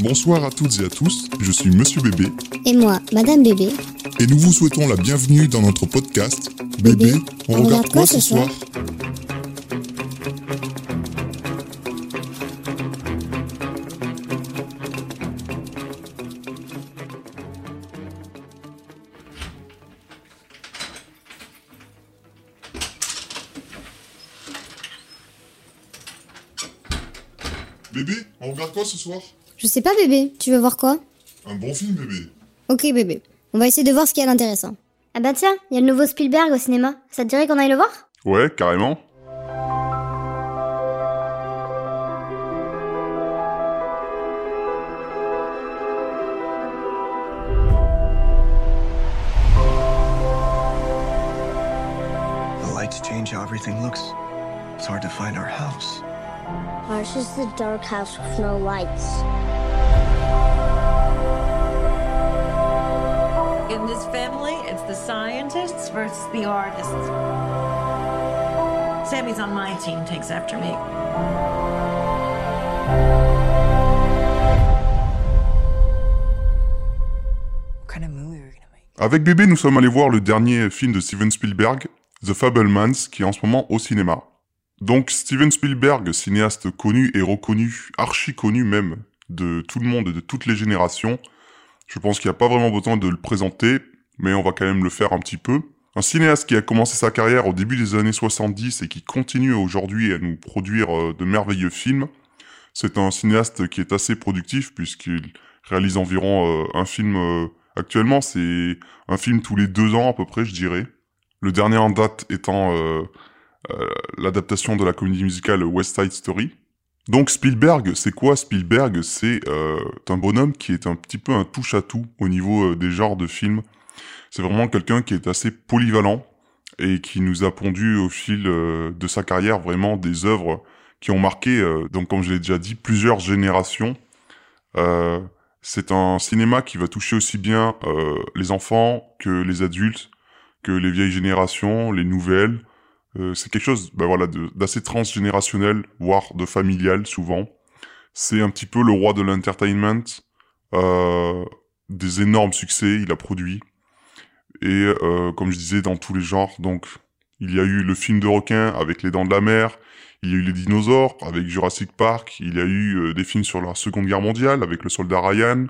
Bonsoir à toutes et à tous, je suis Monsieur Bébé. Et moi, Madame Bébé. Et nous vous souhaitons la bienvenue dans notre podcast. Bébé, on, regarde, quoi ce soir? Bébé, on regarde quoi ce soir? Je sais pas, bébé. Tu veux voir quoi? Un bon film, bébé. Ok, bébé. On va essayer de voir ce qu'il y a d'intéressant. Ah bah tiens, il y a le nouveau Spielberg au cinéma. Ça te dirait qu'on aille le voir? Ouais, carrément. The lights change how everything looks. It's hard to find our house. Ours is the dark house with no lights. The scientists versus the artists. Sammy's on my team, takes after me. What kind of movie are we gonna make? Avec bébé, nous sommes allés voir le dernier film de Steven Spielberg, The Fablemans, qui est en ce moment au cinéma. Donc Steven Spielberg, cinéaste connu et reconnu, archi connu même, de tout le monde et de toutes les générations. Je pense qu'il n'y a pas vraiment besoin de le présenter, mais on va quand même le faire un petit peu. Un cinéaste qui a commencé sa carrière au début des années 70 et qui continue aujourd'hui à nous produire euh, de merveilleux films. C'est un cinéaste qui est assez productif puisqu'il réalise environ euh, un film euh, actuellement. C'est un film tous les deux ans à peu près, je dirais. Le dernier en date étant l'adaptation de la comédie musicale West Side Story. Donc Spielberg, c'est quoi Spielberg? C'est un bonhomme qui est un petit peu un touche-à-tout au niveau des genres de films. C'est vraiment quelqu'un qui est assez polyvalent et qui nous a pondu au fil euh, de sa carrière vraiment des œuvres qui ont marqué, euh, donc comme je l'ai déjà dit, plusieurs générations. Euh, c'est un cinéma qui va toucher aussi bien euh, les enfants que les adultes, que les vieilles générations, les nouvelles. Euh, c'est quelque chose ben voilà, d'assez transgénérationnel, voire de familial souvent. C'est un petit peu le roi de l'entertainment, euh, des énormes succès il a produit. Et euh, comme je disais, dans tous les genres, donc il y a eu le film de requin avec les dents de la mer, il y a eu les dinosaures avec Jurassic Park, il y a eu euh, des films sur la Seconde Guerre mondiale avec le soldat Ryan,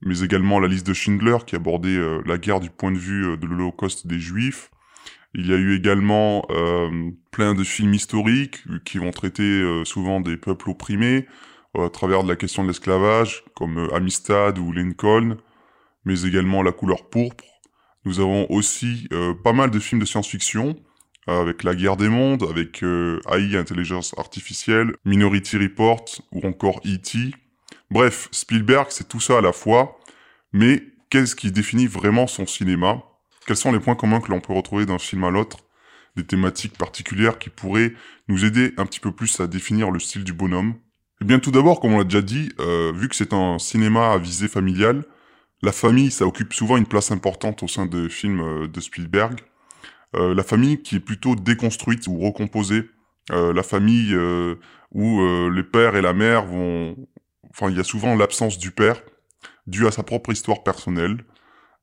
mais également la liste de Schindler qui abordait euh, la guerre du point de vue de l'Holocauste des Juifs. Il y a eu également plein de films historiques qui vont traiter souvent des peuples opprimés à travers de la question de l'esclavage, comme Amistad ou Lincoln, mais également La couleur pourpre. Nous avons aussi euh, pas mal de films de science-fiction, euh, avec La guerre des mondes, avec euh, AI, intelligence artificielle, Minority Report ou encore E.T. Bref, Spielberg, c'est tout ça à la fois, mais qu'est-ce qui définit vraiment son cinéma? Quels sont les points communs que l'on peut retrouver d'un film à l'autre? Des thématiques particulières qui pourraient nous aider un petit peu plus à définir le style du bonhomme? Eh bien tout d'abord, comme on l'a déjà dit, euh, vu que c'est un cinéma à visée familiale, la famille, ça occupe souvent une place importante au sein des films euh, de Spielberg. Euh, la famille qui est plutôt déconstruite ou recomposée. Euh, la famille euh, où euh, les pères et la mère vont... Enfin, il y a souvent l'absence du père, due à sa propre histoire personnelle.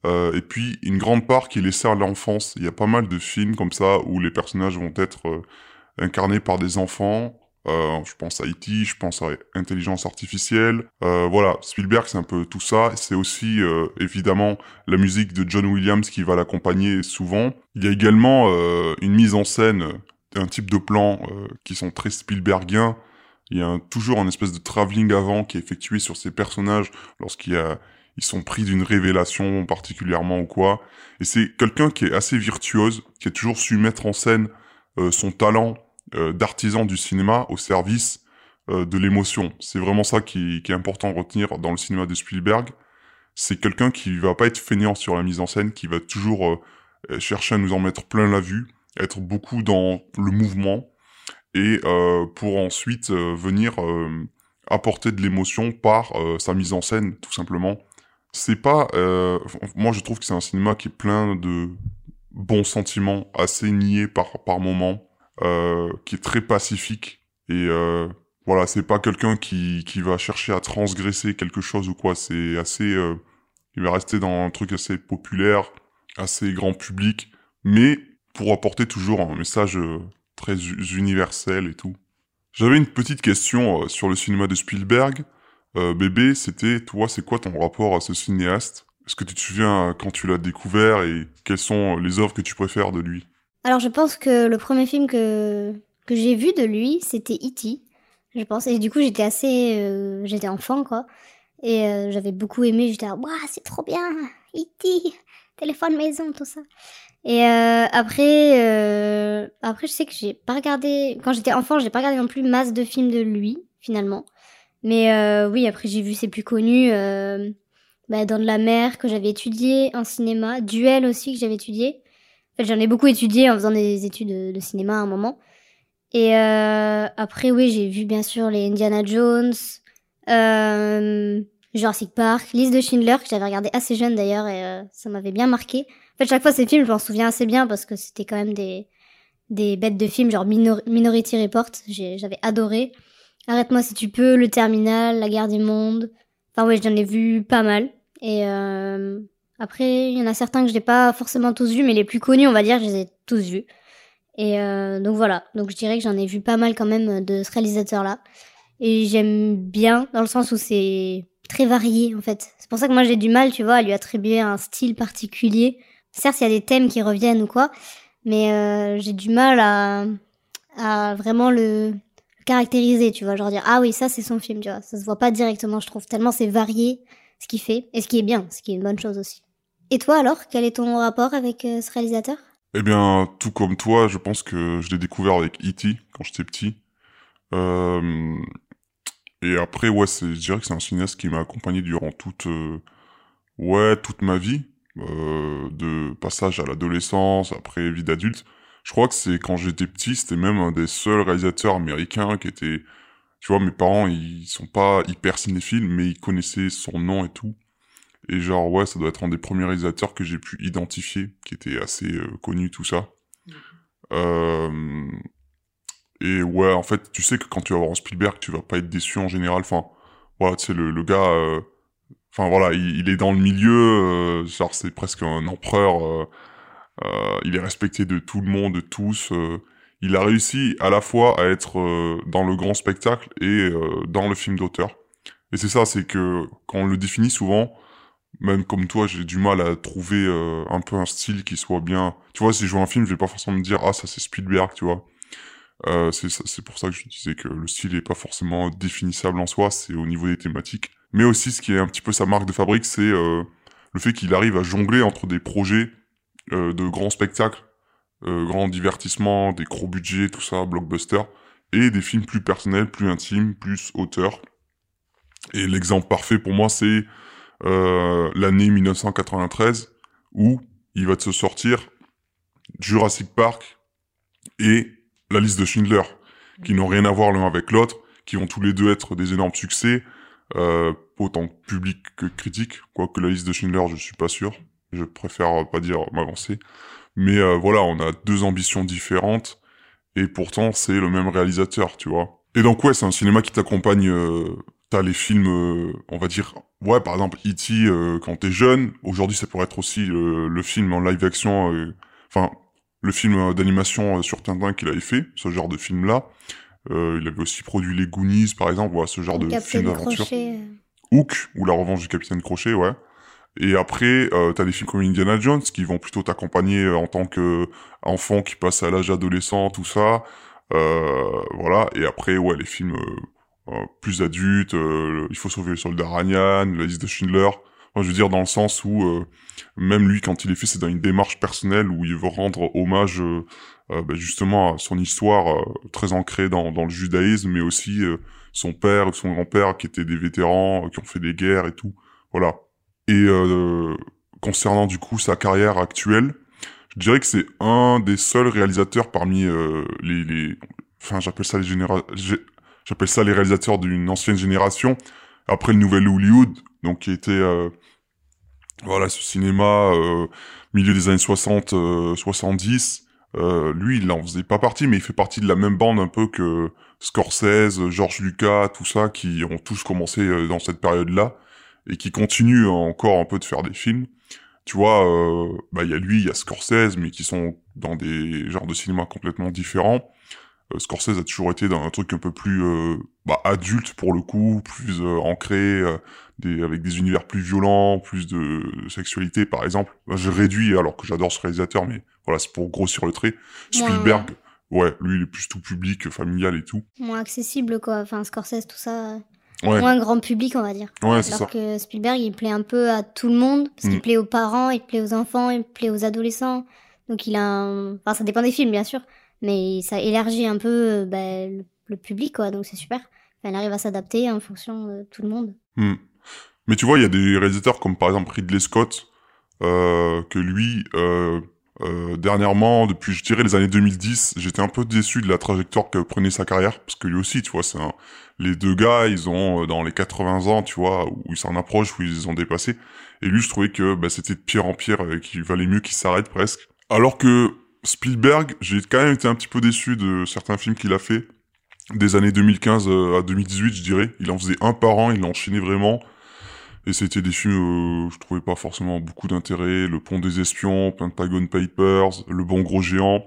Euh, et puis, une grande part qui est laissée à l'enfance. Il y a pas mal de films comme ça où les personnages vont être incarnés par des enfants. Euh, je pense à E.T., je pense à Intelligence Artificielle. Euh, voilà, Spielberg, c'est un peu tout ça. C'est aussi, euh, évidemment, la musique de John Williams qui va l'accompagner souvent. Il y a également euh, une mise en scène, un type de plan euh, qui sont très Spielbergiens. Il y a toujours un espèce de travelling avant qui est effectué sur ces personnages lorsqu'il y a ils sont pris d'une révélation particulièrement ou quoi. Et c'est quelqu'un qui est assez virtuose, qui a toujours su mettre en scène euh, son talent euh, d'artisan du cinéma au service euh, de l'émotion. C'est vraiment ça qui, est important à retenir dans le cinéma de Spielberg. C'est quelqu'un qui va pas être feignant sur la mise en scène, qui va toujours euh, chercher à nous en mettre plein la vue, être beaucoup dans le mouvement, et pour ensuite venir apporter de l'émotion par sa mise en scène, tout simplement. C'est pas... moi, je trouve que c'est un cinéma qui est plein de bons sentiments, assez niais par, par moments, euh, qui est très pacifique. Et euh, voilà, c'est pas quelqu'un qui, qui va chercher à transgresser quelque chose ou quoi. C'est assez, euh, il va rester dans un truc assez populaire, assez grand public, mais pour apporter toujours un message très universel et tout. J'avais une petite question sur le cinéma de Spielberg. Bébé, c'était toi, c'est quoi ton rapport à ce cinéaste? Est-ce que tu te souviens quand tu l'as découvert et quelles sont les œuvres que tu préfères de lui? Alors je pense que le premier film que, que j'ai vu de lui, c'était E.T je pense. Et du coup, j'étais assez. Euh, j'étais enfant, quoi. Et euh, j'avais beaucoup aimé. J'étais là, waouh, c'est trop bien! E.T., téléphone maison, tout ça. Et euh, après, après, je sais que j'ai pas regardé. Quand j'étais enfant, j'ai pas regardé non plus masse de films de lui, finalement. Mais oui, après, j'ai vu ses plus connus. Bah, dans de la mer, que j'avais étudié en cinéma. Duel aussi, que j'avais étudié. J'en ai beaucoup étudié en faisant des études de cinéma à un moment. Et euh, après, oui, j'ai vu bien sûr les Indiana Jones, euh, Jurassic Park, Liste de Schindler, que j'avais regardé assez jeune d'ailleurs, et euh, ça m'avait bien marqué. En fait, chaque fois, ces films, je m'en souviens assez bien parce que c'était quand même des, des bêtes de films, genre Minority Report, j'avais adoré. Arrête-moi si tu peux, Le Terminal, La Guerre du Monde. Enfin, oui, j'en ai vu pas mal. Et après, il y en a certains que je n'ai pas forcément tous vus, mais les plus connus, on va dire, je les ai tous vus. Et euh, donc voilà, donc je dirais que j'en ai vu pas mal quand même de ce réalisateur-là. Et j'aime bien dans le sens où c'est très varié en fait. C'est pour ça que moi j'ai du mal, tu vois, à lui attribuer un style particulier. Certes, il y a des thèmes qui reviennent ou quoi, mais euh, j'ai du mal à, à vraiment le caractériser, tu vois, genre dire ah oui, ça c'est son film, tu vois. Ça se voit pas directement, je trouve, tellement c'est varié ce qu'il fait et ce qui est bien, ce qui est une bonne chose aussi. Et toi alors, quel est ton rapport avec euh, ce réalisateur? Eh bien, tout comme toi, je pense que je l'ai découvert avec E.T. quand j'étais petit. Euh, et après, ouais, je dirais que c'est un cinéaste qui m'a accompagné durant toute, euh, ouais, toute ma vie, euh, de passage à l'adolescence, après vie d'adulte. Je crois que c'est quand j'étais petit, c'était même un des seuls réalisateurs américains qui était, tu vois, mes parents, ils sont pas hyper cinéphiles, mais ils connaissaient son nom et tout. Et genre, ouais, ça doit être un des premiers réalisateurs que j'ai pu identifier, qui était assez euh, connu, tout ça. Euh... Et ouais, en fait, tu sais que quand tu vas voir un Spielberg, tu vas pas être déçu en général. Enfin, voilà, tu sais, le, le gars... Euh, enfin, voilà, il, il, est dans le milieu, genre, c'est presque un empereur. il est respecté de tout le monde, de tous. il a réussi à la fois à être dans le grand spectacle et dans le film d'auteur. Et c'est ça, c'est que quand on le définit souvent, même comme toi, j'ai du mal à trouver euh, un peu un style qui soit bien. Tu vois, si je vois un film, je vais pas forcément me dire ah ça c'est Spielberg, tu vois. Euh, c'est pour ça que je disais que le style est pas forcément définissable en soi, c'est au niveau des thématiques. Mais aussi, ce qui est un petit peu sa marque de fabrique, c'est euh, le fait qu'il arrive à jongler entre des projets de grands spectacles, grands divertissements, des gros budgets, tout ça, blockbuster, et des films plus personnels, plus intimes, plus auteurs. Et l'exemple parfait pour moi, c'est euh, l'année 1993 où il va se sortir Jurassic Park et la liste de Schindler, qui n'ont rien à voir l'un avec l'autre, qui vont tous les deux être des énormes succès, euh, autant public que critique, quoique la liste de Schindler, je suis pas sûr, je préfère pas dire m'avancer. Mais euh, voilà, on a deux ambitions différentes, et pourtant c'est le même réalisateur, tu vois. Et donc ouais, c'est un cinéma qui t'accompagne euh, T'as les films, euh, on va dire, ouais, par exemple, E.T. Euh, quand t'es jeune. Aujourd'hui, ça pourrait être aussi le film en live action, euh, enfin, le film d'animation sur Tintin qu'il avait fait, ce genre de film-là. il avait aussi produit Les Goonies, par exemple, voilà, ce genre de film d'aventure. Hook, ou La Revanche du Capitaine Crochet, ouais. Et après, euh, t'as des films comme Indiana Jones qui vont plutôt t'accompagner en tant que enfant qui passe à l'âge adolescent, tout ça. voilà. Et après, ouais, les films euh, plus adulte, euh, il faut sauver le soldat Ryan, la liste de Schindler. je veux dire dans le sens où euh, même lui, quand il est fait, c'est dans une démarche personnelle où il veut rendre hommage bah, justement à son histoire très ancrée dans, dans, le judaïsme, mais aussi son père ou son grand-père qui étaient des vétérans, qui ont fait des guerres et tout. Voilà. Et concernant du coup sa carrière actuelle, je dirais que c'est un des seuls réalisateurs parmi les, les, enfin j'appelle ça les générations j'appelle ça les réalisateurs d'une ancienne génération, après le nouvel Hollywood, donc qui était euh, voilà ce cinéma euh, milieu des années 60 70 Euh, lui, il en faisait pas partie, mais il fait partie de la même bande un peu que Scorsese, George Lucas, tout ça, qui ont tous commencé euh, dans cette période-là et qui continuent encore un peu de faire des films. Tu vois, euh, bah il y a lui, il y a Scorsese, mais qui sont dans des genres de cinéma complètement différents. Euh, Scorsese a toujours été dans un truc un peu plus euh, bah, adulte pour le coup, plus euh, ancré, euh, des, avec des univers plus violents, plus de sexualité par exemple. Moi, je réduis alors que j'adore ce réalisateur, mais voilà, c'est pour grossir le trait. Spielberg, ouais, lui il est plus tout public, familial et tout. Moins accessible, quoi. Enfin, Scorsese, tout ça. Ouais, Moins grand public, on va dire. ouais, c'est Alors ça. que Spielberg, il plaît un peu à tout le monde. Parce Mm. qu'il plaît aux parents, il plaît aux enfants, il plaît aux adolescents. Donc il a un... Enfin, ça dépend des films, bien sûr. Mais ça élargit un peu euh, bah, le, public, quoi. Donc c'est super. Il arrive à s'adapter en fonction de tout le monde. Hmm. Mais tu vois, il y a des réalisateurs comme par exemple Ridley Scott, euh, que lui, euh, dernièrement, depuis je dirais les années 2010, j'étais un peu déçu de la trajectoire que prenait sa carrière, parce que lui aussi, tu vois, c'est un... les deux gars, ils ont dans les 80 ans, tu vois, où ils s'en approchent, où ils ont dépassé, et lui, je trouvais que bah, c'était de pire en pire, et qu'il valait mieux qu'il s'arrête presque. Alors que Spielberg, j'ai quand même été un petit peu déçu de certains films qu'il a fait, des années 2015 euh, à 2018, je dirais. Il en faisait un par an, il enchaînait vraiment. Et c'était des films, euh, je trouvais pas forcément beaucoup d'intérêt. Le Pont des Espions, Pentagon Papers, Le Bon Gros Géant.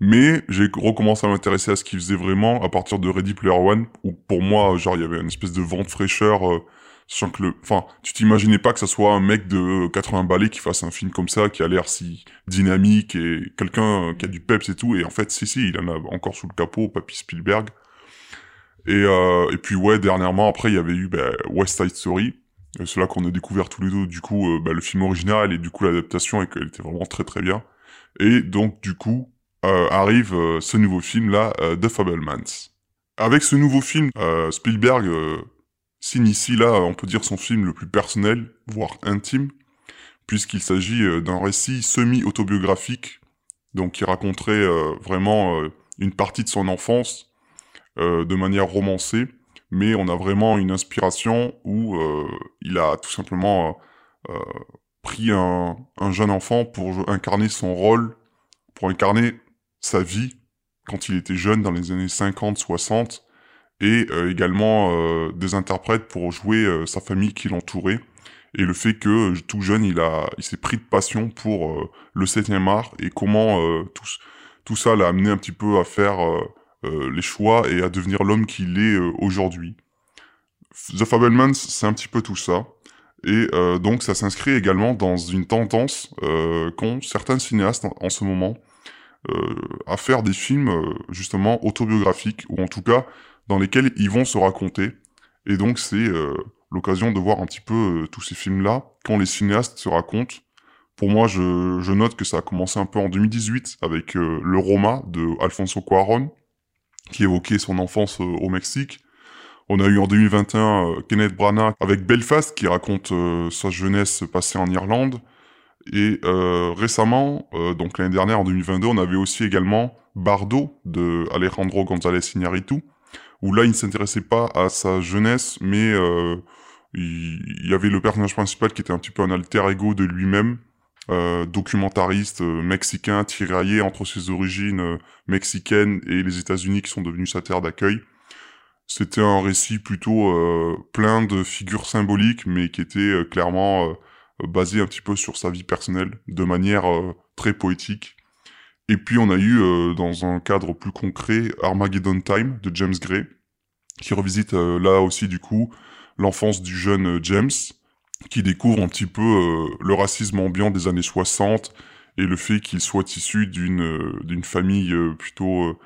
Mais j'ai recommencé à m'intéresser à ce qu'il faisait vraiment à partir de Ready Player One, où pour moi, genre, il y avait une espèce de vent de fraîcheur, euh, sachant que le, enfin, tu t'imaginais pas que ça soit un mec de 80 balais qui fasse un film comme ça, qui a l'air si dynamique et quelqu'un euh, qui a du peps et tout. Et en fait, si, si, il en a encore sous le capot, Papy Spielberg. Et, euh, et puis ouais, dernièrement, après, il y avait eu bah, West Side Story. Là qu'on a découvert tous les deux, du coup, euh, bah, le film original et du coup l'adaptation et qu'elle était vraiment très très bien. Et donc, du coup, euh, arrive euh, ce nouveau film-là, euh, The Fablemans. Avec ce nouveau film, euh, Spielberg euh, signe ici, là, on peut dire son film le plus personnel, voire intime, puisqu'il s'agit euh, d'un récit semi-autobiographique, donc qui raconterait euh, vraiment euh, une partie de son enfance de manière romancée, mais on a vraiment une inspiration où il a tout simplement pris un, un jeune enfant pour incarner son rôle, pour incarner sa vie quand il était jeune dans les années 50, 60, et euh, également euh, des interprètes pour jouer euh, sa famille qui l'entourait, et le fait que tout jeune il a, il s'est pris de passion pour le 7e art et comment tout, tout ça l'a amené un petit peu à faire les choix et à devenir l'homme qu'il est aujourd'hui. The Fablemans, c'est un petit peu tout ça. Et donc ça s'inscrit également dans une tendance qu'ont certains cinéastes en, ce moment à faire des films justement autobiographiques, ou en tout cas dans lesquels ils vont se raconter. Et donc c'est euh, l'occasion de voir un petit peu euh, tous ces films-là quand les cinéastes se racontent. Pour moi, je, note que ça a commencé un peu en 2018 avec euh, Le Roma de Alfonso Cuarón, qui évoquait son enfance au Mexique. On a eu en 2021 euh, Kenneth Branagh avec Belfast qui raconte sa jeunesse passée en Irlande. Et récemment, donc l'année dernière en 2022, on avait aussi également Bardo de Alejandro González Iñárritu, où là il ne s'intéressait pas à sa jeunesse, mais euh, il, y avait le personnage principal qui était un petit peu un alter ego de lui-même, euh, documentariste euh, mexicain tiraillé entre ses origines mexicaines et les États-Unis qui sont devenus sa terre d'accueil. C'était un récit plutôt plein de figures symboliques, mais qui était clairement basé un petit peu sur sa vie personnelle, de manière très poétique. Et puis on a eu, euh, dans un cadre plus concret, Armageddon Time de James Gray, qui revisite euh, là aussi du coup l'enfance du jeune euh, James, qui découvre un petit peu le racisme ambiant des années 60 et le fait qu'il soit issu d'une d'une famille plutôt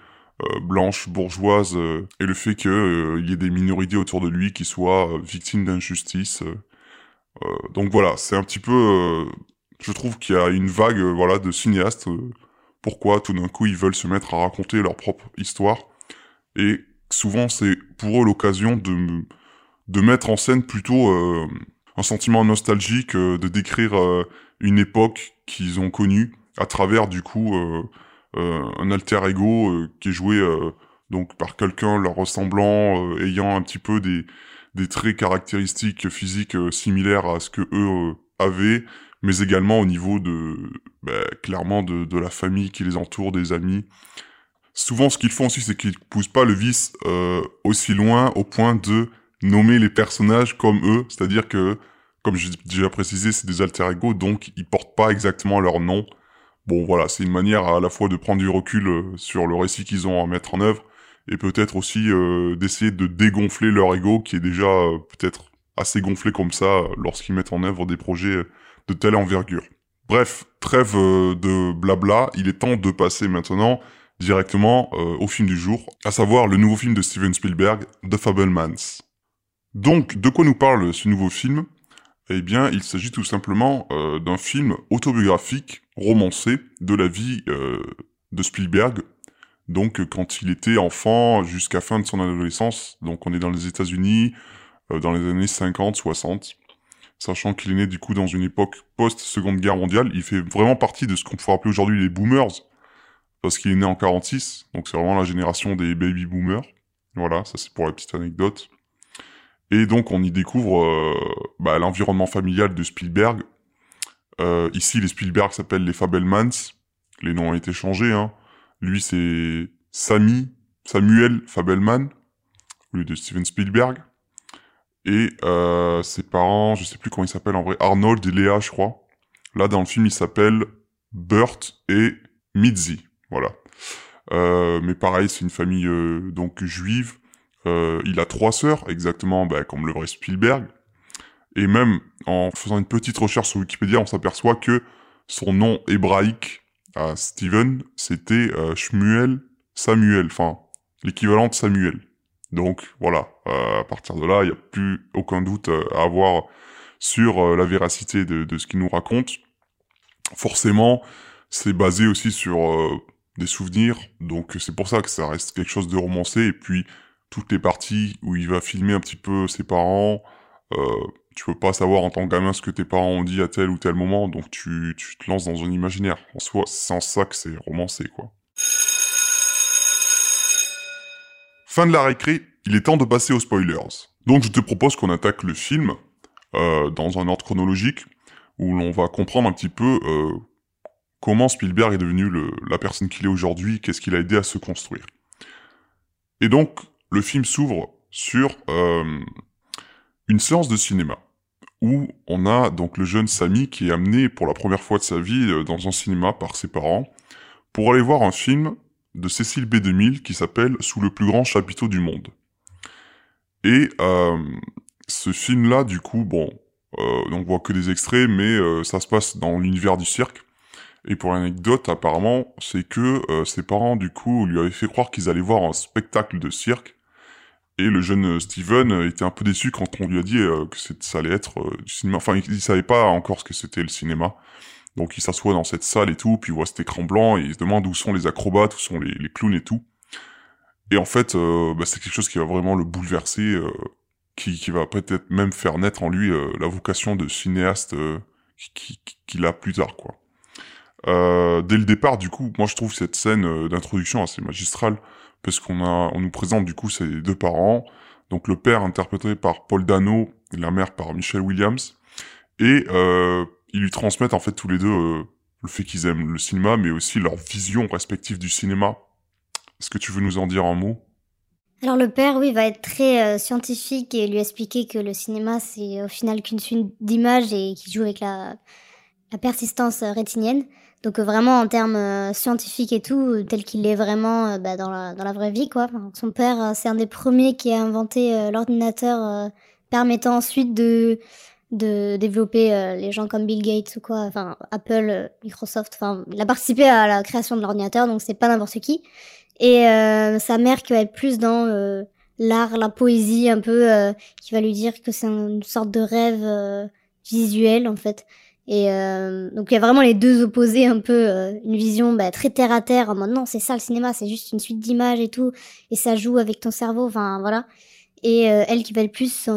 blanche, bourgeoise, et le fait qu'il y ait des minorités autour de lui qui soient victimes d'injustice. donc voilà, c'est un petit peu... je trouve qu'il y a une vague voilà, de cinéastes. Pourquoi tout d'un coup ils veulent se mettre à raconter leur propre histoire. Et souvent c'est pour eux l'occasion de, de mettre en scène plutôt euh, un sentiment nostalgique, euh, de décrire euh, une époque qu'ils ont connue à travers du coup un alter ego qui est joué donc par quelqu'un leur ressemblant, ayant un petit peu des, des traits caractéristiques physiques similaires à ce que eux avaient, mais également au niveau de, bah, clairement, de, la famille qui les entoure, des amis. Souvent, ce qu'ils font aussi, c'est qu'ils poussent pas le vice euh, aussi loin au point de nommer les personnages comme eux, c'est-à-dire que, comme j'ai déjà précisé, c'est des alter ego, donc ils portent pas exactement leur nom. Bon, voilà, c'est une manière à la fois de prendre du recul euh, sur le récit qu'ils ont à mettre en œuvre, et peut-être aussi euh, d'essayer de dégonfler leur ego, qui est déjà peut-être assez gonflé comme ça lorsqu'ils mettent en œuvre des projets de telle envergure. Bref, trêve de blabla, il est temps de passer maintenant directement au film du jour, à savoir le nouveau film de Steven Spielberg, The Fablemans. Donc, de quoi nous parle ce nouveau film? Eh bien, il s'agit tout simplement euh, d'un film autobiographique, romancé, de la vie euh, de Spielberg, donc quand il était enfant jusqu'à fin de son adolescence, donc on est dans les États-Unis, euh, dans les années 50-60, sachant qu'il est né du coup dans une époque post-seconde guerre mondiale, il fait vraiment partie de ce qu'on pourrait appeler aujourd'hui les boomers, parce qu'il est né en 46, donc c'est vraiment la génération des baby boomers. Voilà, ça c'est pour la petite anecdote. Et donc on y découvre euh, bah, l'environnement familial de Spielberg. Euh, ici, les Spielberg s'appellent les Fabelmans. Les noms ont été changés. Hein. Lui, c'est Sammy, Samuel Fabelman, au lieu de Steven Spielberg. Et euh, ses parents, je sais plus comment ils s'appellent en vrai, Arnold et Léa, je crois. Là, dans le film, ils s'appellent Burt et Mitzi. Voilà. Euh, mais pareil, c'est une famille euh, donc juive. Il a trois sœurs, exactement bah, comme le vrai Spielberg. Et même en faisant une petite recherche sur Wikipédia, on s'aperçoit que son nom hébraïque à Steven, c'était Shmuel Samuel, enfin l'équivalent de Samuel. Donc voilà, euh, à partir de là, il n'y a plus aucun doute euh, à avoir sur euh, la véracité de, de ce qu'il nous raconte. Forcément, c'est basé aussi sur euh, des souvenirs, donc c'est pour ça que ça reste quelque chose de romancé. Et puis toutes les parties où il va filmer un petit peu ses parents, euh, tu peux pas savoir en tant que gamin ce que tes parents ont dit à tel ou tel moment, donc tu, tu te lances dans un imaginaire. En soi, c'est en ça que c'est romancé, quoi. Fin de la récré, il est temps de passer aux spoilers. Donc je te propose qu'on attaque le film euh, dans un ordre chronologique, où l'on va comprendre un petit peu euh, comment Spielberg est devenu la personne qu'il est aujourd'hui, qu'est-ce qu'il a aidé à se construire. Et donc, le film s'ouvre sur euh, une séance de cinéma où on a donc le jeune Samy qui est amené pour la première fois de sa vie dans un cinéma par ses parents pour aller voir un film de Cécile B2000 qui s'appelle Sous le plus grand chapiteau du monde. Et euh, ce film-là, du coup, bon, euh, on voit que des extraits, mais euh, ça se passe dans l'univers du cirque. Et pour l'anecdote, apparemment, c'est que euh, ses parents, du coup, lui avaient fait croire qu'ils allaient voir un spectacle de cirque. Et le jeune Steven était un peu déçu quand on lui a dit que ça allait être du cinéma. Enfin, il savait pas encore ce que c'était le cinéma. Donc il s'assoit dans cette salle et tout, puis il voit cet écran blanc et il se demande où sont les acrobates, où sont les, clowns et tout. Et en fait, euh, bah, c'est quelque chose qui va vraiment le bouleverser, euh, qui, va peut-être même faire naître en lui euh, la vocation de cinéaste qui- qui- qu'il a plus tard, quoi. Dès le départ, du coup, moi je trouve cette scène d'introduction assez magistrale parce qu'on a, on nous présente du coup ses deux parents, donc le père interprété par Paul Dano et la mère par Michelle Williams, et ils lui transmettent en fait tous les deux euh, le fait qu'ils aiment le cinéma, mais aussi leur vision respective du cinéma. Est-ce que tu veux nous en dire un mot? Alors le père, oui, va être très euh, scientifique et lui expliquer que le cinéma, c'est au final qu'une suite d'images et qu'il joue avec la, la persistance euh, rétinienne. Donc vraiment en termes scientifiques et tout, tel qu'il est vraiment bah, dans, la, dans la vraie vie, quoi. Son père, c'est un des premiers qui a inventé l'ordinateur permettant ensuite de de développer euh, les gens comme Bill Gates ou quoi, enfin Apple, euh, Microsoft, enfin il a participé à la création de l'ordinateur, donc c'est pas n'importe qui. Et euh, sa mère qui va être plus dans euh, l'art, la poésie un peu, euh, qui va lui dire que c'est une sorte de rêve visuel en fait. Et donc il y a vraiment les deux opposés un peu, une vision bah, très terre à terre en mode non c'est ça le cinéma, c'est juste une suite d'images et tout, et ça joue avec ton cerveau, enfin voilà. Et elle qui va être plus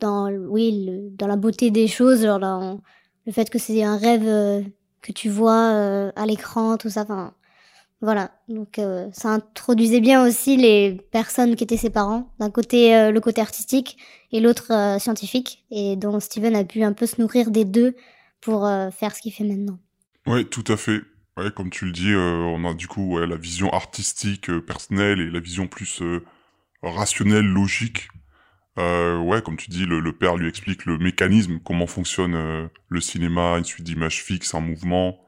dans oui dans la beauté des choses, genre dans le fait que c'est un rêve euh, que tu vois euh, à l'écran, tout ça, voilà, donc euh, ça introduisait bien aussi les personnes qui étaient ses parents. D'un côté le côté artistique et l'autre scientifique, et dont Steven a pu un peu se nourrir des deux pour faire ce qu'il fait maintenant. Ouais, tout à fait. Ouais, comme tu le dis, on a du coup la vision artistique, personnelle et la vision plus rationnelle, logique. Euh, ouais, comme tu dis, le, le père lui explique le mécanisme, comment fonctionne euh, le cinéma, une suite d'images fixes, un mouvement,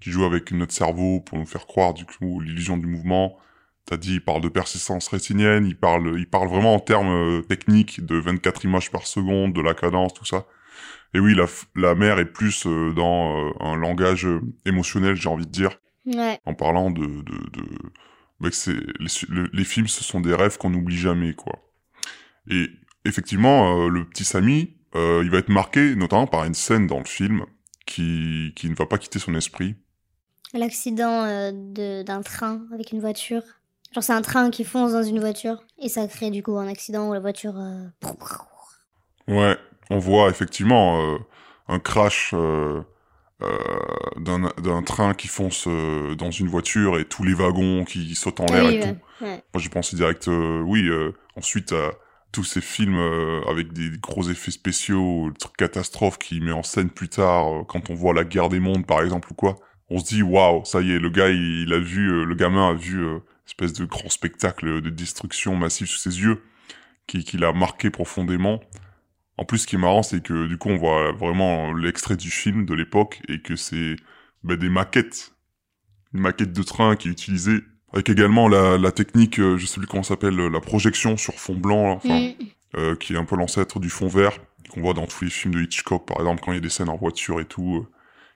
qui joue avec notre cerveau pour nous faire croire du coup l'illusion du mouvement. T'as dit, il parle de persistance rétinienne, il parle, il parle vraiment en termes euh, techniques de 24 images par seconde, de la cadence, tout ça. Et oui, la, la mère est plus dans un langage émotionnel, j'ai envie de dire, Ouais. en parlant de... de, de... bah, les, le- les films, ce sont des rêves qu'on n'oublie jamais, quoi. Et effectivement, euh, le petit Samy, euh, il va être marqué notamment par une scène dans le film qui, qui ne va pas quitter son esprit. L'accident euh, d'un train avec une voiture. Genre, c'est un train qui fonce dans une voiture et ça crée du coup un accident où la voiture. Ouais, on voit effectivement euh, un crash euh, euh, d'un train qui fonce dans une voiture et tous les wagons qui sautent en l'air Oui, et ouais, tout. ouais. Moi, j'ai pensé direct, oui, ensuite à tous ces films euh, avec des gros effets spéciaux, le truc catastrophe qui met en scène plus tard, euh, quand on voit la guerre des mondes, par exemple, ou quoi. On se dit, waouh, ça y est, le gars, il, a vu, euh, le gamin a vu espèce de grand spectacle de destruction massive sous ses yeux, qui, qui l'a marqué profondément. En plus, ce qui est marrant, c'est que du coup, on voit vraiment l'extrait du film de l'époque et que c'est bah, des maquettes, une maquette de train qui est utilisée avec également la, la technique, euh, je sais plus comment ça s'appelle, euh, la projection sur fond blanc, là, Mm. euh, qui est un peu l'ancêtre du fond vert, qu'on voit dans tous les films de Hitchcock, par exemple, quand il y a des scènes en voiture et tout, euh,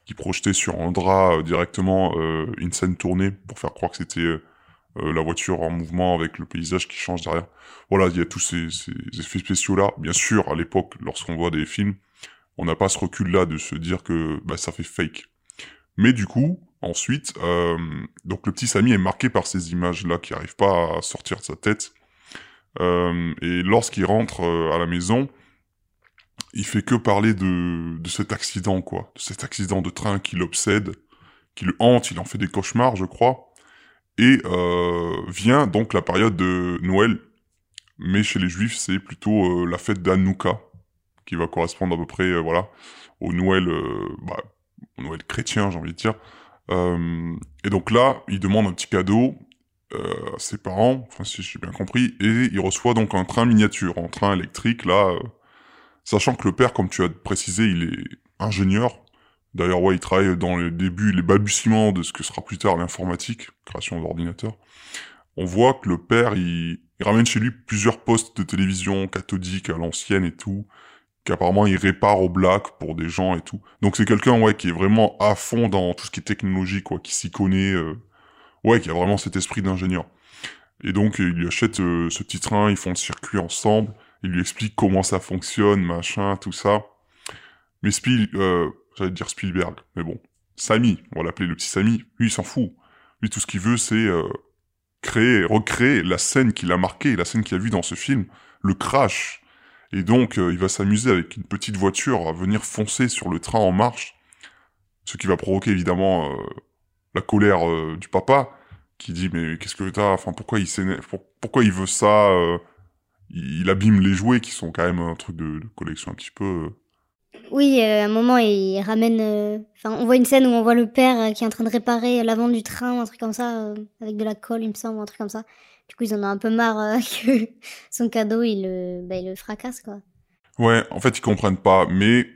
qui projetaient sur un drap euh, directement euh, une scène tournée pour faire croire que c'était la voiture en mouvement avec le paysage qui change derrière. Voilà, il y a tous ces, ces effets spéciaux-là. Bien sûr, à l'époque, lorsqu'on voit des films, on n'a pas ce recul-là de se dire que bah, ça fait fake. Mais du coup, ensuite, euh, donc le petit Samy est marqué par ces images-là qui n'arrivent pas à sortir de sa tête. Euh, et lorsqu'il rentre euh, à la maison, il fait que parler de, de cet accident, quoi. De cet accident de train qui l'obsède, qui le hante, il en fait des cauchemars, je crois. Et euh, vient donc la période de Noël. Mais chez les Juifs, c'est plutôt euh, la fête d'Hanouka, qui va correspondre à peu près, euh, voilà, au Noël, bah, au Noël chrétien, j'ai envie de dire. Euh, et donc là, il demande un petit cadeau euh, à ses parents, enfin si j'ai bien compris, et il reçoit donc un train miniature, un train électrique, là, euh, sachant que le père, comme tu as précisé, il est ingénieur. D'ailleurs, ouais, il travaille dans les débuts, les balbutiements de ce que sera plus tard l'informatique, création d'ordinateurs. On voit que le père, il, ramène chez lui plusieurs postes de télévision cathodique à l'ancienne et tout, qu'apparemment il répare au black pour des gens et tout. Donc c'est quelqu'un, ouais, qui est vraiment à fond dans tout ce qui est technologie, quoi, qui s'y connaît, euh, ouais, qui a vraiment cet esprit d'ingénieur. Et donc il lui achète euh, ce petit train, ils font le circuit ensemble, il lui explique comment ça fonctionne, machin, tout ça. Mais Spiel, euh, j'allais dire Spielberg, mais bon, Samy, on va l'appeler le petit Samy, lui il s'en fout. Lui tout ce qu'il veut c'est euh, créer, recréer la scène qu'il a marquée, la scène qu'il a vue dans ce film, le crash. Et donc euh, il va s'amuser avec une petite voiture à venir foncer sur le train en marche, ce qui va provoquer évidemment euh, la colère euh, du papa, qui dit mais qu'est-ce que t'as, enfin pourquoi il pour- pourquoi il veut ça, il, abîme les jouets qui sont quand même un truc de, collection un petit peu. Oui, à un moment, il ramène. Enfin, on voit une scène où on voit le père qui est en train de réparer l'avant du train, un truc comme ça, avec de la colle, il me semble, un truc comme ça. Du coup, ils en ont un peu marre euh, que son cadeau, il le, bah, il le fracasse, quoi. Ouais, en fait, ils comprennent pas, mais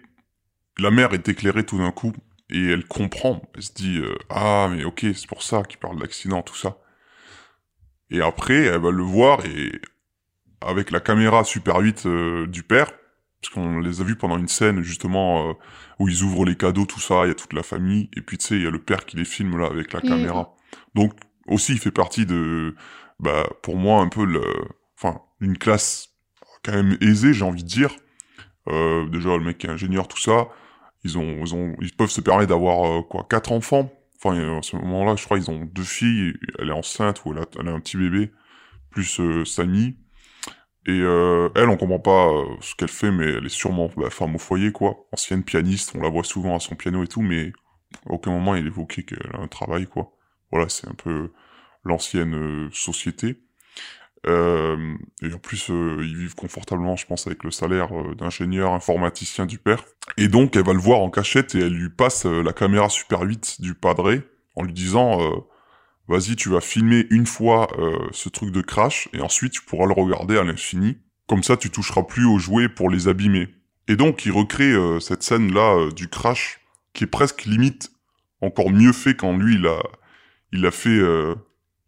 la mère est éclairée tout d'un coup, et elle comprend. Elle se dit, euh, ah, mais ok, c'est pour ça qu'il parle d'accident, tout ça. Et après, elle va le voir, et avec la caméra Super 8 euh, du père, parce qu'on les a vus pendant une scène, justement, euh, où ils ouvrent les cadeaux, tout ça, il y a toute la famille, et puis tu sais, il y a le père qui les filme, là, avec la caméra. Donc, aussi, il fait partie de, bah, pour moi, un peu le, enfin, une classe quand même aisée, j'ai envie de dire. Euh, déjà, le mec est ingénieur, tout ça, ils ont, ils ont, ils peuvent se permettre d'avoir euh, quoi, quatre enfants. Enfin, euh, à ce moment-là, je crois, ils ont deux filles. Elle est enceinte ou elle a, un petit bébé, plus euh. Et elle, on comprend pas ce qu'elle fait, mais elle est sûrement bah, femme au foyer, quoi. Ancienne pianiste, on la voit souvent à son piano et tout, mais aucun moment il évoqué qu'elle a un travail, quoi. Voilà, c'est un peu l'ancienne euh, société. Euh, et en plus, euh, ils vivent confortablement, je pense, avec le salaire euh, d'ingénieur informaticien du père. Et donc, elle va le voir en cachette et elle lui passe la caméra Super 8 du padré en lui disant Vas-y, tu vas filmer une fois ce truc de crash et ensuite tu pourras le regarder à l'infini. Comme ça, tu toucheras plus aux jouets pour les abîmer. Et donc, il recrée cette scène-là du crash qui est presque limite encore mieux fait quand lui, il a, il a fait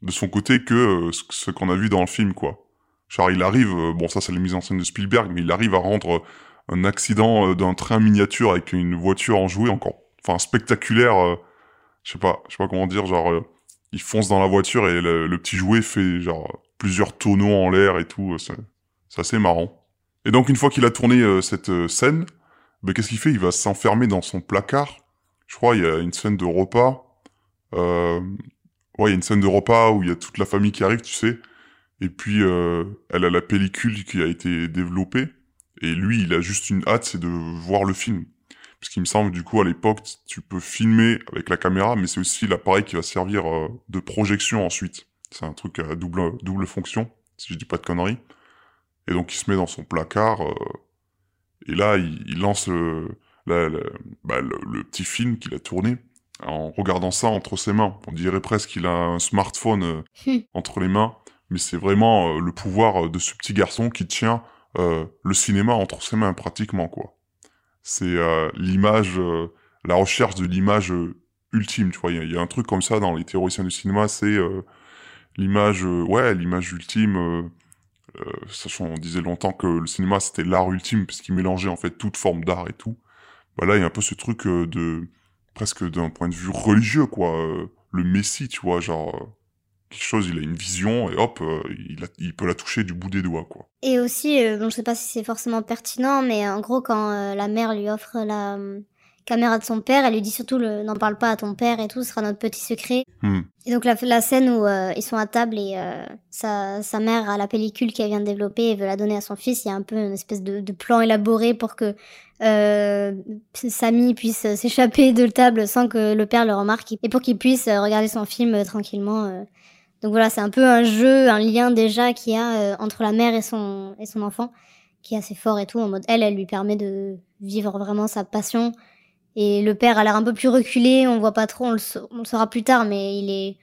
de son côté que euh, ce, qu'on a vu dans le film, quoi. Genre, il arrive, euh, bon, ça, c'est la mise en scène de Spielberg, mais il arrive à rendre euh, un accident d'un train miniature avec une voiture en jouet encore, enfin, spectaculaire, je sais pas, je sais pas comment dire, genre, il fonce dans la voiture et le, petit jouet fait, genre, plusieurs tonneaux en l'air et tout, c'est assez marrant. Et donc, une fois qu'il a tourné cette scène, ben, qu'est-ce qu'il fait? Il va s'enfermer dans son placard. Je crois il y a une scène de repas. Euh... Ouais, il y a une scène de repas où il y a toute la famille qui arrive, tu sais. Et puis, euh, elle a la pellicule qui a été développée. Et lui, il a juste une hâte, c'est de voir le film. Parce qu'il me semble, du coup, à l'époque, tu peux filmer avec la caméra, mais c'est aussi l'appareil qui va servir euh, de projection ensuite. C'est un truc à double, double fonction, si je dis pas de conneries. Et donc, il se met dans son placard. euh, et là, il, lance le, la- bah, le petit film qu'il a tourné en regardant ça entre ses mains. On dirait presque qu'il a un smartphone euh, Hmm. entre les mains, mais c'est vraiment euh, le pouvoir euh, de ce petit garçon qui tient euh, le cinéma entre ses mains pratiquement quoi. C'est l'image, la recherche de l'image ultime. Tu vois, il y, a- il y a un truc comme ça dans les théoriciens du cinéma, c'est l'image, ouais, l'image ultime. sachant, on disait longtemps que le cinéma c'était l'art ultime puisqu'il mélangeait en fait toute forme d'art et tout. Bah là, il y a un peu ce truc de presque d'un point de vue religieux quoi, euh, le Messie, tu vois, genre euh, quelque chose, il a une vision et hop, euh, il, peut la toucher du bout des doigts quoi. Et aussi, je sais pas si c'est forcément pertinent, mais en gros, quand la mère lui offre la euh, caméra de son père, elle lui dit surtout n'en parle pas à ton père et tout, ce sera notre petit secret. Hmm. Et donc la, la scène où euh, ils sont à table et euh, sa, sa mère a la pellicule qu'elle vient de développer et veut la donner à son fils, il y a un peu une espèce de, de plan élaboré pour que euh, Samy puisse s'échapper de la table sans que le père le remarque et pour qu'il puisse euh, regarder son film euh, tranquillement. euh. Donc voilà, c'est un peu un jeu, un lien déjà qu'il y a euh, entre la mère et son, et son enfant qui est assez fort et tout. En mode, elle, elle lui permet de vivre vraiment sa passion. Et le père a l'air un peu plus reculé, on voit pas trop, on le, sa- on le saura plus tard, mais il est,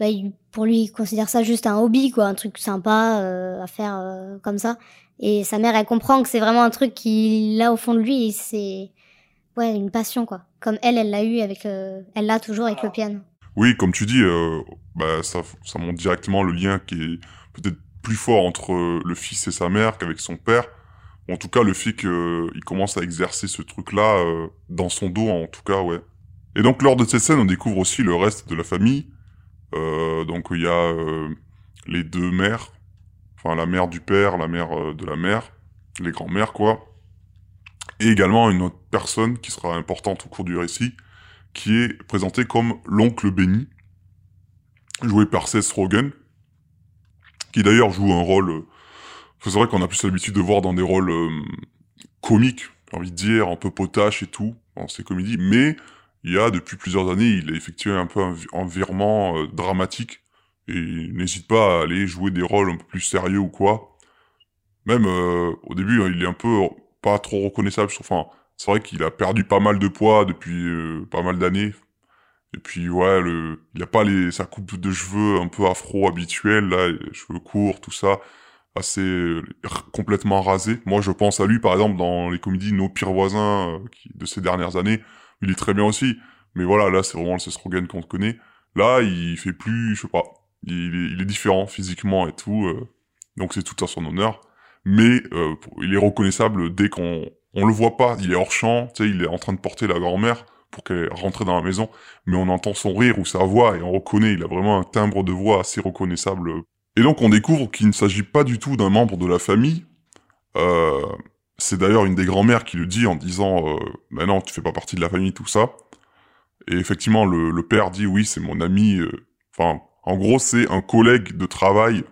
bah, il- pour lui, il considère ça juste un hobby, quoi, un truc sympa euh, à faire euh, comme ça. Et sa mère, elle comprend que c'est vraiment un truc qui, là, au fond de lui, c'est, ouais, une passion, quoi. Comme elle, elle l'a eu avec, euh, elle l'a toujours avec le piano. Oui, comme tu dis, euh, bah, ça, ça montre directement le lien qui est peut-être plus fort entre euh, le fils et sa mère qu'avec son père. En tout cas, le fait qu'il commence à exercer ce truc-là euh, dans son dos, en tout cas, ouais. Et donc, lors de cette scène, on découvre aussi le reste de la famille. Euh, donc, il y a euh, les deux mères, enfin la mère du père, la mère euh, de la mère, les grands-mères, quoi. Et également une autre personne qui sera importante au cours du récit, qui est présenté comme l'oncle Benny, joué par Seth Rogen, qui d'ailleurs joue un rôle... C'est vrai qu'on a plus l'habitude de voir dans des rôles euh, comiques, j'ai envie de dire, un peu potache et tout, dans ces comédies, mais il y a depuis plusieurs années, il a effectué un peu un, vi- un virement euh, dramatique, et il n'hésite pas à aller jouer des rôles un peu plus sérieux ou quoi. Même euh, au début, il est un peu pas trop reconnaissable. Enfin, c'est vrai qu'il a perdu pas mal de poids depuis pas mal d'années. Et puis ouais, le, il a pas les, sa coupe de cheveux un peu afro habituelle, là, cheveux courts, tout ça, assez euh, complètement rasé. Moi, je pense à lui, par exemple, dans les comédies Nos pires voisins euh, de ces dernières années. Il est très bien aussi. Mais voilà, là, c'est vraiment le Seth Rogen qu'on connaît. Là, il fait plus, je sais pas, il est, il est différent physiquement et tout. euh, donc c'est tout à son honneur. Mais euh, il est reconnaissable dès qu'on on le voit pas. Il est hors champ, tu sais, il est en train de porter la grand-mère pour qu'elle rentre dans la maison, mais on entend son rire ou sa voix et on reconnaît. Il a vraiment un timbre de voix assez reconnaissable. Et donc on découvre qu'il ne s'agit pas du tout d'un membre de la famille. Euh, c'est d'ailleurs une des grand-mères qui le dit en disant euh, "Mais non, tu fais pas partie de la famille, tout ça." Et effectivement, le, le père dit "Oui, c'est mon ami." euh, Enfin, en gros, c'est un collègue de travail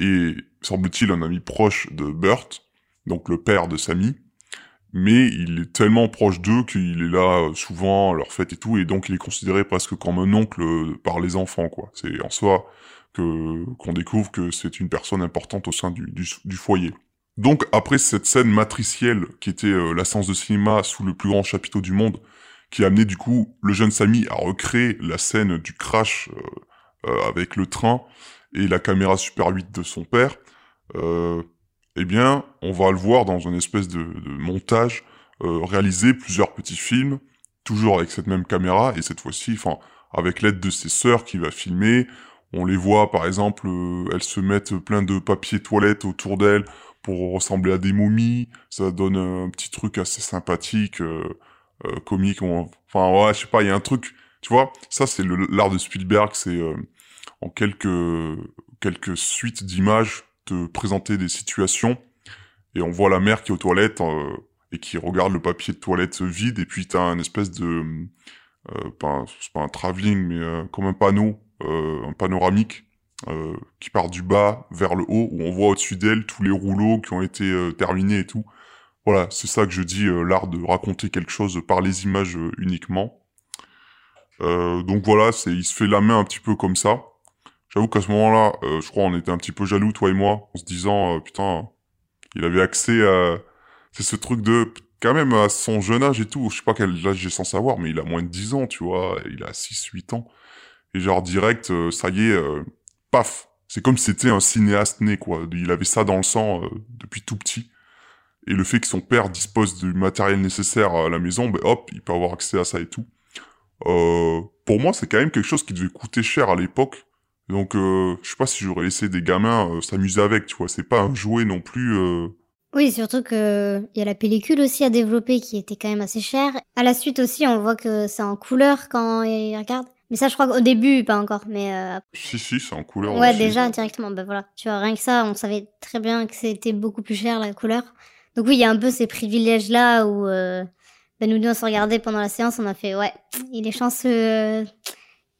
et semble-t-il un ami proche de Burt, donc le père de Sammy. mais il est tellement proche d'eux qu'il est là euh, souvent à leur fête et tout, et donc il est considéré presque comme un oncle euh, par les enfants, quoi. C'est en soi qu'on découvre que c'est une personne importante au sein du, foyer. Donc après cette scène matricielle qui était euh, la séance de cinéma sous le plus grand chapiteau du monde, qui a amené du coup le jeune Samy à recréer la scène du crash avec le train et la caméra Super 8 de son père, euh, eh bien, on va le voir dans une espèce de, montage, euh, réaliser plusieurs petits films, toujours avec cette même caméra, et cette fois-ci, enfin, avec l'aide de ses sœurs qui va filmer. On les voit, par exemple, euh, elles se mettent plein de papier toilette autour d'elles pour ressembler à des momies. Ça donne un petit truc assez sympathique, euh, euh comique. Enfin, ouais, je sais pas, il y a un truc, tu vois. Ça, c'est l'art de Spielberg, c'est en quelques quelques suites d'images te présenter des situations et on voit la mère qui est aux toilettes et qui regarde le papier de toilette vide et puis t'as un espèce de pas c'est pas un travelling mais comme un panneau un panoramique euh, qui part du bas vers le haut où on voit au-dessus d'elle tous les rouleaux qui ont été terminés et tout. Voilà c'est ça que je dis l'art de raconter quelque chose par les images uniquement. Donc voilà c'est il se fait la main un petit peu comme ça. J'avoue qu'à ce moment-là, euh, je crois on était un petit peu jaloux, toi et moi, en se disant, euh, putain, il avait accès à... C'est ce truc de... Quand même, à son jeune âge et tout, je sais pas quel âge j'ai sans savoir, mais il a moins de 10 ans, tu vois, il a 6-8 ans. Et genre, direct, euh, ça y est, paf C'est comme si c'était un cinéaste né, quoi. Il avait ça dans le sang depuis tout petit. Et le fait que son père dispose du matériel nécessaire à la maison, ben hop, il peut avoir accès à ça et tout. pour moi, c'est quand même quelque chose qui devait coûter cher à l'époque donc, euh, je sais pas si j'aurais laissé des gamins euh, s'amuser avec, tu vois. C'est pas un jouet non plus. Euh... Oui, surtout que il y a la pellicule aussi à développer qui était quand même assez chère. À la suite aussi, on voit que c'est en couleur quand il regarde. Mais ça, je crois qu'au début, pas encore. Mais euh... si, si, c'est en couleur. Ouais, aussi. déjà directement. Ben voilà, tu vois, rien que ça, on savait très bien que c'était beaucoup plus cher la couleur. Donc oui, il y a un peu ces privilèges là où euh, ben nous deux on se regardait pendant la séance, on a fait ouais, il est chanceux, euh,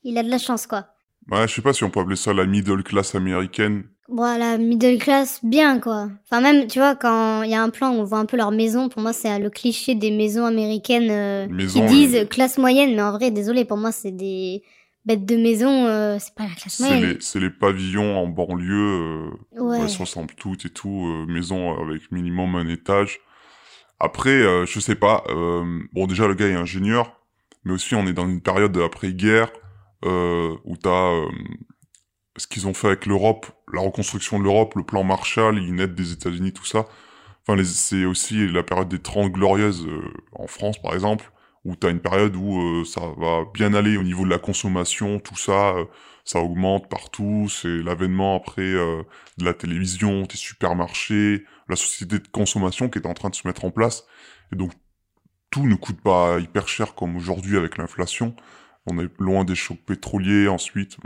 il a de la chance quoi. Ouais, je sais pas si on peut appeler ça la middle class américaine. Bon, la middle class, bien quoi. Enfin, même, tu vois, quand il y a un plan où on voit un peu leur maison, pour moi, c'est le cliché des maisons américaines euh, Maison, qui disent classe moyenne, mais en vrai, désolé, pour moi, c'est des bêtes de maison, euh, c'est pas la classe moyenne. les, c'est les pavillons en banlieue, euh, Ouais. elles se ressemblent toutes et tout, euh, maison avec minimum un étage. Après, je sais pas, bon déjà le gars est ingénieur, mais aussi on est dans une période après-guerre, euh, où t'as ce qu'ils ont fait avec l'Europe, la reconstruction de l'Europe, le plan Marshall, une aide des États-Unis, tout ça. Enfin, c'est aussi la période des 30 glorieuses euh, en France, par exemple, où t'as une période où euh, ça va bien aller au niveau de la consommation, tout ça, euh, ça augmente partout, c'est l'avènement après euh, de la télévision, des supermarchés, la société de consommation qui est en train de se mettre en place. Et donc, tout ne coûte pas hyper cher comme aujourd'hui avec l'inflation. On est loin des chocs pétroliers ensuite.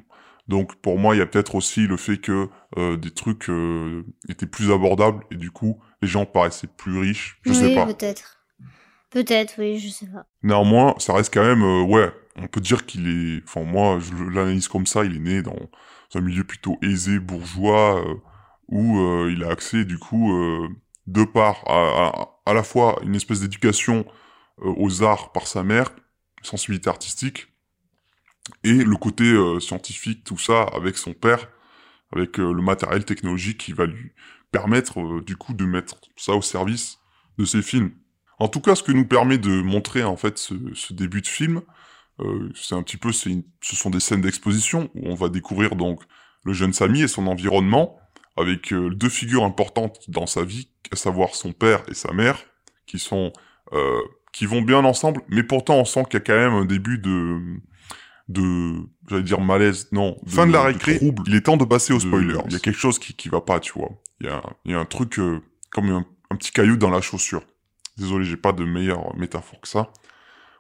Donc pour moi, il y a peut-être aussi le fait que euh, des trucs euh, étaient plus abordables et du coup, les gens paraissaient plus riches. Je sais oui, pas. peut-être. Peut-être, oui, je sais pas. Néanmoins, ça reste quand même, euh, ouais, on peut dire qu'il est, enfin moi, je l'analyse comme ça, il est né dans un milieu plutôt aisé, bourgeois, où il a accès du coup, de part à, à, à la fois une espèce d'éducation aux arts par sa mère, sensibilité artistique, et le côté euh, scientifique, tout ça, avec son père, avec euh, le matériel technologique qui va lui permettre euh, du coup de mettre ça au service de ses films. En tout cas, ce que nous permet de montrer en fait ce, début de film, c'est un petit peu, une- ce sont des scènes d'exposition où on va découvrir donc le jeune Samy et son environnement, avec deux figures importantes dans sa vie, à savoir son père et sa mère, qui sont qui vont bien ensemble, mais pourtant on sent qu'il y a quand même un début de de j'allais dire malaise, non, fin de la récré. trouble. Il est temps de passer aux spoilers. Il y a quelque chose qui qui va pas, tu vois. Il y a il y a un truc euh, comme un, un petit caillou dans la chaussure. Désolé, j'ai pas de meilleure métaphore que ça.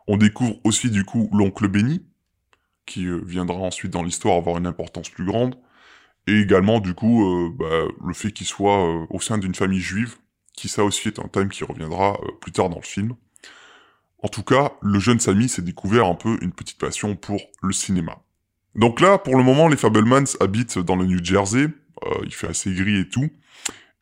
On découvre aussi du coup l'oncle Benny, qui euh, viendra ensuite dans l'histoire avoir une importance plus grande, et également du coup euh, bah, le fait qu'il soit au sein d'une famille juive, qui ça aussi est un thème qui reviendra plus tard dans le film. En tout cas, le jeune Samy s'est découvert un peu une petite passion pour le cinéma. Donc là, pour le moment, les Fablemans habitent dans le New Jersey, euh, il fait assez gris et tout,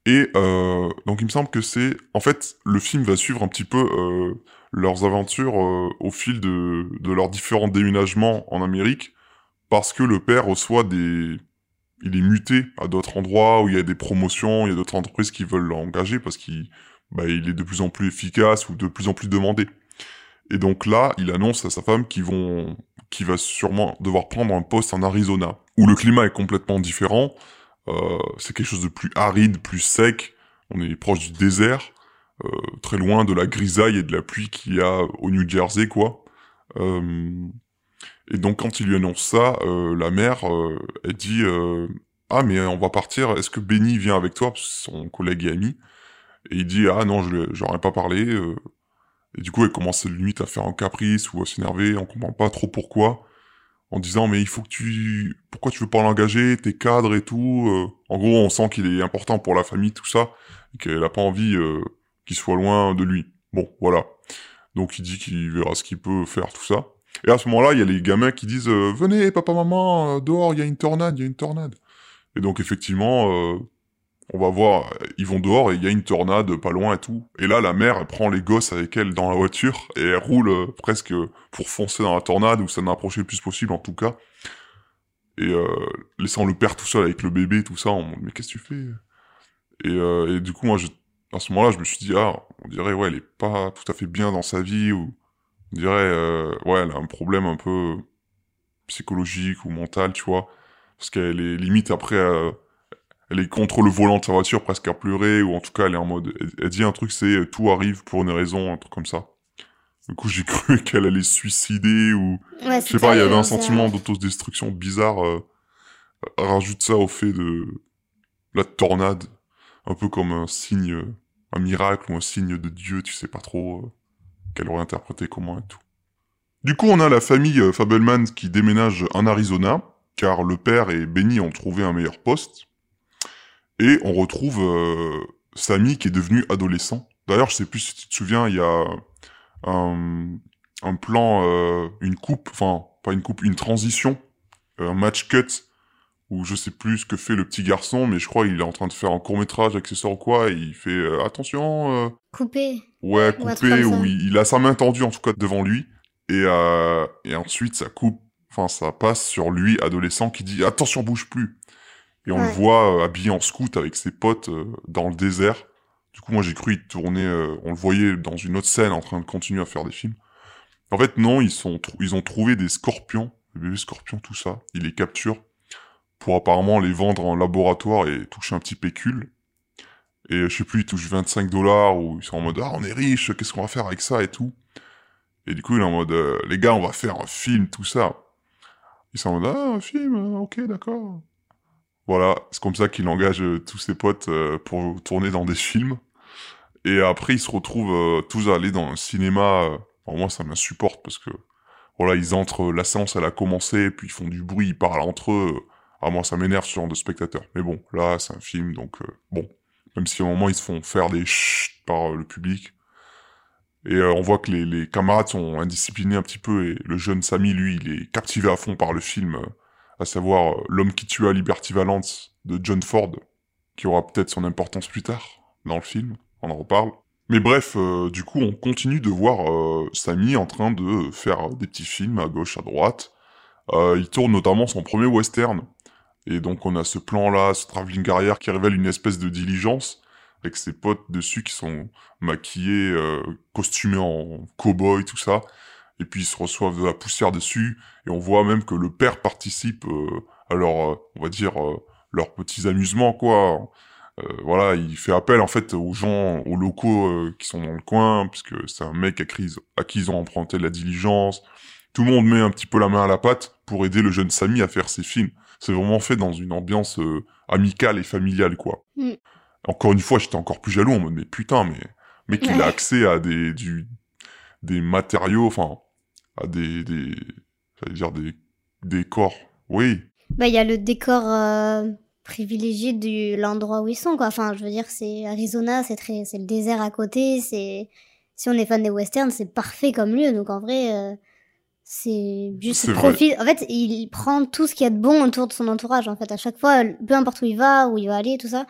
Et euh, donc il me semble que c'est... En fait, le film va suivre un petit peu euh, leurs aventures au fil de, de leurs différents déménagements en Amérique, parce que le père reçoit des... Il est muté à d'autres endroits où il y a des promotions, il y a d'autres entreprises qui veulent l'engager parce qu'il bah, il est de plus en plus efficace ou de plus en plus demandé. Et donc là, il annonce à sa femme qu'ils vont, qu'il va sûrement devoir prendre un poste en Arizona, où le climat est complètement différent. Euh, c'est quelque chose de plus aride, plus sec. On est proche du désert, euh, très loin de la grisaille et de la pluie qu'il y a au New Jersey, quoi. Euh, et donc quand il lui annonce ça, euh, la mère, euh, elle dit euh, ah mais on va partir. Est-ce que Benny vient avec toi? Parce que son collègue et ami. Et il dit ah non, je j'aurais pas parlé. Et du coup, elle commence limite à faire un caprice ou à s'énerver. On comprend pas trop pourquoi. En disant mais il faut que tu, pourquoi tu veux pas l'engager T'es cadre et tout. euh. En gros, on sent qu'il est important pour la famille, tout ça, et qu'elle a pas envie euh, qu'il soit loin de lui. Bon, voilà. Donc il dit qu'il verra ce qu'il peut faire, tout ça. Et à ce moment-là, il y a les gamins qui disent euh, Venez, papa, maman, dehors, il y a une tornade, il y a une tornade. Et donc, effectivement, on va voir, ils vont dehors et il y a une tornade pas loin et tout. Et là, la mère, prend les gosses avec elle dans la voiture et elle roule euh, presque pour foncer dans la tornade ou s'en approcher le plus possible, en tout cas. Et euh, laissant le père tout seul avec le bébé, tout ça, on mais qu'est-ce que tu fais? Et, euh, et du coup, moi, à ce moment-là, je me suis dit, ah, on dirait, ouais, elle est pas tout à fait bien dans sa vie ou on dirait, euh, ouais, elle a un problème un peu psychologique ou mental, tu vois. Parce qu'elle est limite après, elle est contre le volant de sa voiture, presque à pleurer, ou en tout cas, elle est en mode, elle, elle dit un truc, c'est euh, tout arrive pour une raison, un truc comme ça. Du coup, j'ai cru qu'elle allait se suicider ou, Ouais, je sais pas, il y avait un sentiment d'autodestruction bizarre. Euh, rajoute ça au fait de la tornade, un peu comme un signe, euh, un miracle ou un signe de Dieu, tu sais pas trop euh, qu'elle aurait interprété comment et tout. Du coup, on a la famille Fabelman qui déménage en Arizona, car le père et Benny ont trouvé un meilleur poste. Et on retrouve euh, Sammy qui est devenu adolescent. D'ailleurs, je sais plus si tu te souviens, il y a un, un plan, euh, une coupe, enfin, pas une coupe, une transition, un match cut, où je sais plus ce que fait le petit garçon, mais je crois qu'il est en train de faire un court-métrage accessoire ou quoi, et il fait euh, attention, euh, Coupé. Ouais, Ou coupé, où il, il a sa main tendue en tout cas devant lui, et, euh, et ensuite ça coupe, enfin ça passe sur lui, adolescent, qui dit attention bouge plus. Et on le voit euh, habillé en scout avec ses potes euh, dans le désert. Du coup moi j'ai cru il tournait, euh, on le voyait dans une autre scène en train de continuer à faire des films. En fait non, ils sont, trou- ils ont trouvé des scorpions, des bébés scorpions, tout ça? Ils les capturent pour apparemment les vendre en laboratoire et toucher un petit pécule. Et je sais plus, ils touchent 25 dollars ou ils sont en mode ah on est riche, qu'est-ce qu'on va faire avec ça et tout. Et du coup il est en mode les gars on va faire un film tout ça. Ils sont en mode ah un film, ok d'accord. Voilà, c'est comme ça qu'il engage euh, tous ses potes euh, pour tourner dans des films. Et après ils se retrouvent euh, tous à aller dans un cinéma. moi ça m'insupporte parce que voilà ils entrent, la séance elle a commencé, puis ils font du bruit, ils parlent entre eux. Ah moi ça m'énerve ce genre de spectateur. Mais bon là c'est un film donc bon même si à un moment ils se font faire des chut par le public. Et on voit que les, les camarades sont indisciplinés un petit peu, et le jeune Samy, lui, il est captivé à fond par le film, à savoir euh, L'homme qui tua Liberty Valance de John Ford, qui aura peut-être son importance plus tard dans le film, on en reparle. Mais bref, euh, du coup, on continue de voir euh, Samy en train de faire des petits films à gauche, à droite. Euh, il tourne notamment son premier western, et donc on a ce plan-là, ce travelling arrière qui révèle une espèce de diligence, avec ses potes dessus qui sont maquillés, costumés en cow-boy, tout ça. Et puis ils se reçoivent de la poussière dessus, et on voit même que le père participe euh, à leur, euh, on va dire, euh, leurs petits amusements, quoi. Euh, voilà, il fait appel en fait aux gens, aux locaux euh, qui sont dans le coin, puisque c'est un mec à qui, à qui ils ont emprunté la diligence. Tout le monde met un petit peu la main à la pâte pour aider le jeune Samy à faire ses films. C'est vraiment fait dans une ambiance euh, amicale et familiale, quoi. Mm. Encore une fois, j'étais encore plus jaloux en mode, mais putain, mais mec, il a accès à des, du, des matériaux, enfin, à des, des, j'allais dire des, corps. Oui, Bah, il y a le décor euh, privilégié de l'endroit où ils sont, quoi. Enfin, je veux dire, c'est Arizona, c'est très, c'est le désert à côté, c'est, si on est fan des westerns, c'est parfait comme lieu. Donc, en vrai, euh, c'est juste, il profite. En fait, il prend tout ce qu'il y a de bon autour de son entourage, en fait. À chaque fois, peu importe où il va, où il va aller, tout ça,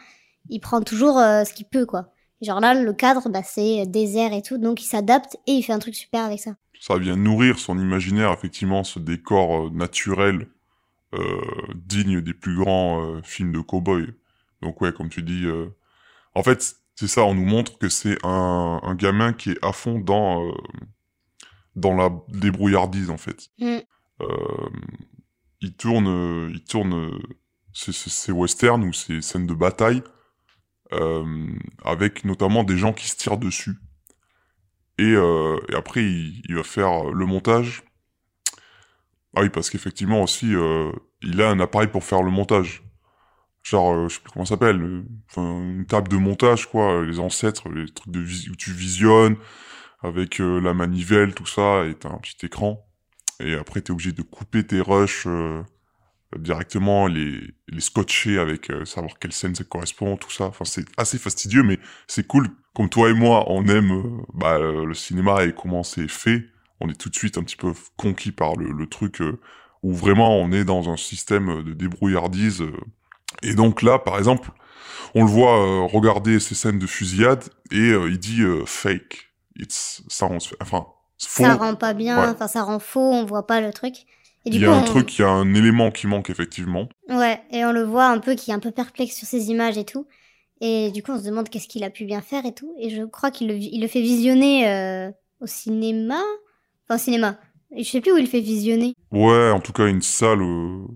il prend toujours euh, ce qu'il peut, quoi. Genre là, le cadre, bah, c'est désert et tout, donc il s'adapte et il fait un truc super avec ça. Ça vient nourrir son imaginaire, effectivement, ce décor euh, naturel euh, digne des plus grands euh, films de cow-boy. Donc ouais, comme tu dis, euh, en fait, c'est ça, on nous montre que c'est un, un gamin qui est à fond dans dans la débrouillardise en fait. Mm. Il tourne, il tourne ces westerns ou ces scènes de bataille avec notamment des gens qui se tirent dessus. Et, euh, et après, il, va faire le montage. Ah oui, parce qu'effectivement aussi, euh, il a un appareil pour faire le montage. Genre, euh, je sais plus comment ça s'appelle, euh, une table de montage, quoi, les ancêtres, les trucs où tu visionnes, avec euh, la manivelle, tout ça, et t'as un petit écran. Et après, t'es obligé de couper tes rushs euh, directement, les, les scotcher avec euh, savoir quelle scène ça correspond, tout ça. Enfin, c'est assez fastidieux, mais c'est cool. Comme toi et moi, on aime euh, bah, le cinéma et comment c'est fait. On est tout de suite un petit peu conquis par le, le truc euh, où vraiment on est dans un système de débrouillardise. Et donc là, par exemple, on le voit regarder ces scènes de fusillade et il dit fake. It's sounds, enfin, faux. Ça rend pas bien, Ouais. ça rend faux, on voit pas le truc. Et du Il y coup, a un on- truc, il y a un élément qui manque effectivement. Ouais, et on le voit un peu qui est un peu perplexe sur ces images et tout. Et du coup, on se demande qu'est-ce qu'il a pu bien faire et tout. Et je crois qu'il le, il le fait visionner euh, au cinéma? Enfin, au cinéma. Je sais plus où il le fait visionner. Ouais, en tout cas une salle. euh,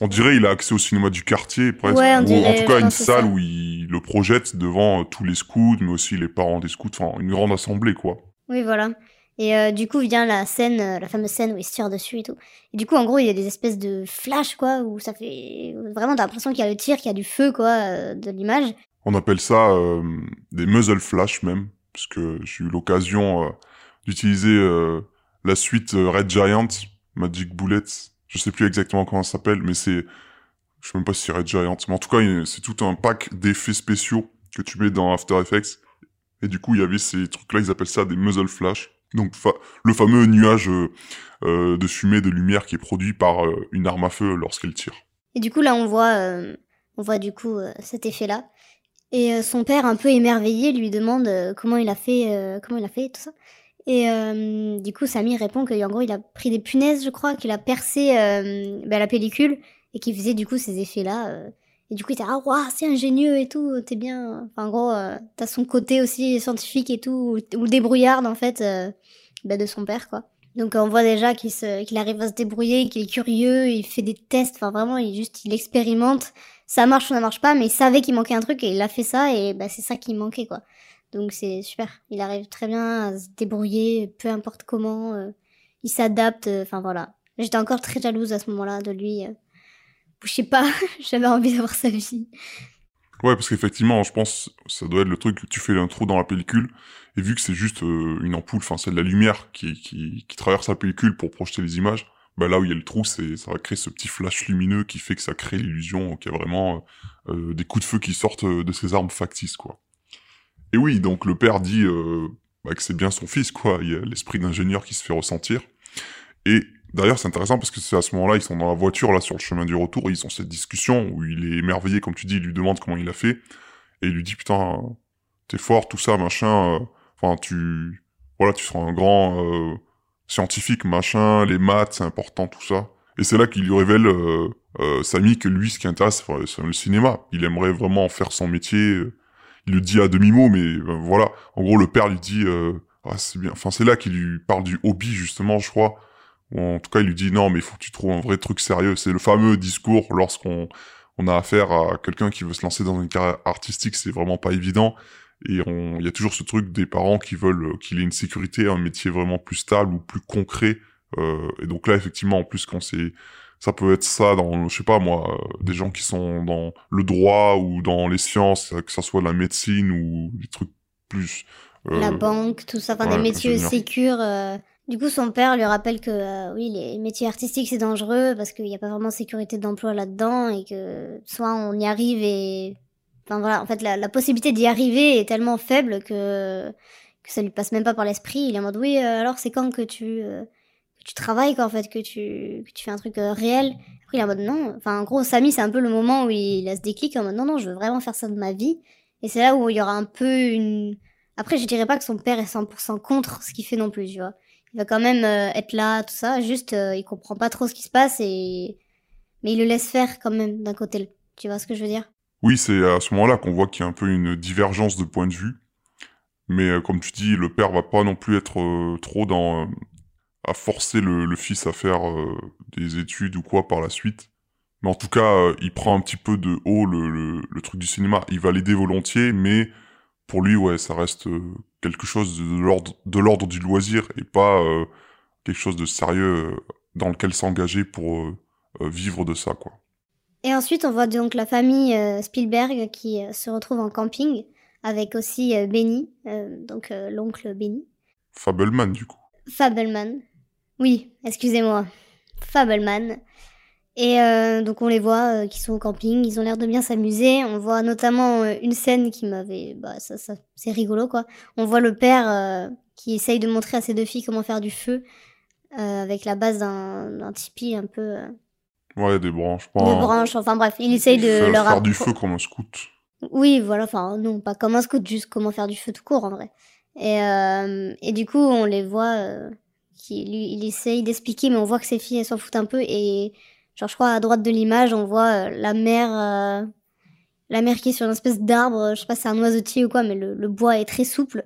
On dirait il a accès au cinéma du quartier presque. Ouais, on Ou dirait, en tout cas une salle ça. où il le projette devant euh, tous les scouts, mais aussi les parents des scouts. Enfin, une grande assemblée quoi. Oui, voilà. Et euh, du coup vient la scène, euh, la fameuse scène où il se tire dessus et tout. Et du coup, en gros, il y a des espèces de flash, quoi, où ça fait vraiment, t'as l'impression qu'il y a le tir, qu'il y a du feu, quoi, euh, de l'image. On appelle ça des muzzle flash même, puisque j'ai eu l'occasion d'utiliser la suite Red Giant, Magic Bullets. Je sais plus exactement comment ça s'appelle, mais c'est, je sais même pas si Red Giant, mais en tout cas c'est tout un pack d'effets spéciaux que tu mets dans After Effects. Et du coup il y avait ces trucs-là, ils appellent ça des muzzle flash. Donc le fameux nuage euh, euh, de fumée, de lumière qui est produit par euh, une arme à feu lorsqu'elle tire. Et du coup, là, on voit, on voit du coup cet effet-là. Et son père, un peu émerveillé, lui demande comment il a fait, comment il a fait tout ça. Et du coup, Samy répond qu'en gros, il a pris des punaises, je crois, qu'il a percé bah, la pellicule et qu'il faisait du coup ces effets-là. Euh. Et du coup, il était ah waouh, c'est ingénieux et tout, t'es bien. Enfin, en gros, euh, t'as son côté aussi scientifique et tout, ou, ou débrouillard en fait euh, bah, de son père, quoi. Donc on voit déjà qu'il qu'il arrive à se débrouiller, qu'il est curieux, il fait des tests, enfin vraiment, il juste il expérimente. Ça marche ou ça marche pas, mais il savait qu'il manquait un truc et il a fait ça et bah c'est ça qui manquait quoi. Donc c'est super. Il arrive très bien à se débrouiller, peu importe comment. euh, il s'adapte. euh, Enfin voilà. J'étais encore très jalouse à ce moment-là de lui. Je sais pas, j'avais envie d'avoir sa vie. Ouais, parce qu'effectivement, je pense, ça doit être le truc que tu fais un trou dans la pellicule, et vu que c'est juste euh, une ampoule, enfin c'est de la lumière qui, traverse la pellicule pour projeter les images, bah là où il y a le trou, ça va créer ce petit flash lumineux qui fait que ça crée l'illusion qu'il y a vraiment euh, euh, des coups de feu qui sortent de ces armes factices, quoi. Et oui, donc le père dit bah, que c'est bien son fils, quoi. Il y a l'esprit d'ingénieur qui se fait ressentir. Et d'ailleurs, c'est intéressant parce que c'est à ce moment-là, ils sont dans la voiture, là, sur le chemin du retour, et ils ont cette discussion où il est émerveillé, comme tu dis, il lui demande comment il a fait, et il lui dit, putain, t'es fort, tout ça, machin, euh, enfin, tu, voilà, tu seras un grand euh, scientifique, machin, les maths, c'est important, tout ça. Et c'est là qu'il lui révèle, euh, euh, Samy, que lui, ce qui intéresse, c'est le cinéma. Il aimerait vraiment faire son métier. Il le dit à demi-mot, mais euh, voilà. En gros, le père lui dit, ah, c'est bien. Enfin, c'est là qu'il lui parle du hobby, justement, je crois. En tout cas, il lui dit, non, mais il faut que tu trouves un vrai truc sérieux. C'est le fameux discours lorsqu'on on a affaire à quelqu'un qui veut se lancer dans une carrière artistique, c'est vraiment pas évident. Et on- il y a toujours ce truc des parents qui veulent euh, qu'il ait une sécurité, un métier vraiment plus stable ou plus concret. Euh, et donc là, effectivement, en plus, quand c'est, ça peut être ça dans, je sais pas moi, euh, des gens qui sont dans le droit ou dans les sciences, euh, que ça soit la médecine ou des trucs plus. euh, La banque, tout ça, enfin ouais, des métiers sécures. euh. Du coup, son père lui rappelle que euh, oui, les métiers artistiques c'est dangereux parce qu'il n'y a pas vraiment sécurité d'emploi là-dedans et que soit on y arrive et enfin voilà, en fait la, possibilité d'y arriver est tellement faible que que ça lui passe même pas par l'esprit. Il est en mode oui, euh, alors c'est quand que tu euh, tu travailles, quoi, en fait, que tu, que tu fais un truc réel? Après, il est en mode non. Enfin, en gros, Samy, c'est un peu le moment où il a ce déclic en mode non, non, je veux vraiment faire ça de ma vie. Et c'est là où il y aura un peu une. Après, je dirais pas que son père est 100% contre ce qu'il fait non plus, tu vois. Il va quand même euh, être là, tout ça. Juste, euh, il comprend pas trop ce qui se passe et. Mais il le laisse faire quand même d'un côté. Tu vois ce que je veux dire? Oui, c'est à ce moment-là qu'on voit qu'il y a un peu une divergence de point de vue. Mais euh, comme tu dis, le père va pas non plus être trop dans à forcer le, fils à faire des études ou quoi par la suite. Mais en tout cas, il prend un petit peu de haut le, le truc du cinéma. Il va l'aider volontiers, mais pour lui, ouais, ça reste euh, quelque chose de l'ordre du loisir et pas euh, quelque chose de sérieux euh, dans lequel s'engager pour euh, vivre de ça, quoi. Et ensuite, on voit donc la famille Spielberg qui se retrouve en camping avec aussi Benny, donc l'oncle Benny. Fableman, du coup. Fableman. Oui, excusez-moi. Fableman. Et euh, donc on les voit euh, qui sont au camping, ils ont l'air de bien s'amuser. On voit notamment euh, une scène qui m'avait... Bah ça, ça c'est rigolo quoi. On voit le père euh, qui essaye de montrer à ses deux filles comment faire du feu avec la base d'un tipi un peu... Ouais, des branches. Pas branche. Enfin bref, il essaye de faire, leur faire du feu comme un scout. Oui, voilà, enfin non, pas comme un scout, juste comment faire du feu tout court en vrai. Et, et du coup, on les voit, qui, lui, il essaye d'expliquer, mais on voit que ses filles, elles s'en foutent un peu. Et genre, je crois à droite de l'image, on voit euh, la mère, euh, la mère qui est sur une espèce d'arbre, je sais pas si c'est un oiseautier ou quoi, mais le, le bois est très souple.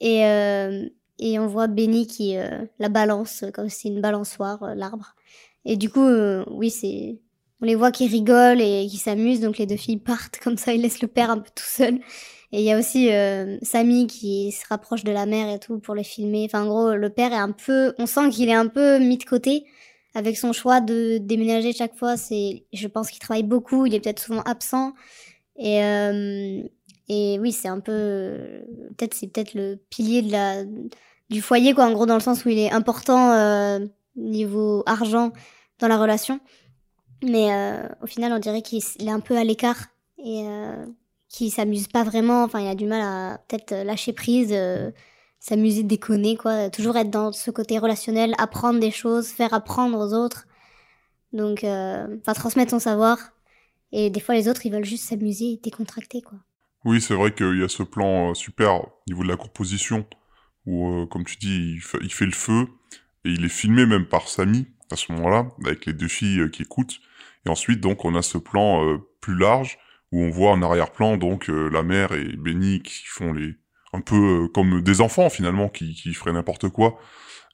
Et, euh, et on voit Benny qui la balance, comme si c'est une balançoire, l'arbre. Et du coup, oui, c'est on les voit qui rigolent et qui s'amusent, donc les deux filles partent comme ça, ils laissent le père un peu tout seul. Et il y a aussi euh, Samy qui se rapproche de la mère et tout pour les filmer. Enfin, en gros, le père est un peu, on sent qu'il est un peu mis de côté avec son choix de déménager chaque fois. C'est, je pense qu'il travaille beaucoup, il est peut-être souvent absent. Et euh, oui, c'est un peu, peut-être c'est peut-être le pilier du foyer quoi, en gros dans le sens où il est important euh, niveau argent dans la relation. Mais euh, au final, on dirait qu'il est un peu à l'écart et qu'il s'amuse pas vraiment. Enfin, il a du mal à peut-être lâcher prise, s'amuser, déconner, quoi. Toujours être dans ce côté relationnel, apprendre des choses, faire apprendre aux autres. Donc, euh, transmettre son savoir. Et des fois, les autres, ils veulent juste s'amuser et décontracter, quoi. Oui, c'est vrai qu'il y a ce plan euh, super au niveau de la composition où, euh, comme tu dis, il, fa- il fait le feu et il est filmé même par Samy à ce moment-là avec les deux filles euh, qui écoutent. Et ensuite, donc, on a ce plan plus large où on voit en arrière-plan donc la mère et Benny qui font les un peu euh, comme des enfants finalement qui, qui feraient n'importe quoi.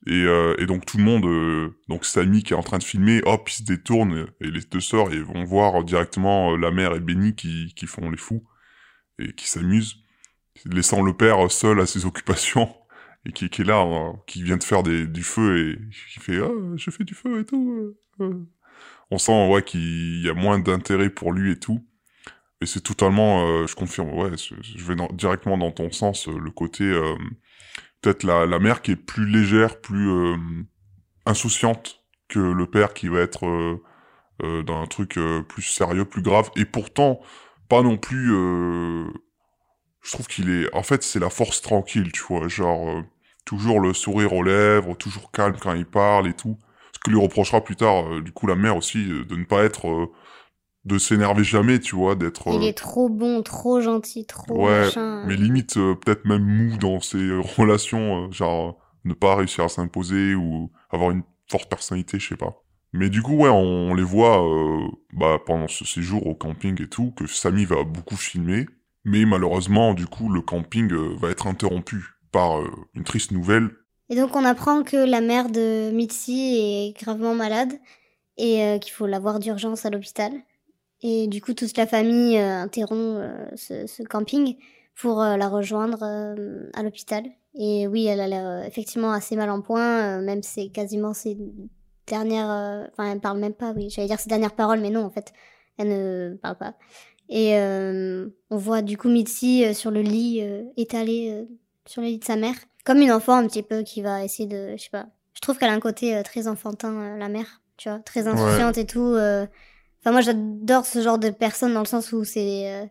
Et, euh, donc tout le monde, euh, donc Samy qui est en train de filmer, hop, il se détourne et les deux sœurs et vont voir directement la mère et Benny qui, qui font les fous et qui s'amusent, laissant le père seul à ses occupations et qui, est là, euh, qui vient de faire du feu et qui fait ah je fais du feu et tout. On sent ouais qu'il y a moins d'intérêt pour lui et tout. Et c'est totalement, euh, je confirme, ouais, je, vais directement dans ton sens, euh, le côté euh, peut-être la, mère qui est plus légère, plus insouciante que le père qui va être dans un truc plus sérieux, plus grave, et pourtant pas non plus. je trouve qu'il est, en fait, c'est la force tranquille, tu vois, genre toujours le sourire aux lèvres, toujours calme quand il parle et tout. Ce que lui reprochera plus tard, du coup, la mère aussi, de ne pas être, de s'énerver jamais, tu vois, d'être. Il euh, est trop bon, trop gentil, trop Ouais, machin. mais limite euh, peut-être même mou dans ses euh, relations, euh, genre ne pas réussir à s'imposer ou avoir une forte personnalité, je sais pas. Mais du coup, ouais, on, on les voit bah, pendant ce séjour au camping et tout, que Samy va beaucoup filmer, mais malheureusement, du coup, le camping va être interrompu par une triste nouvelle. Et donc on apprend que la mère de Mitzi est gravement malade et qu'il faut la voir d'urgence à l'hôpital. Et du coup toute la famille euh, interrompt euh, ce, ce camping pour euh, la rejoindre à l'hôpital. Et oui, elle a l'air effectivement assez mal en point, même c'est quasiment ses dernières... Enfin, elle parle même pas, oui, j'allais dire ses dernières paroles, mais non, en fait, elle ne parle pas. Et euh, on voit du coup Mitzi sur le lit, euh, étalée euh, sur le lit de sa mère, comme une enfant un petit peu qui va essayer de, je sais pas. Je trouve qu'elle a un côté très enfantin, la mère, tu vois, très insouciante et tout. Enfin, moi, j'adore ce genre de personne dans le sens où c'est euh,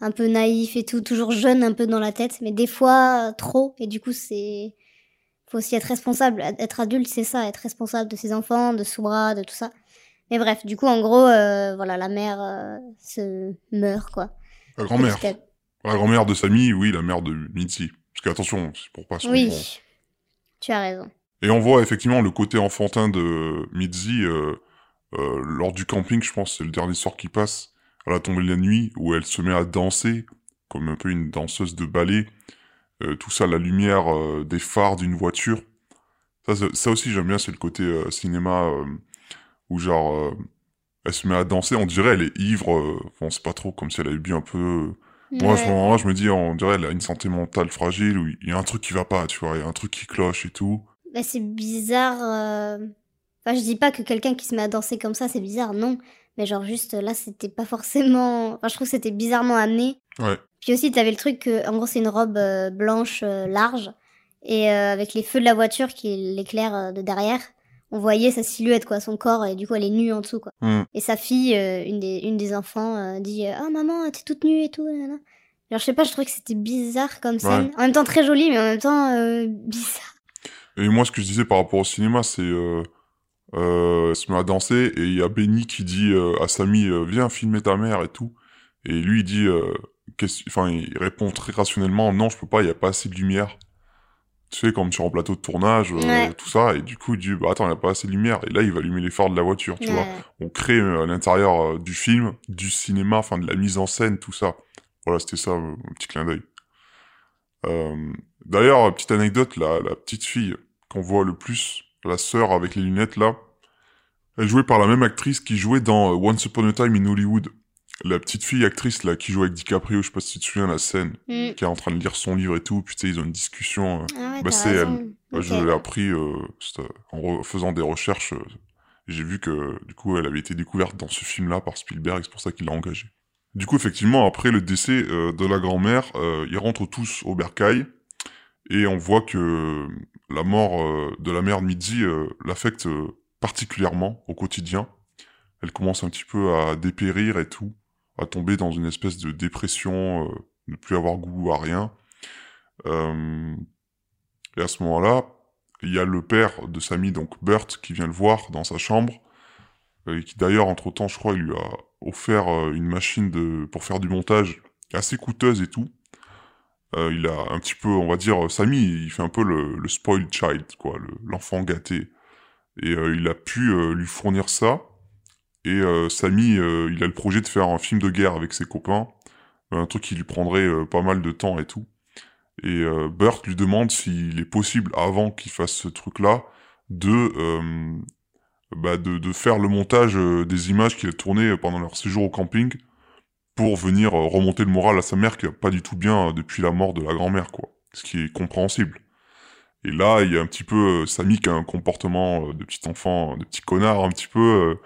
un peu naïf et tout, toujours jeune un peu dans la tête, mais des fois euh, trop. Et du coup, c'est, faut aussi être responsable. Être adulte, c'est ça, être responsable de ses enfants, de Soubra, de tout ça. Mais bref, du coup, en gros, euh, voilà, la mère euh, se meurt, quoi. La grand-mère. La grand-mère de Samy, oui, la mère de Mitzi. Parce que attention, c'est pour pas se Oui, tu as raison. Et on voit effectivement le côté enfantin de Mitzi euh, euh, lors du camping, je pense, c'est le dernier soir qui passe, à la tombée de la nuit, où elle se met à danser, comme un peu une danseuse de ballet. Euh, tout ça, la lumière euh, des phares d'une voiture. Ça, ça aussi, j'aime bien, c'est le côté cinéma où genre, elle se met à danser, on dirait elle est ivre, bon, c'est pas trop comme si elle avait bu un peu... Moi, à ce Ouais. moment-là, je me dis, on dirait elle a une santé mentale fragile, où il y a un truc qui va pas, tu vois, il y a un truc qui cloche et tout. Bah, c'est bizarre. Enfin, je dis pas que quelqu'un qui se met à danser comme ça, c'est bizarre, non. Mais genre, juste là, c'était pas forcément. Enfin, je trouve que c'était bizarrement amené. Ouais. Puis aussi, t'avais le truc que, en gros, c'est une robe euh, blanche euh, large. Et euh, avec les feux de la voiture qui l'éclairent de derrière, on voyait sa silhouette, quoi, son corps. Et du coup, elle est nue en dessous, quoi. Hmm. Et sa fille, une, des, une des enfants, dit Ah, maman, t'es toute nue et tout. Genre, je sais pas, je trouvais que c'était bizarre comme scène. En même temps, très joli, mais en même temps, bizarre. Et moi, ce que je disais par rapport au cinéma, c'est euh, elle se met à danser et il y a Benny qui dit euh, à Samy euh, viens filmer ta mère et tout. Et lui il dit, euh, enfin il répond très rationnellement non je peux pas, il y a pas assez de lumière. Tu sais comme sur un plateau de tournage, Ouais. tout ça. Et du coup il dit bah attends il y a pas assez de lumière. Et là il va allumer les phares de la voiture, tu vois. On crée à l'intérieur du film, du cinéma, enfin de la mise en scène, tout ça. Voilà c'était ça, un petit clin d'œil. Euh, D'ailleurs, petite anecdote, la, la petite fille qu'on voit le plus, la sœur avec les lunettes là, elle jouée par la même actrice qui jouait dans euh, Once Upon a Time in Hollywood. La petite fille actrice là qui joue avec DiCaprio, je sais pas si tu te souviens la scène, Mm. qui est en train de lire son livre et tout, puis tu sais, ils ont une discussion. euh, Ah ouais, Bah, c'est raison. bah, Je l'ai appris euh, en faisant des recherches. euh, J'ai vu que du coup elle avait été découverte dans ce film-là par Spielberg, c'est pour ça qu'il l'a engagée. Du coup, effectivement, après le décès euh, de la grand-mère, euh, ils rentrent tous au bercail et on voit que la mort euh, de la mère de Mitzi euh, l'affecte euh, particulièrement au quotidien. Elle commence un petit peu à dépérir et tout, à tomber dans une espèce de dépression, euh, ne plus avoir goût à rien. Et à ce moment-là, il y a le père de Sammy, donc Burt, qui vient le voir dans sa chambre, et qui d'ailleurs, entre-temps, je crois, il lui a offert une machine de pour faire du montage assez coûteuse et tout. Euh, il a un petit peu, on va dire, euh, Sammy, il fait un peu le, le spoiled child, quoi, le- l'enfant gâté. Et euh, il a pu lui fournir ça. Et euh, il a le projet de faire un film de guerre avec ses copains, un truc qui lui prendrait pas mal de temps et tout. Et Burt lui demande s'il est possible, avant qu'il fasse ce truc-là, de, bah, de, faire le montage des images qu'il a tournées pendant leur séjour au camping pour venir euh, remonter le moral à sa mère qui va pas du tout bien euh, depuis la mort de la grand-mère, quoi. Ce qui est compréhensible. Et là, il y a un petit peu euh, Samy qui a un comportement de petit enfant, de petit connard, un petit peu,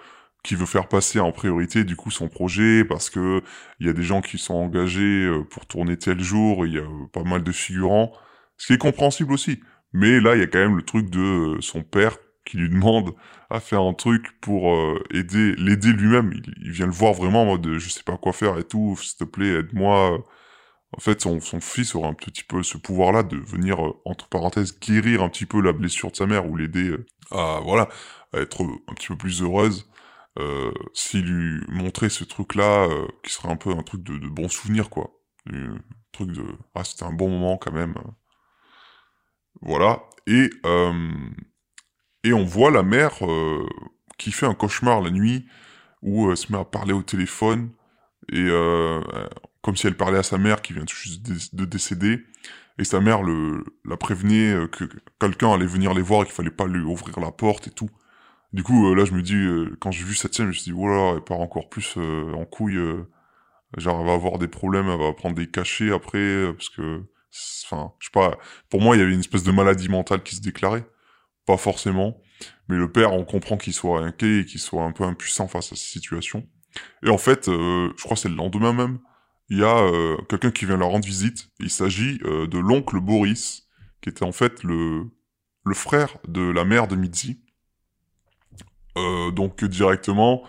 qui veut faire passer en priorité du coup son projet parce que il y a des gens qui sont engagés pour tourner tel jour, il y a pas mal de figurants, ce qui est compréhensible aussi. Mais là, il y a quand même le truc de son père qui lui demande à faire un truc pour euh, aider, l'aider lui-même. Il, vient le voir vraiment en mode je sais pas quoi faire et tout, s'il te plaît, aide-moi. En fait, son, son fils aura un petit peu ce pouvoir-là de venir, euh, entre parenthèses, guérir un petit peu la blessure de sa mère ou l'aider euh, à, voilà, à être un petit peu plus heureuse. S'il lui montrait ce truc-là, qui serait un peu un truc de, bon souvenir, quoi. Un truc de, ah, c'était un bon moment quand même. Voilà. Et, et on voit la mère euh, qui fait un cauchemar la nuit où elle se met à parler au téléphone et euh, comme si elle parlait à sa mère qui vient tout juste de, de décéder et sa mère le, la prévenait euh, que quelqu'un allait venir les voir et qu'il fallait pas lui ouvrir la porte et tout. Du coup, euh, là, je me dis, euh, quand j'ai vu cette scène, je me suis dit, voilà, elle part encore plus euh, en couille. euh, genre, elle va avoir des problèmes, elle va prendre des cachets après, euh, parce que, enfin, je sais pas. Pour moi, il y avait une espèce de maladie mentale qui se déclarait. Pas forcément. Mais le père, on comprend qu'il soit inquiet et qu'il soit un peu impuissant face à cette situation. Et en fait, euh, je crois que c'est le lendemain même, il y a euh, quelqu'un qui vient leur rendre visite. Il s'agit euh, de l'oncle Boris, qui était en fait le, le frère de la mère de Mitzi. Euh, donc directement,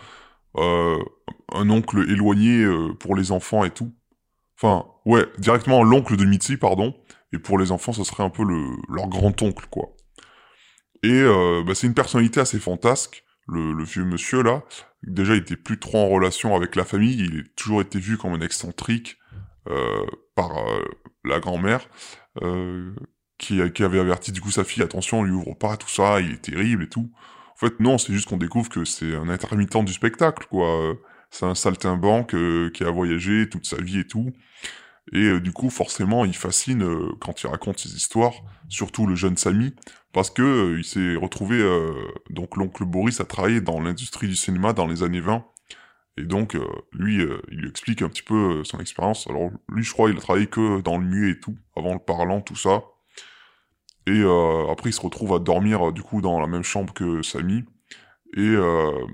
un oncle éloigné pour les enfants et tout. Enfin, ouais, directement l'oncle de Mitzi, pardon. Et pour les enfants, ce serait un peu le, leur grand-oncle, quoi. Et euh, bah, c'est une personnalité assez fantasque, le, vieux monsieur là. Déjà, il était plus trop en relation avec la famille, il a toujours été vu comme un excentrique euh, par euh, la grand-mère, qui, avait averti du coup sa fille, attention, on lui ouvre pas tout ça, il est terrible et tout. En fait, non, c'est juste qu'on découvre que c'est un intermittent du spectacle, quoi. C'est un saltimbanque qui a voyagé toute sa vie et tout. Et euh, du coup, forcément, il fascine euh, quand il raconte ses histoires, surtout le jeune Samy, parce que il s'est retrouvé, donc l'oncle Boris a travaillé dans l'industrie du cinéma dans les années 20. Et donc, lui, il lui explique un petit peu son expérience. Alors, lui, je crois, il a travaillé que dans le muet et tout, avant le parlant, tout ça. Et euh, après, il se retrouve à dormir du coup dans la même chambre que Samy. Et, euh,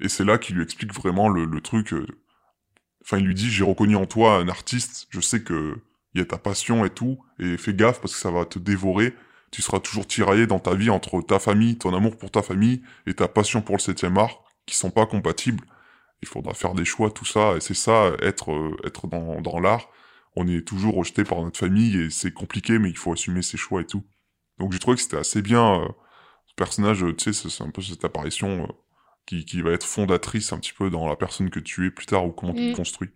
et c'est là qu'il lui explique vraiment le truc. Enfin, il lui dit J'ai reconnu en toi un artiste, je sais que il y a ta passion et tout, et fais gaffe parce que ça va te dévorer. Tu seras toujours tiraillé dans ta vie entre ta famille, ton amour pour ta famille et ta passion pour le 7 art, qui sont pas compatibles. Il faudra faire des choix, tout ça, et c'est ça, être, être dans, dans l'art on est toujours rejeté par notre famille et c'est compliqué, mais il faut assumer ses choix et tout. Donc j'ai trouvé que c'était assez bien. Euh, ce personnage, tu sais, c'est un peu cette apparition euh, qui, qui, va être fondatrice un petit peu dans la personne que tu es plus tard ou comment tu te mm. construis.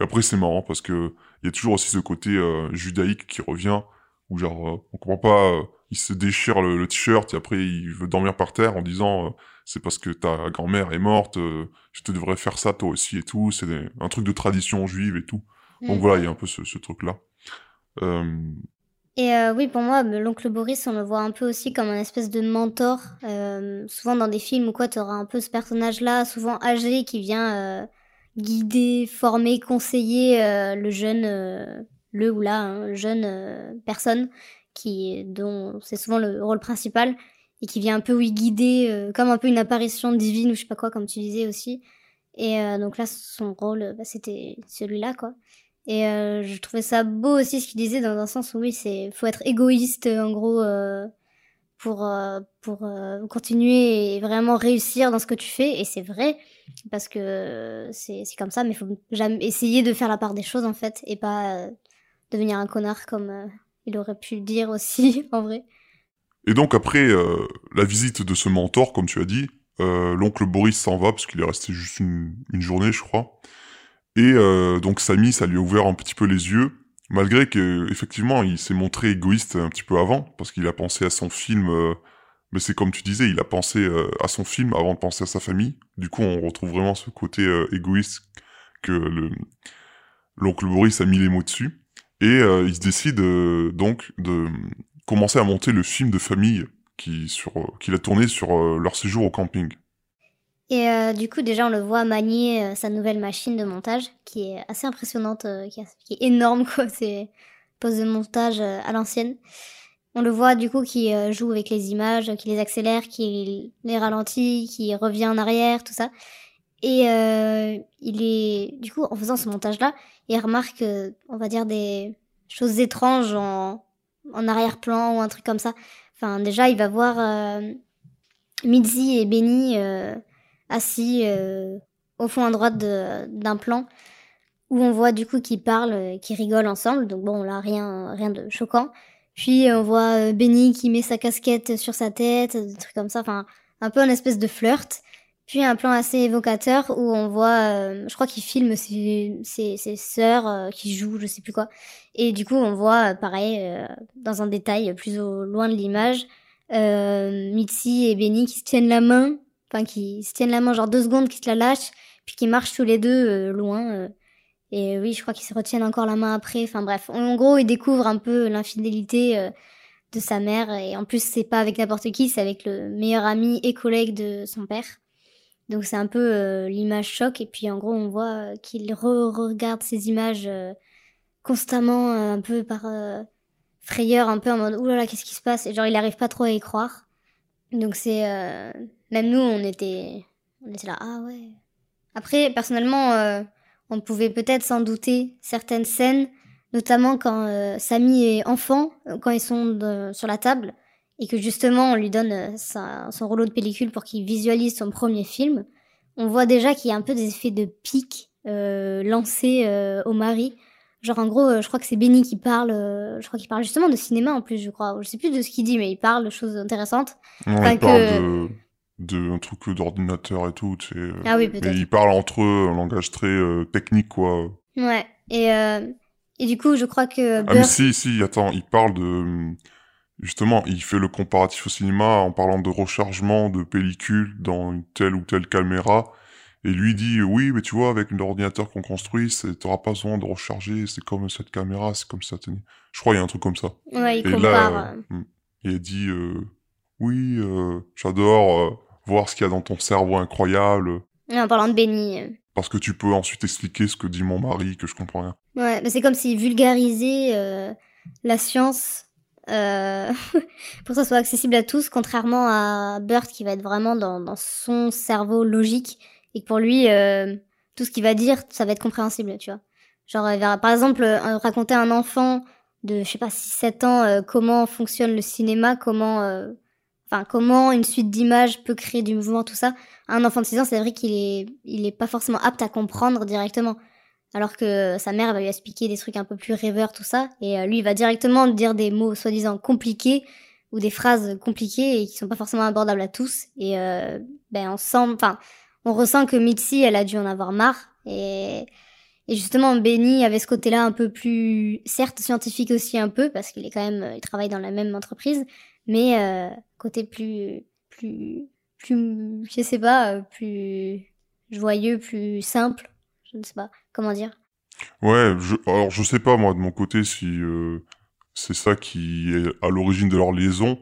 Et après c'est marrant parce que il y a toujours aussi ce côté euh, judaïque qui revient où genre on comprend pas, il se déchire le, le t-shirt et après il veut dormir par terre en disant c'est parce que ta grand-mère est morte, je te devrais faire ça toi aussi et tout. C'est un truc de tradition juive et tout. Donc voilà, il y a un peu ce, ce truc-là. Euh... Et euh, oui, pour moi, l'oncle Boris, on le voit un peu aussi comme un espèce de mentor. Euh, souvent dans des films ou quoi, tu auras un peu ce personnage-là, souvent âgé, qui vient euh, guider, former, conseiller euh, le jeune, euh, le ou la hein, jeune personne, qui dont c'est souvent le rôle principal, et qui vient un peu, oui, guider, comme un peu une apparition divine ou je sais pas quoi, comme tu disais aussi. Et donc là, son rôle, bah, c'était celui-là, quoi. Et euh, je trouvais ça beau aussi ce qu'il disait dans un sens où oui, c'est faut être égoïste en gros euh, pour euh, pour continuer et vraiment réussir dans ce que tu fais et c'est vrai parce que c'est c'est comme ça mais faut jamais essayer de faire la part des choses en fait et pas devenir un connard comme il aurait pu le dire aussi en vrai. Et donc après la visite de ce mentor comme tu as dit, l'oncle Boris s'en va parce qu'il est resté juste une journée je crois. Et euh, donc Samy, ça lui a ouvert un petit peu les yeux, malgré que effectivement il s'est montré égoïste un petit peu avant, parce qu'il a pensé à son film. Euh, mais c'est comme tu disais, il a pensé euh, à son film avant de penser à sa famille. Du coup, on retrouve vraiment ce côté égoïste que le l'oncle Boris a mis les mots dessus. Et il se décide donc de commencer à monter le film de famille qui sur qu'il a tourné sur leur séjour au camping. Et euh, du coup, déjà, on le voit manier euh, sa nouvelle machine de montage, qui est assez impressionnante, euh, qui, est énorme, quoi. C'est pose de montage à l'ancienne. On le voit, du coup, qui joue avec les images, qui les accélère, qui les ralentit, qui revient en arrière, tout ça. Et il est, du coup, en faisant ce montage-là, il remarque, on va dire, des choses étranges en, en arrière-plan ou un truc comme ça. Enfin, déjà, il va voir Mitzi et Benny assis euh, au fond à droite d'un plan où on voit du coup qu'ils parlent, euh, qu'ils rigolent ensemble. Donc bon, là rien, rien de choquant. Puis on voit euh, Benny qui met sa casquette sur sa tête, des trucs comme ça. Enfin, un peu un espèce de flirt. Puis un plan assez évocateur où on voit, je crois qu'il filme ses, ses, sœurs qui jouent, je sais plus quoi. Et du coup, on voit, pareil, dans un détail plus au loin de l'image, Mitzi et Benny qui se tiennent la main enfin qui se tiennent la main genre deux secondes, qui se la lâchent, puis qui marchent tous les deux euh, loin. Euh. et oui, je crois qu'ils se retiennent encore la main après. Enfin bref, en gros, ils découvrent un peu l'infidélité euh, de sa mère. Et en plus, c'est pas avec n'importe qui, c'est avec le meilleur ami et collègue de son père. Donc c'est un peu l'image choc. Et puis en gros, on voit qu'il re-regarde ces images constamment, un peu par frayeur, un peu en mode oulala, qu'est-ce qui se passe? Et genre, il arrive pas trop à y croire. Donc c'est même nous, on était, on était là, ah ouais. Après, personnellement, euh, on pouvait peut-être s'en douter certaines scènes, notamment quand euh, Samy est enfant, euh, quand ils sont sur la table, et que justement on lui donne son rouleau de pellicule pour qu'il visualise son premier film. On voit déjà qu'il y a un peu des effets de pic lancés au mari. Genre en gros, euh, je crois que c'est Benny qui parle, euh, je crois qu'il parle justement de cinéma en plus, je crois. Je sais plus de ce qu'il dit, mais il parle de choses intéressantes. Non, Enfin, il parle que- de, de un truc d'ordinateur et tout, tu sais. euh, Ah oui, Mais ils parlent entre eux un langage très euh, technique, quoi. Ouais. Et, euh, et du coup, je crois que Ah mais si, si, attends, il parle de... Justement, il fait le comparatif au cinéma en parlant de rechargement de pellicule dans une telle ou telle caméra. Et lui dit, oui, mais tu vois, avec l'ordinateur qu'on construit, t'auras pas besoin de recharger, c'est comme cette caméra, c'est comme ça. Je crois qu'il y a un truc comme ça. ouais, il Et compare. là, euh, hmm, il dit, euh, oui, euh, j'adore euh, voir ce qu'il y a dans ton cerveau incroyable, En parlant de Benny. euh. parce que tu peux ensuite expliquer ce que dit mon mari, que je comprends rien. Ouais, mais c'est comme s'il vulgarisait euh, la science euh, pour que ça soit accessible à tous, contrairement à Burt qui va être vraiment dans, dans son cerveau logique et que pour lui, euh, tout ce qu'il va dire, ça va être compréhensible, tu vois. Genre, il va, par exemple, euh, raconter à un enfant de, je sais pas, 6-7 ans euh, comment fonctionne le cinéma, comment, euh, enfin, comment une suite d'images peut créer du mouvement, tout ça. Un enfant de 6 ans, c'est vrai qu'il est, il est pas forcément apte à comprendre directement. Alors que sa mère va lui expliquer des trucs un peu plus rêveurs, tout ça. Et euh, lui, il va directement dire des mots soi-disant compliqués ou des phrases compliquées et qui sont pas forcément abordables à tous. Et euh, ben on sent, enfin, on ressent que Mitzi, elle a dû en avoir marre. Et, et justement, Benny avait ce côté-là un peu plus, certes scientifique aussi un peu parce qu'il est quand même, il travaille dans la même entreprise, mais euh, côté plus, plus, plus, je sais pas, euh, plus joyeux, plus simple. Je ne sais pas comment dire. Ouais, alors je sais pas moi de mon côté si euh, c'est ça qui est à l'origine de leur liaison.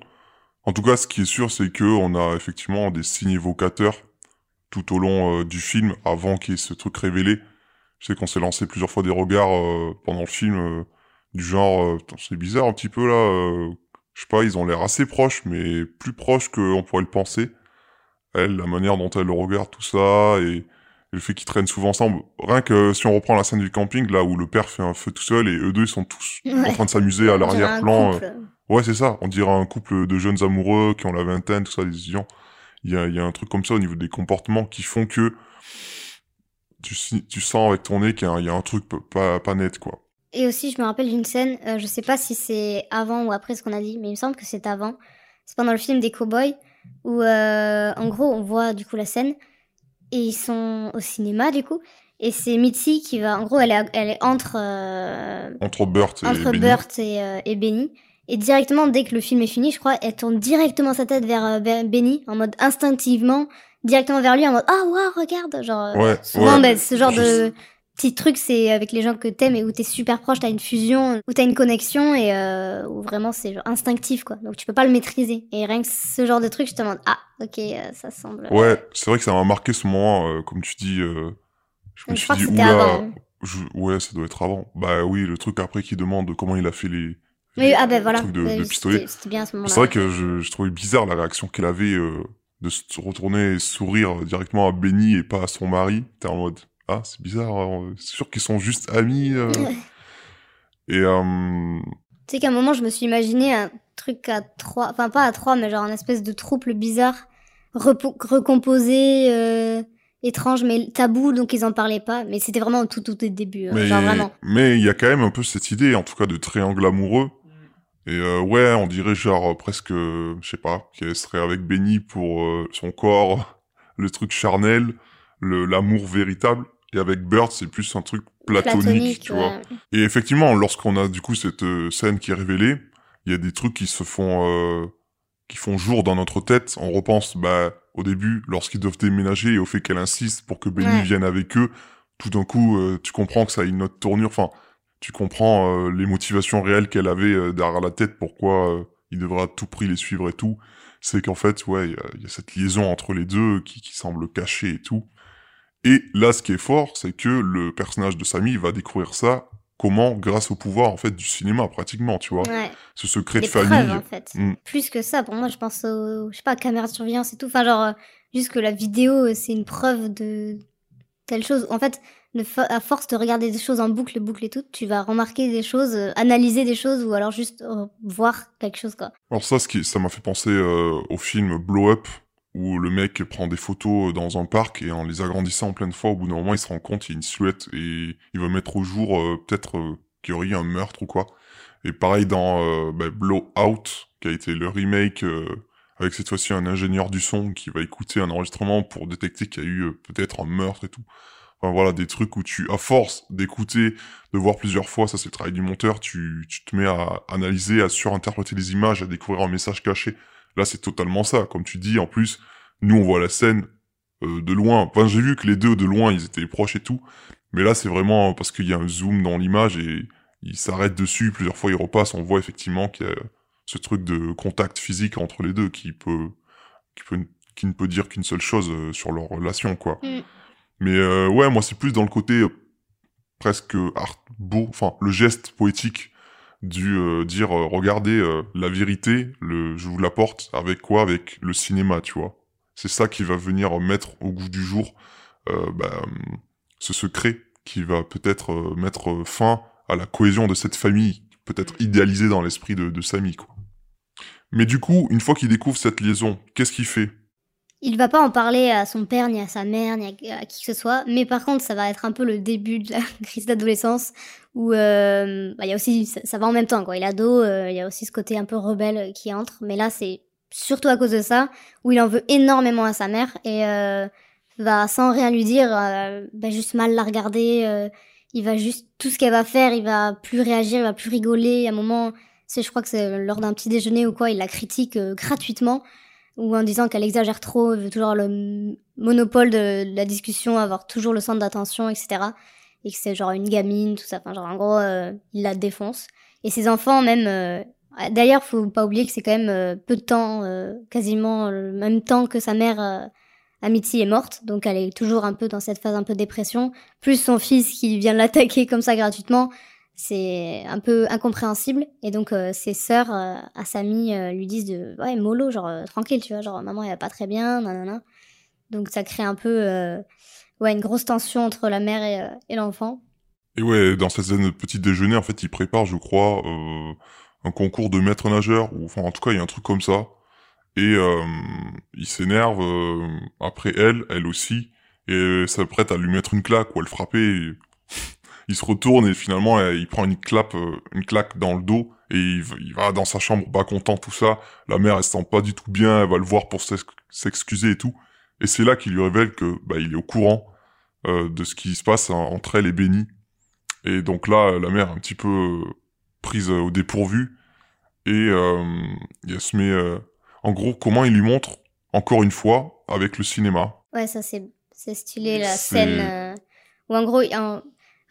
En tout cas, ce qui est sûr, c'est que on a effectivement des signes évocateurs tout au long du film, avant qu'il y ait ce truc révélé. Je sais qu'on s'est lancé plusieurs fois des regards pendant le film du genre, c'est bizarre un petit peu là. Je sais pas, ils ont l'air assez proches, mais plus proches qu'on pourrait le penser. Elle, la manière dont elle le regarde, tout ça, et et le fait qu'ils traînent souvent ensemble. Rien que si on reprend la scène du camping, là où le père fait un feu tout seul et eux deux ils sont tous en train de s'amuser à l'arrière-plan. euh, Ouais, c'est ça. On dirait un couple de jeunes amoureux qui ont la vingtaine, tout ça, des étudiants. Il y a, il y a un truc comme ça au niveau des comportements qui font que tu, sens avec ton nez qu'il y, a un- il y a un truc pas, pas net, quoi. Et aussi, je me rappelle d'une scène, euh, je sais pas si c'est avant ou après ce qu'on a dit, mais il me semble que c'est avant. C'est pendant le film des cowboys, où euh, en gros, on voit du coup la scène, et ils sont au cinéma du coup, et c'est Mitzi qui va, en gros, elle est, elle est entre, euh, Entre Burt et entre Benny. Burt et, euh, et Benny. Et directement, dès que le film est fini, je crois, elle tourne directement sa tête vers euh, Be- Benny, en mode instinctivement, directement vers lui, en mode Ah, waouh, regarde Genre, euh, Ouais, souvent, ouais. ben, ce genre Je de petit truc, c'est avec les gens que t'aimes et où t'es super proche, t'as une fusion, où t'as une connexion, et euh, où vraiment c'est instinctif, quoi. Donc tu peux pas le maîtriser. Et rien que ce genre de truc, je te demande Ah, ok, euh, ça semble. Ouais, c'est vrai que ça m'a marqué ce moment, euh, comme tu dis. euh, je dit, c'était oula, avant. je- ouais, ça doit être avant. Bah oui, le truc après qui demande comment il a fait les, ah ben voilà, truc de, pistolet. c'était bien à ce moment-là. C'est vrai que je, je trouvais bizarre la réaction qu'elle avait euh, de se retourner et sourire directement à Benny et pas à son mari. T'es en mode ah c'est bizarre, hein, c'est sûr qu'ils sont juste amis. euh. et euh, Tu sais qu'à un moment, je me suis imaginé un truc à trois, enfin pas à trois, mais genre un espèce de trouble bizarre, repo- recomposé, euh, étrange, mais tabou, donc ils en parlaient pas. Mais c'était vraiment au tout, tout au début, hein, mais genre vraiment. mais il y a quand même un peu cette idée, en tout cas de triangle amoureux. Et euh, ouais, on dirait genre presque, euh, je sais pas, qu'elle serait avec Benny pour euh, son corps, le truc charnel, le l'amour véritable. Et avec Burt, c'est plus un truc platonique, tu vois. Et effectivement, lorsqu'on a du coup cette euh, scène qui est révélée, il y a des trucs qui se font euh, qui font jour dans notre tête. On repense bah au début lorsqu'ils doivent déménager et au fait qu'elle insiste pour que Benny Ouais. vienne avec eux. Tout d'un coup, euh, tu comprends que ça a une autre tournure. Enfin, tu comprends euh, les motivations réelles qu'elle avait derrière la tête. Pourquoi il devrait à tout prix les suivre et tout. C'est qu'en fait, ouais, il y, a- il y a cette liaison entre les deux qui, qui semble cachée et tout. Et là, ce qui est fort, c'est que le personnage de Samy va découvrir ça comment grâce au pouvoir en fait du cinéma pratiquement, tu vois. Ouais. Ce secret de famille. preuves, en fait. Mm. Plus que ça, pour moi, je pense aux, je sais pas, caméras de surveillance et tout. Enfin, genre, euh, juste que la vidéo, euh, c'est une preuve de telle chose. En fait, à force de regarder des choses en boucle, boucle et tout, tu vas remarquer des choses, euh, analyser des choses ou alors juste euh, voir quelque chose, quoi. Alors ça, ce qui, ça m'a fait penser euh, au film Blow Up, où le mec prend des photos dans un parc et en les agrandissant en pleine fois, au bout d'un moment, il se rend compte qu'il y a une silhouette et il va mettre au jour euh, peut-être euh, qu'il y aurait eu un meurtre ou quoi. Et pareil dans euh, bah, Blowout, qui a été le remake euh, avec cette fois-ci un ingénieur du son qui va écouter un enregistrement pour détecter qu'il y a eu euh, peut-être un meurtre et tout. Enfin voilà, des trucs où tu, à force d'écouter, de voir plusieurs fois, ça c'est le travail du monteur, tu te mets à analyser, à surinterpréter les images, à découvrir un message caché. Là c'est totalement ça, comme tu dis, en plus, nous on voit la scène euh, de loin. Enfin j'ai vu que les deux de loin ils étaient proches et tout, mais là c'est vraiment parce qu'il y a un zoom dans l'image et il s'arrête dessus, plusieurs fois il repasse, on voit effectivement qu'il y a ce truc de contact physique entre les deux qui peut, qui peut, qui ne peut dire qu'une seule chose euh, sur leur relation, quoi. Mm. Mais euh, ouais, moi c'est plus dans le côté presque art beau, enfin le geste poétique du euh, dire euh, regardez euh, la vérité, le je vous l'apporte avec quoi Avec le cinéma, tu vois. C'est ça qui va venir mettre au goût du jour euh, bah, ce secret qui va peut-être euh, mettre fin à la cohésion de cette famille, peut-être idéalisée dans l'esprit de, de Samy, quoi. Mais du coup, une fois qu'il découvre cette liaison, qu'est-ce qu'il fait? Il va pas en parler à son père, ni à sa mère, ni à, qui que ce soit, mais par contre, ça va être un peu le début de la crise d'adolescence, où euh, bah, il y a aussi, ça, va en même temps, quoi. Il ado, euh, il y a aussi ce côté un peu rebelle euh, qui entre, mais là, c'est surtout à cause de ça, où il en veut énormément à sa mère, et euh, va, sans rien lui dire, bah, juste mal la regarder, il va juste, tout ce qu'elle va faire, il va plus réagir, il va plus rigoler, à un moment, c'est, je crois que c'est lors d'un petit déjeuner ou quoi, il la critique gratuitement, ou en disant qu'elle exagère trop, veut toujours le monopole de, de la discussion, avoir toujours le centre d'attention, etc. Et que c'est genre une gamine, tout ça. Enfin, genre en gros, euh, il la défonce. Et ses enfants, même. euh, D'ailleurs, faut pas oublier que c'est quand même euh, peu de temps, euh, quasiment le même temps que sa mère. Amity est morte, donc elle est toujours un peu dans cette phase un peu dépression. Plus son fils qui vient l'attaquer comme ça gratuitement, c'est un peu incompréhensible. Et donc euh, ses sœurs euh, à Samy euh, lui disent de ouais mollo, genre tranquille, tu vois, genre maman elle va pas très bien, nanana. Donc ça crée un peu ouais une grosse tension entre la mère et, l'enfant. Et ouais, dans cette scène de petit déjeuner, en fait, il prépare, je crois, un concours de maître nageur, ou enfin, en tout cas, il y a un truc comme ça. Et il s'énerve après elle, elle aussi, et s'apprête à lui mettre une claque ou à le frapper. Il se retourne et finalement, euh, il prend une claque, une claque dans le dos et il, il va dans sa chambre pas content, tout ça. La mère, elle se sent pas du tout bien, elle va le voir pour s'ex- s'excuser et tout. Et c'est là qu'il lui révèle que bah, il est au courant euh, de ce qui se passe entre elle et Benny. Et donc là, la mère est un petit peu euh, prise euh, au dépourvu. Et euh, elle se met... euh, en gros, comment il lui montre, encore une fois, avec le cinéma. Ouais, ça c'est stylé la scène euh, où en gros, en-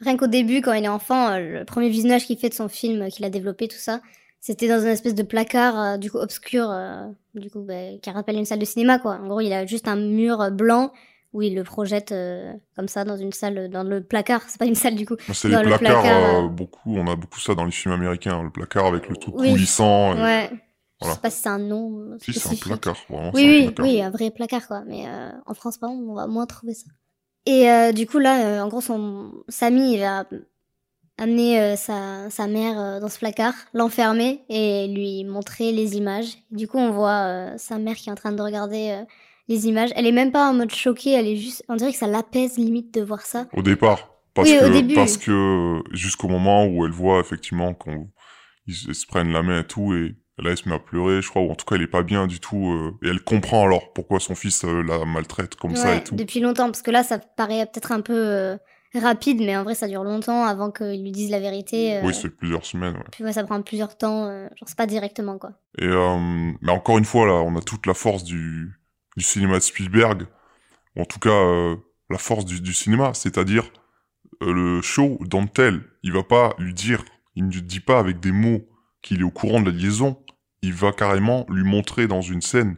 rien qu'au début quand il est enfant, euh, le premier visionnage qu'il fait de son film euh, qu'il a développé tout ça, c'était dans une espèce de placard euh, du coup obscur, euh, du coup bah, qui rappelle une salle de cinéma quoi. En gros, il a juste un mur blanc où il le projette euh, comme ça dans une salle, dans le placard. C'est pas une salle du coup. C'est les le placards, placard, beaucoup, on a beaucoup ça dans les films américains, hein, le placard avec le truc Oui. coulissant. et- Ouais. Je sais pas si c'est un nom Si, c'est un placard, vraiment. Oui, c'est un oui, placard. oui, un vrai placard, quoi. Mais en France, par exemple, on va moins trouver ça. Et euh, du coup, là, euh, en gros, son Samy il va amener euh, sa, sa mère dans ce placard, l'enfermer et lui montrer les images. Du coup, on voit sa mère qui est en train de regarder les images. Elle est même pas en mode choquée, elle est juste... On dirait que ça l'apaise limite de voir ça. Au départ. Parce Oui, au que, début. parce que jusqu'au moment où elle voit effectivement qu'on ils se prennent la main et tout, et là elle se met à pleurer, je crois, ou en tout cas elle est pas bien du tout, euh, et elle comprend alors pourquoi son fils euh, la maltraite comme ça et tout. depuis longtemps, parce que là, ça paraît peut-être un peu euh, rapide, mais en vrai, ça dure longtemps avant qu'ils lui disent la vérité. Oui, c'est plusieurs semaines, ouais. Puis ouais, ça prend plusieurs temps, genre c'est pas directement quoi. Et mais encore une fois là, on a toute la force du, du cinéma de Spielberg, ou en tout cas la force du, du cinéma, c'est-à-dire le show don't tell. Il va pas lui dire, il ne lui dit pas avec des mots qu'il est au courant de la liaison. Il va carrément lui montrer dans une scène,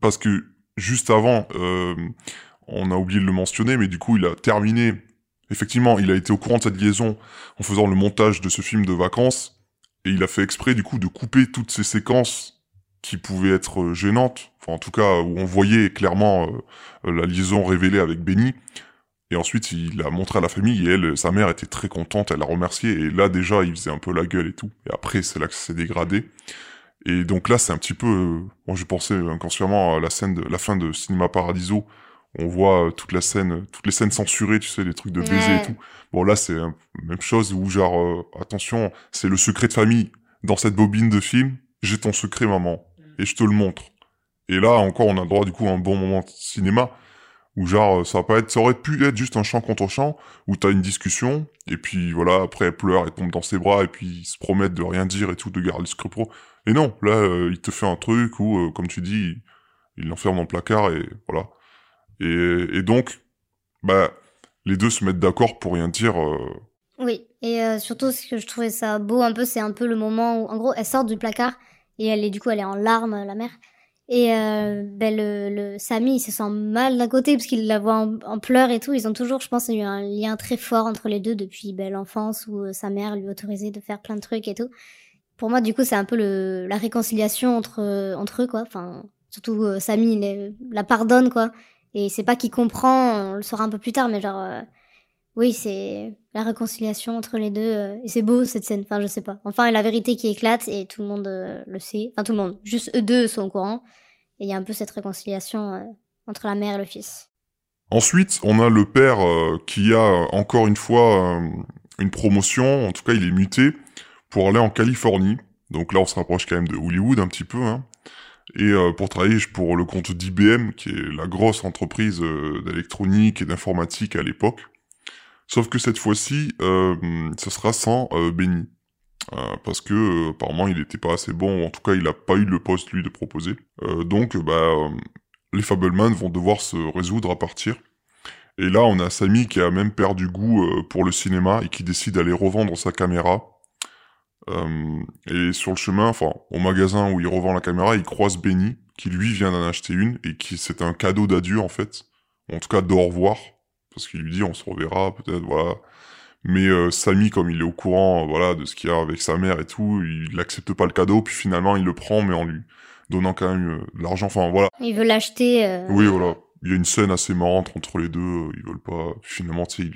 parce que juste avant, euh, on a oublié de le mentionner, mais du coup il a terminé. Effectivement, il a été au courant de cette liaison en faisant le montage de ce film de vacances. Et il a fait exprès, du coup, de couper toutes ces séquences qui pouvaient être euh, gênantes. Enfin, en tout cas, où on voyait clairement euh, la liaison révélée avec Benny. Et ensuite, il a montré à la famille, et elle, sa mère était très contente, elle l'a remercié. Et là, déjà, il faisait un peu la gueule et tout. Et après, c'est là que ça s'est dégradé. Et donc là, c'est un petit peu... euh, moi, je pensais inconsciemment à la scène de la fin de Cinéma Paradiso, on voit euh, toute la scène, toutes les scènes censurées, tu sais, les trucs de baiser Ouais. et tout. Bon là, c'est la même chose où genre, euh, attention, c'est le secret de famille. Dans cette bobine de film, j'ai ton secret, maman, et je te le montre. Et là, encore, on a droit du coup à un bon moment de cinéma où genre, euh, ça va pas être, ça aurait pu être juste un chant contre chant où t'as une discussion et puis voilà, après elle pleure, elle tombe dans ses bras et puis ils se promettent de rien dire et tout, de garder le secret pro. Et non, là, euh, il te fait un truc où, euh, comme tu dis, il- l'enferme dans le placard et voilà. Et, et donc, bah, les deux se mettent d'accord pour rien dire. Oui, et surtout ce que je trouvais ça beau un peu, c'est un peu le moment où, en gros, elle sort du placard et elle est du coup, elle est en larmes, la mère. Et euh, ben, le, le Samy, il se sent mal d'un côté parce qu'il la voit en, pleurs et tout. Ils ont toujours, je pense, eu un lien très fort entre les deux depuis ben, l'enfance où euh, sa mère lui autorisait de faire plein de trucs et tout. Pour moi, du coup, c'est un peu le, la réconciliation entre, euh, entre eux, quoi. Enfin, surtout euh, Samy, il la pardonne, quoi. Et c'est pas qu'il comprend, on le saura un peu plus tard, mais genre, euh, oui, c'est la réconciliation entre les deux. euh, c'est beau cette scène. Enfin, je sais pas. Enfin, la vérité qui éclate et tout le monde euh, le sait. Enfin, tout le monde. Juste eux deux sont au courant. Et il y a un peu cette réconciliation euh, entre la mère et le fils. Ensuite, on a le père qui a encore une fois une promotion, en tout cas il est muté, pour aller en Californie. Donc là on se rapproche quand même de Hollywood un petit peu. Hein. Et pour travailler pour le compte d'IBM, qui est la grosse entreprise d'électronique et d'informatique à l'époque. Sauf que cette fois-ci, euh, ce sera sans euh, Benny. Euh, parce que apparemment il n'était pas assez bon, en tout cas il n'a pas eu le poste lui de proposer. Donc bah les Fableman vont devoir se résoudre à partir. Et là, on a Samy qui a même perdu goût pour le cinéma et qui décide d'aller revendre sa caméra. Et sur le chemin, enfin, au magasin où il revend la caméra, il croise Benny, qui lui vient d'en acheter une et qui c'est un cadeau d'adieu en fait, en tout cas d'au revoir, parce qu'il lui dit on se reverra peut-être, voilà. Mais euh, Samy, comme il est au courant, euh, voilà, de ce qu'il y a avec sa mère et tout, il n'accepte pas le cadeau, puis finalement il le prend, mais en lui donnant quand même euh, de l'argent. Enfin voilà. Il veut l'acheter. euh, Oui, voilà. Il y a une scène assez marrante entre les deux. euh, Ils veulent pas. Finalement, tu sais,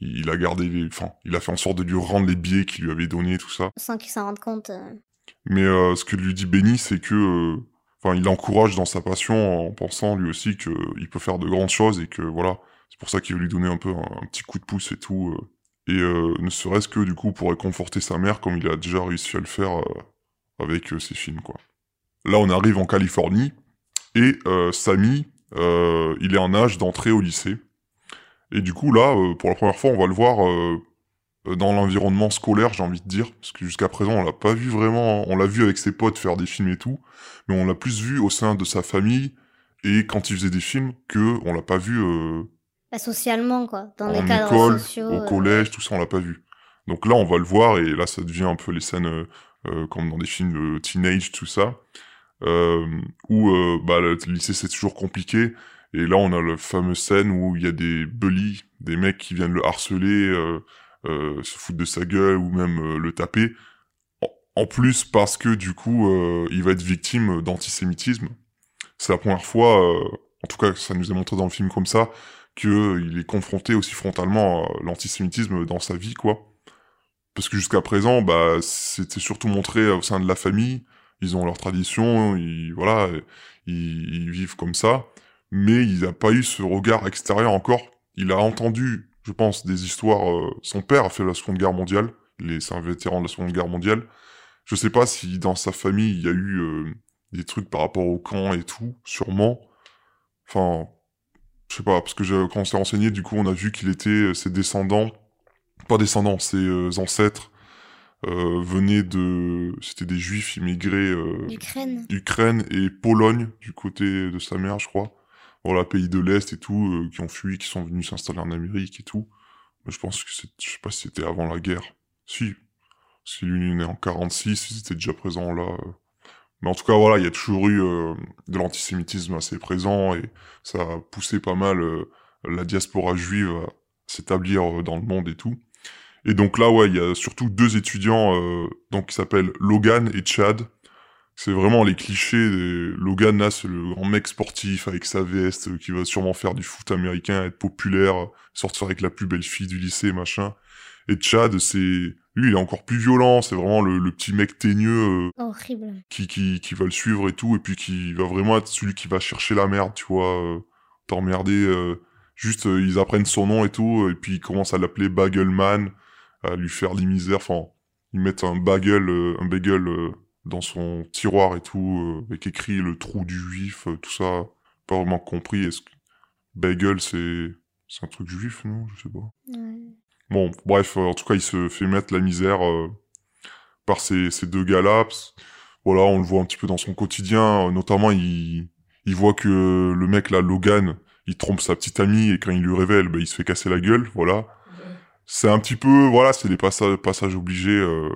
il, il a gardé les. Enfin, il a fait en sorte de lui rendre les billets qu'il lui avait donnés, tout ça. Sans qu'il s'en rende compte. Mais euh, ce que lui dit Benny, c'est que. euh, Enfin, il l'encourage dans sa passion en pensant lui aussi qu'il peut faire de grandes choses et que voilà. C'est pour ça qu'il veut lui donner un peu un, petit coup de pouce et tout. euh. et euh, ne serait-ce que du coup pour réconforter sa mère comme il a déjà réussi à le faire euh, avec ses films, quoi. Là, on arrive en Californie et euh, il est en âge d'entrer au lycée. Et du coup, là, pour la première fois, on va le voir dans l'environnement scolaire, j'ai envie de dire, parce que jusqu'à présent, on l'a pas vu vraiment. On l'a vu avec ses potes faire des films et tout, mais on l'a plus vu au sein de sa famille et quand il faisait des films que on l'a pas vu Bah, socialement, quoi. Dans en les cadres école, sociaux. au euh, collège, tout ça, on l'a pas vu. Donc là, on va le voir et là, ça devient un peu les scènes euh, euh, comme dans des films euh, teenage, tout ça, euh, où bah, le lycée c'est toujours compliqué. Et là, on a la fameuse scène où il y a des bullies, des mecs qui viennent le harceler, se foutre de sa gueule ou même le taper. En, plus, parce que du coup, il va être victime d'antisémitisme. C'est la première fois, en tout cas, ça nous est montré dans le film comme ça, qu'il est confronté aussi frontalement à l'antisémitisme dans sa vie, quoi. Parce que jusqu'à présent, bah, c'était surtout montré au sein de la famille. Ils ont leurs traditions, ils, voilà, ils, vivent comme ça. Mais il n'a pas eu ce regard extérieur encore. Il a entendu, je pense, des histoires. euh, son père a fait la Seconde Guerre mondiale. C'est un vétéran de la Seconde Guerre mondiale. Je sais pas si dans sa famille il y a eu euh, des trucs par rapport au camp et tout, sûrement. Enfin, je sais pas, parce que je- quand on s'est renseigné, du coup, on a vu qu'il était euh, ses descendants, pas descendants, ses euh, ancêtres euh, venaient de, c'était des juifs immigrés euh, D'Ukraine. Ukraine et Pologne du côté de sa mère, je crois. Voilà, pays de l'Est et tout, euh, qui ont fui, qui sont venus s'installer en Amérique et tout. Mais je pense que c'est, je sais pas si c'était avant la guerre. Si. Si lui est né en 46, ils étaient déjà présents là. Mais en tout cas, voilà, il y a toujours eu euh, de l'antisémitisme assez présent et ça a poussé pas mal euh, la diaspora juive à s'établir euh, dans le monde et tout. Et donc là, ouais, il y a surtout deux étudiants donc qui s'appellent Logan et Chad. C'est vraiment les clichés. Logan, là, c'est le grand mec sportif avec sa veste qui va sûrement faire du foot américain, être populaire, sortir avec la plus belle fille du lycée, machin. Et Chad, c'est... Lui, il est encore plus violent. C'est vraiment le, le petit mec teigneux euh, Horrible. qui, qui, qui va le suivre et tout, et puis qui va vraiment être celui qui va chercher la merde, tu vois, euh, t'emmerder. euh, juste, ils apprennent son nom et tout, et puis ils commencent à l'appeler Bagelman, à lui faire les misères. Enfin, ils mettent un bagel, un bagel dans son tiroir et tout, euh, avec écrit le trou du juif, euh, tout ça. Pas vraiment compris. Est-ce que bagel, c'est c'est un truc juif, non? Je sais pas. Ouais. Bon, bref, euh, en tout cas, il se fait mettre la misère euh, par ces, ces deux gars-là. Voilà, on le voit un petit peu dans son quotidien. notamment, il, il voit que le mec, là, Logan, il trompe sa petite amie et quand il lui révèle, bah, il se fait casser la gueule, voilà. C'est un petit peu, voilà, c'est des passages, passages obligés. euh,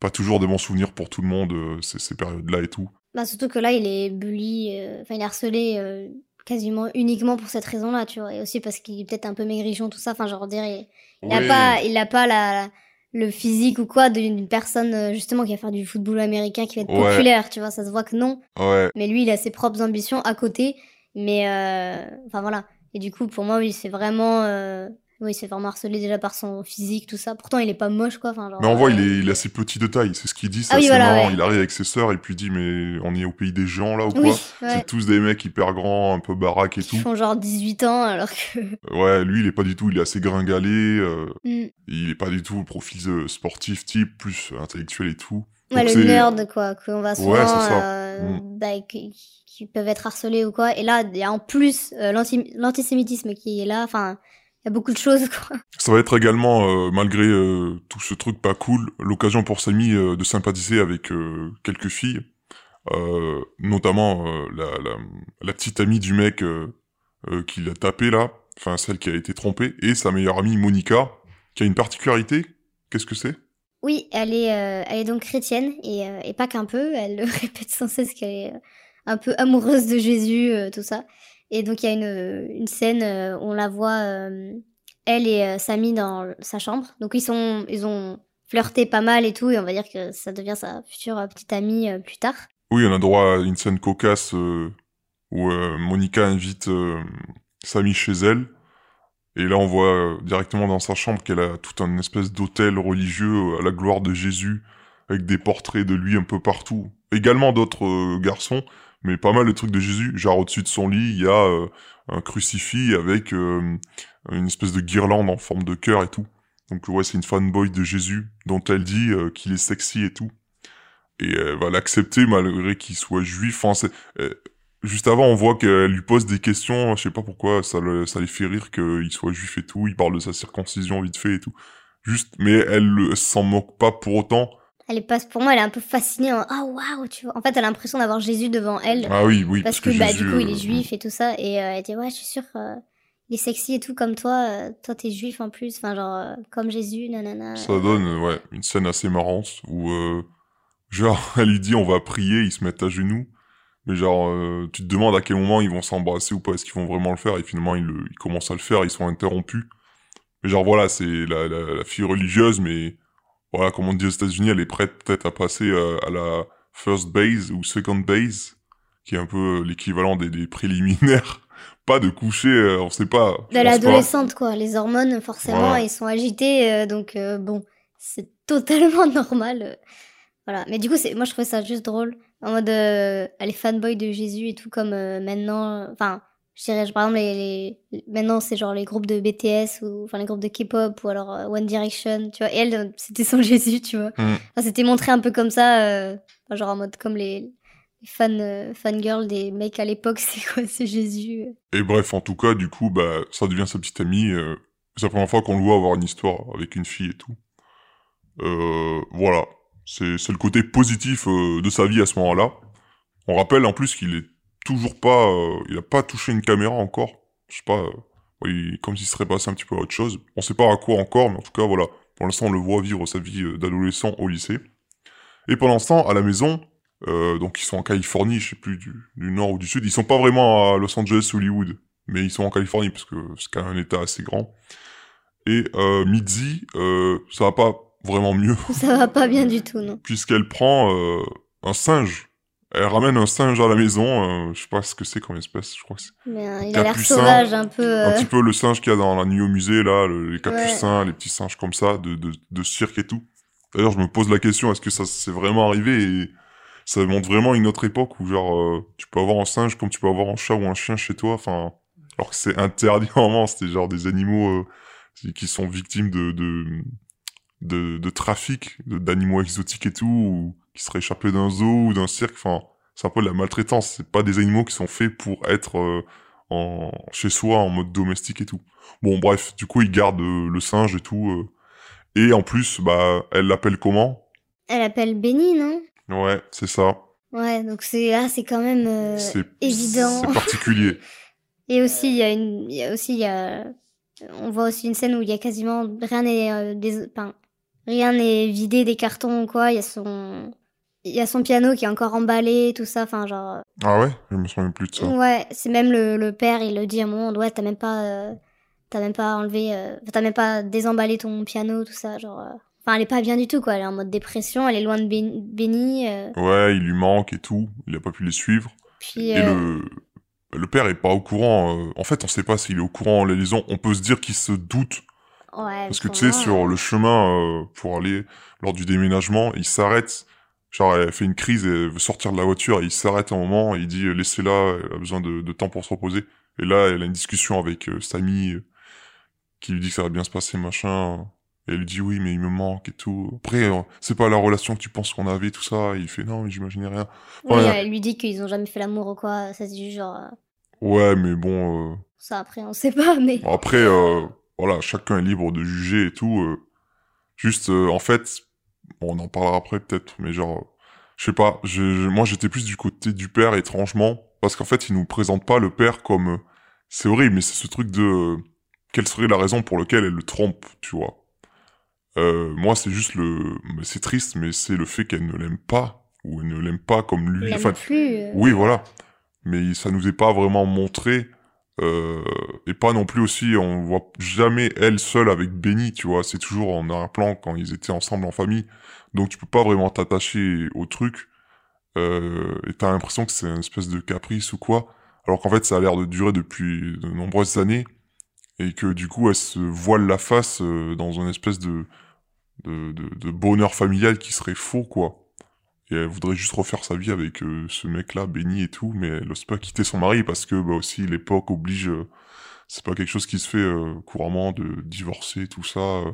pas toujours des bons souvenirs pour tout le monde, euh, ces, ces périodes-là et tout. Bah, surtout que là, il est bully, euh, enfin, il est harcelé quasiment uniquement pour cette raison-là, tu vois. Et aussi parce qu'il est peut-être un peu maigrichon, tout ça. Enfin, genre, dirait, il a Ouais. pas, il a pas la, le physique ou quoi d'une personne, euh, justement, qui va faire du football américain, qui va être Ouais. populaire, tu vois. Ça se voit que non. Ouais, Mais lui, il a ses propres ambitions à côté. Mais, euh, enfin, voilà. Et du coup, pour moi, oui, c'est vraiment, euh, oui, c'est vraiment harcelé déjà par son physique, tout ça. Pourtant, il est pas moche, quoi. Enfin, genre, mais on voit, euh, il est, il est assez petit de taille, c'est ce qu'il dit, c'est Ah oui, assez voilà, marrant. ouais. Il arrive avec ses sœurs et puis il dit, mais on est au pays des géants, là, ou quoi Oui, C'est tous des mecs hyper grands, un peu baraques et Qui tout. font genre 18 ans, alors que. Ouais, lui, il est pas du tout, il est assez gringalé, euh, Hmm. il est pas du tout profil euh, sportif type, plus euh, intellectuel et tout. Ouais, Donc le nerd, quoi, qu'on va souvent, Ouais, c'est ça. euh, Mm. bah, qui, qui peuvent être harcelés ou quoi. Et là, il y a en plus euh, l'anti- l'antisémitisme qui est là. Enfin, il y a beaucoup de choses, quoi. Ça va être également, euh, malgré euh, tout ce truc pas cool, l'occasion pour Samy euh, de sympathiser avec quelques filles, notamment la, la, la petite amie du mec qui l'a tapé là, enfin celle qui a été trompée, et sa meilleure amie Monica, qui a une particularité. Qu'est-ce que c'est? Oui, elle est, elle est donc chrétienne et, et pas qu'un peu. Elle le répète sans cesse qu'elle est un peu amoureuse de Jésus, tout ça. Et donc il y a une, une scène, euh, on la voit, euh, elle et euh, Samy dans sa chambre. Donc ils sont, ils ont flirté pas mal et tout, et on va dire que ça devient sa future petite amie plus tard. Oui, on a droit à une scène cocasse où Monica invite Samy chez elle. Et là, on voit directement dans sa chambre qu'elle a tout un espèce d'hôtel religieux à la gloire de Jésus, avec des portraits de lui un peu partout. Également d'autres garçons, mais pas mal de trucs de Jésus. Genre au-dessus de son lit, il y a euh, un crucifix avec euh, une espèce de guirlande en forme de cœur et tout. Donc ouais, c'est une fanboy de Jésus, dont elle dit euh, qu'il est sexy et tout et elle va l'accepter malgré qu'il soit juif. Enfin, euh, juste avant, on voit qu'elle lui pose des questions. Je sais pas pourquoi ça, ça les fait rire qu'il soit juif et tout. Il parle de sa circoncision vite fait et tout. Juste, mais elle le- s'en moque pas pour autant. Elle est pas, pour moi, elle est un peu fascinée. En, ah waouh, tu vois. En fait, elle a l'impression d'avoir Jésus devant elle. Ah oui, oui, parce, parce, que, bah, Jésus, du coup, il euh, est juif et tout ça. Et euh, elle dit, ouais, je suis sûre, euh, il est sexy et tout comme toi. euh, toi, t'es juif en plus. Enfin, genre, euh, comme Jésus, nanana. Ça donne, euh, ouais, une scène assez marrante où, euh, genre, elle lui dit on va prier, ils se mettent à genoux. Mais genre, euh, tu te demandes à quel moment ils vont s'embrasser ou pas, est-ce qu'ils vont vraiment le faire? Et finalement, ils, le- ils commencent à le faire, ils sont interrompus. Mais genre, voilà, c'est la, la, la fille religieuse, mais voilà, comme on dit aux États-Unis, elle est prête peut-être à passer euh, à la first base ou second base, qui est un peu l'équivalent des, des préliminaires. Pas de coucher, euh, on sait pas. De pas. l'adolescente, quoi. Les hormones, forcément, Voilà. ils sont agités. euh, donc, euh, bon, c'est totalement normal. euh. Voilà. Mais du coup, c'est, moi, je trouvais ça juste drôle. En mode, euh, elle est fanboy de Jésus et tout, comme euh, maintenant. euh, Enfin, je dirais, par exemple, les, les- maintenant, c'est genre les groupes de BTS ou enfin les groupes de K-pop ou alors euh, One Direction, tu vois. Et elle, euh, c'était son Jésus, tu vois. Mm. Enfin, c'était montré un peu comme ça, euh, enfin, genre en mode comme les, les fans, euh, fangirls des mecs à l'époque, c'est quoi, c'est Jésus. Et bref, en tout cas, du coup, bah, ça devient sa petite amie. euh, c'est la première fois qu'on le voit avoir une histoire avec une fille et tout. Voilà. C'est, le côté positif de sa vie à ce moment-là. On rappelle en plus qu'il est toujours pas... euh, il a pas touché une caméra encore. Je sais pas... euh, il- comme s'il serait passé un petit peu à autre chose. On sait pas à quoi encore, mais en tout cas, voilà. Pour l'instant, on le voit vivre sa vie euh, d'adolescent au lycée. Et pendant ce temps, à la maison, euh, donc ils sont en Californie, je sais plus du, du nord ou du sud. Ils sont pas vraiment à Los Angeles, Hollywood, mais ils sont en Californie parce que c'est quand même un état assez grand. Et euh, euh, ça va pas vraiment mieux Ça va pas bien du tout, non. puisqu'elle prend un singe. Elle ramène un singe à la maison. euh, je sais pas ce que c'est comme espèce. Je crois que c'est Mais euh, il a l'air sauvage un peu. un euh, petit peu le singe qu'il y a dans la nuit au musée là, le- les capucins, les petits singes comme ça de, de, de cirque et tout. D'ailleurs, je me pose la question est-ce que ça s'est vraiment arrivé et ça montre vraiment une autre époque où genre euh, tu peux avoir un singe comme tu peux avoir un chat ou un chien chez toi. Enfin, alors que c'est interdit vraiment, c'était genre des animaux euh, qui sont victimes de de de, de trafic d'animaux exotiques et tout, ou qui seraient échappés d'un zoo ou d'un cirque. Enfin, c'est un peu de la maltraitance. C'est pas des animaux qui sont faits pour être euh, en chez soi en mode domestique et tout. Bon, bref, du coup, ils gardent euh, le singe et tout. euh. et en plus, bah, elle l'appelle comment? Elle appelle Benny, non? Ouais, c'est ça. Ouais, donc c'est ah, c'est quand même c'est évident. C'est particulier. Et aussi, il y a une, il y a aussi, il y a, on voit aussi une scène où il y a quasiment rien n'est, des, enfin, rien n'est vidé des cartons ou quoi. Il y a son, il y a son piano qui est encore emballé, tout ça. Enfin, genre, ah ouais, je me souviens plus de ça. ouais, c'est même le, le père, il le dit à un moment, ouais, t'as même pas, euh, t'as même pas enlevé, euh, t'as même pas désemballé ton piano, tout ça, genre. euh, Enfin, elle est pas bien du tout, quoi. Elle est en mode dépression, elle est loin de Ben- Benny. euh, Ouais, il lui manque et tout. Il a pas pu les suivre. puis, Et euh, le, le père est pas au courant. euh, En fait, on sait pas s'il est au courant en les lisant. On peut se dire qu'il se doute. ouais, Parce que tu sais, sur euh, le chemin euh, pour aller lors du déménagement, il s'arrête. Genre, elle fait une crise et elle veut sortir de la voiture. Et il s'arrête un moment. Et il dit, laissez-la, elle a besoin de, de temps pour se reposer. Et là, elle a une discussion avec euh, Samy euh, qui lui dit que ça va bien se passer, machin. Et elle lui dit, oui, mais il me manque et tout. Après, euh, c'est pas la relation que tu penses qu'on avait, tout ça. Et il fait, non, mais j'imaginais rien. oui, elle lui dit qu'ils ont jamais fait l'amour ou quoi. Ça se dit genre, euh, Ouais, mais bon... ça après, on sait pas, mais. Bon, Après, voilà, chacun est libre de juger et tout. juste, en fait, bon, on en parlera après peut-être, mais genre, je sais pas, je, je- moi j'étais plus du côté du père, étrangement, parce qu'en fait, il nous présente pas le père comme... euh, c'est horrible, mais c'est ce truc de... euh, quelle serait la raison pour laquelle elle le trompe, tu vois euh, Moi, c'est juste le... mais C'est triste, mais c'est le fait qu'elle ne l'aime pas, ou elle ne l'aime pas comme lui. Enfin, plus. euh, oui, voilà. Mais ça nous est pas vraiment montré. Euh, et pas non plus aussi, on voit jamais elle seule avec Benny, tu vois. C'est toujours en arrière-plan quand ils étaient ensemble en famille. Donc tu peux pas vraiment t'attacher au truc. Euh, et t'as l'impression que c'est une espèce de caprice ou quoi. Alors qu'en fait, ça a l'air de durer depuis de nombreuses années. Et que du coup, elle se voile la face euh, dans une espèce de, de, de, de bonheur familial qui serait faux, quoi. Et elle voudrait juste refaire sa vie avec euh, ce mec-là, Benny et tout, mais elle n'ose pas quitter son mari parce que bah aussi l'époque oblige. euh, c'est pas quelque chose qui se fait euh, couramment de divorcer tout ça. euh.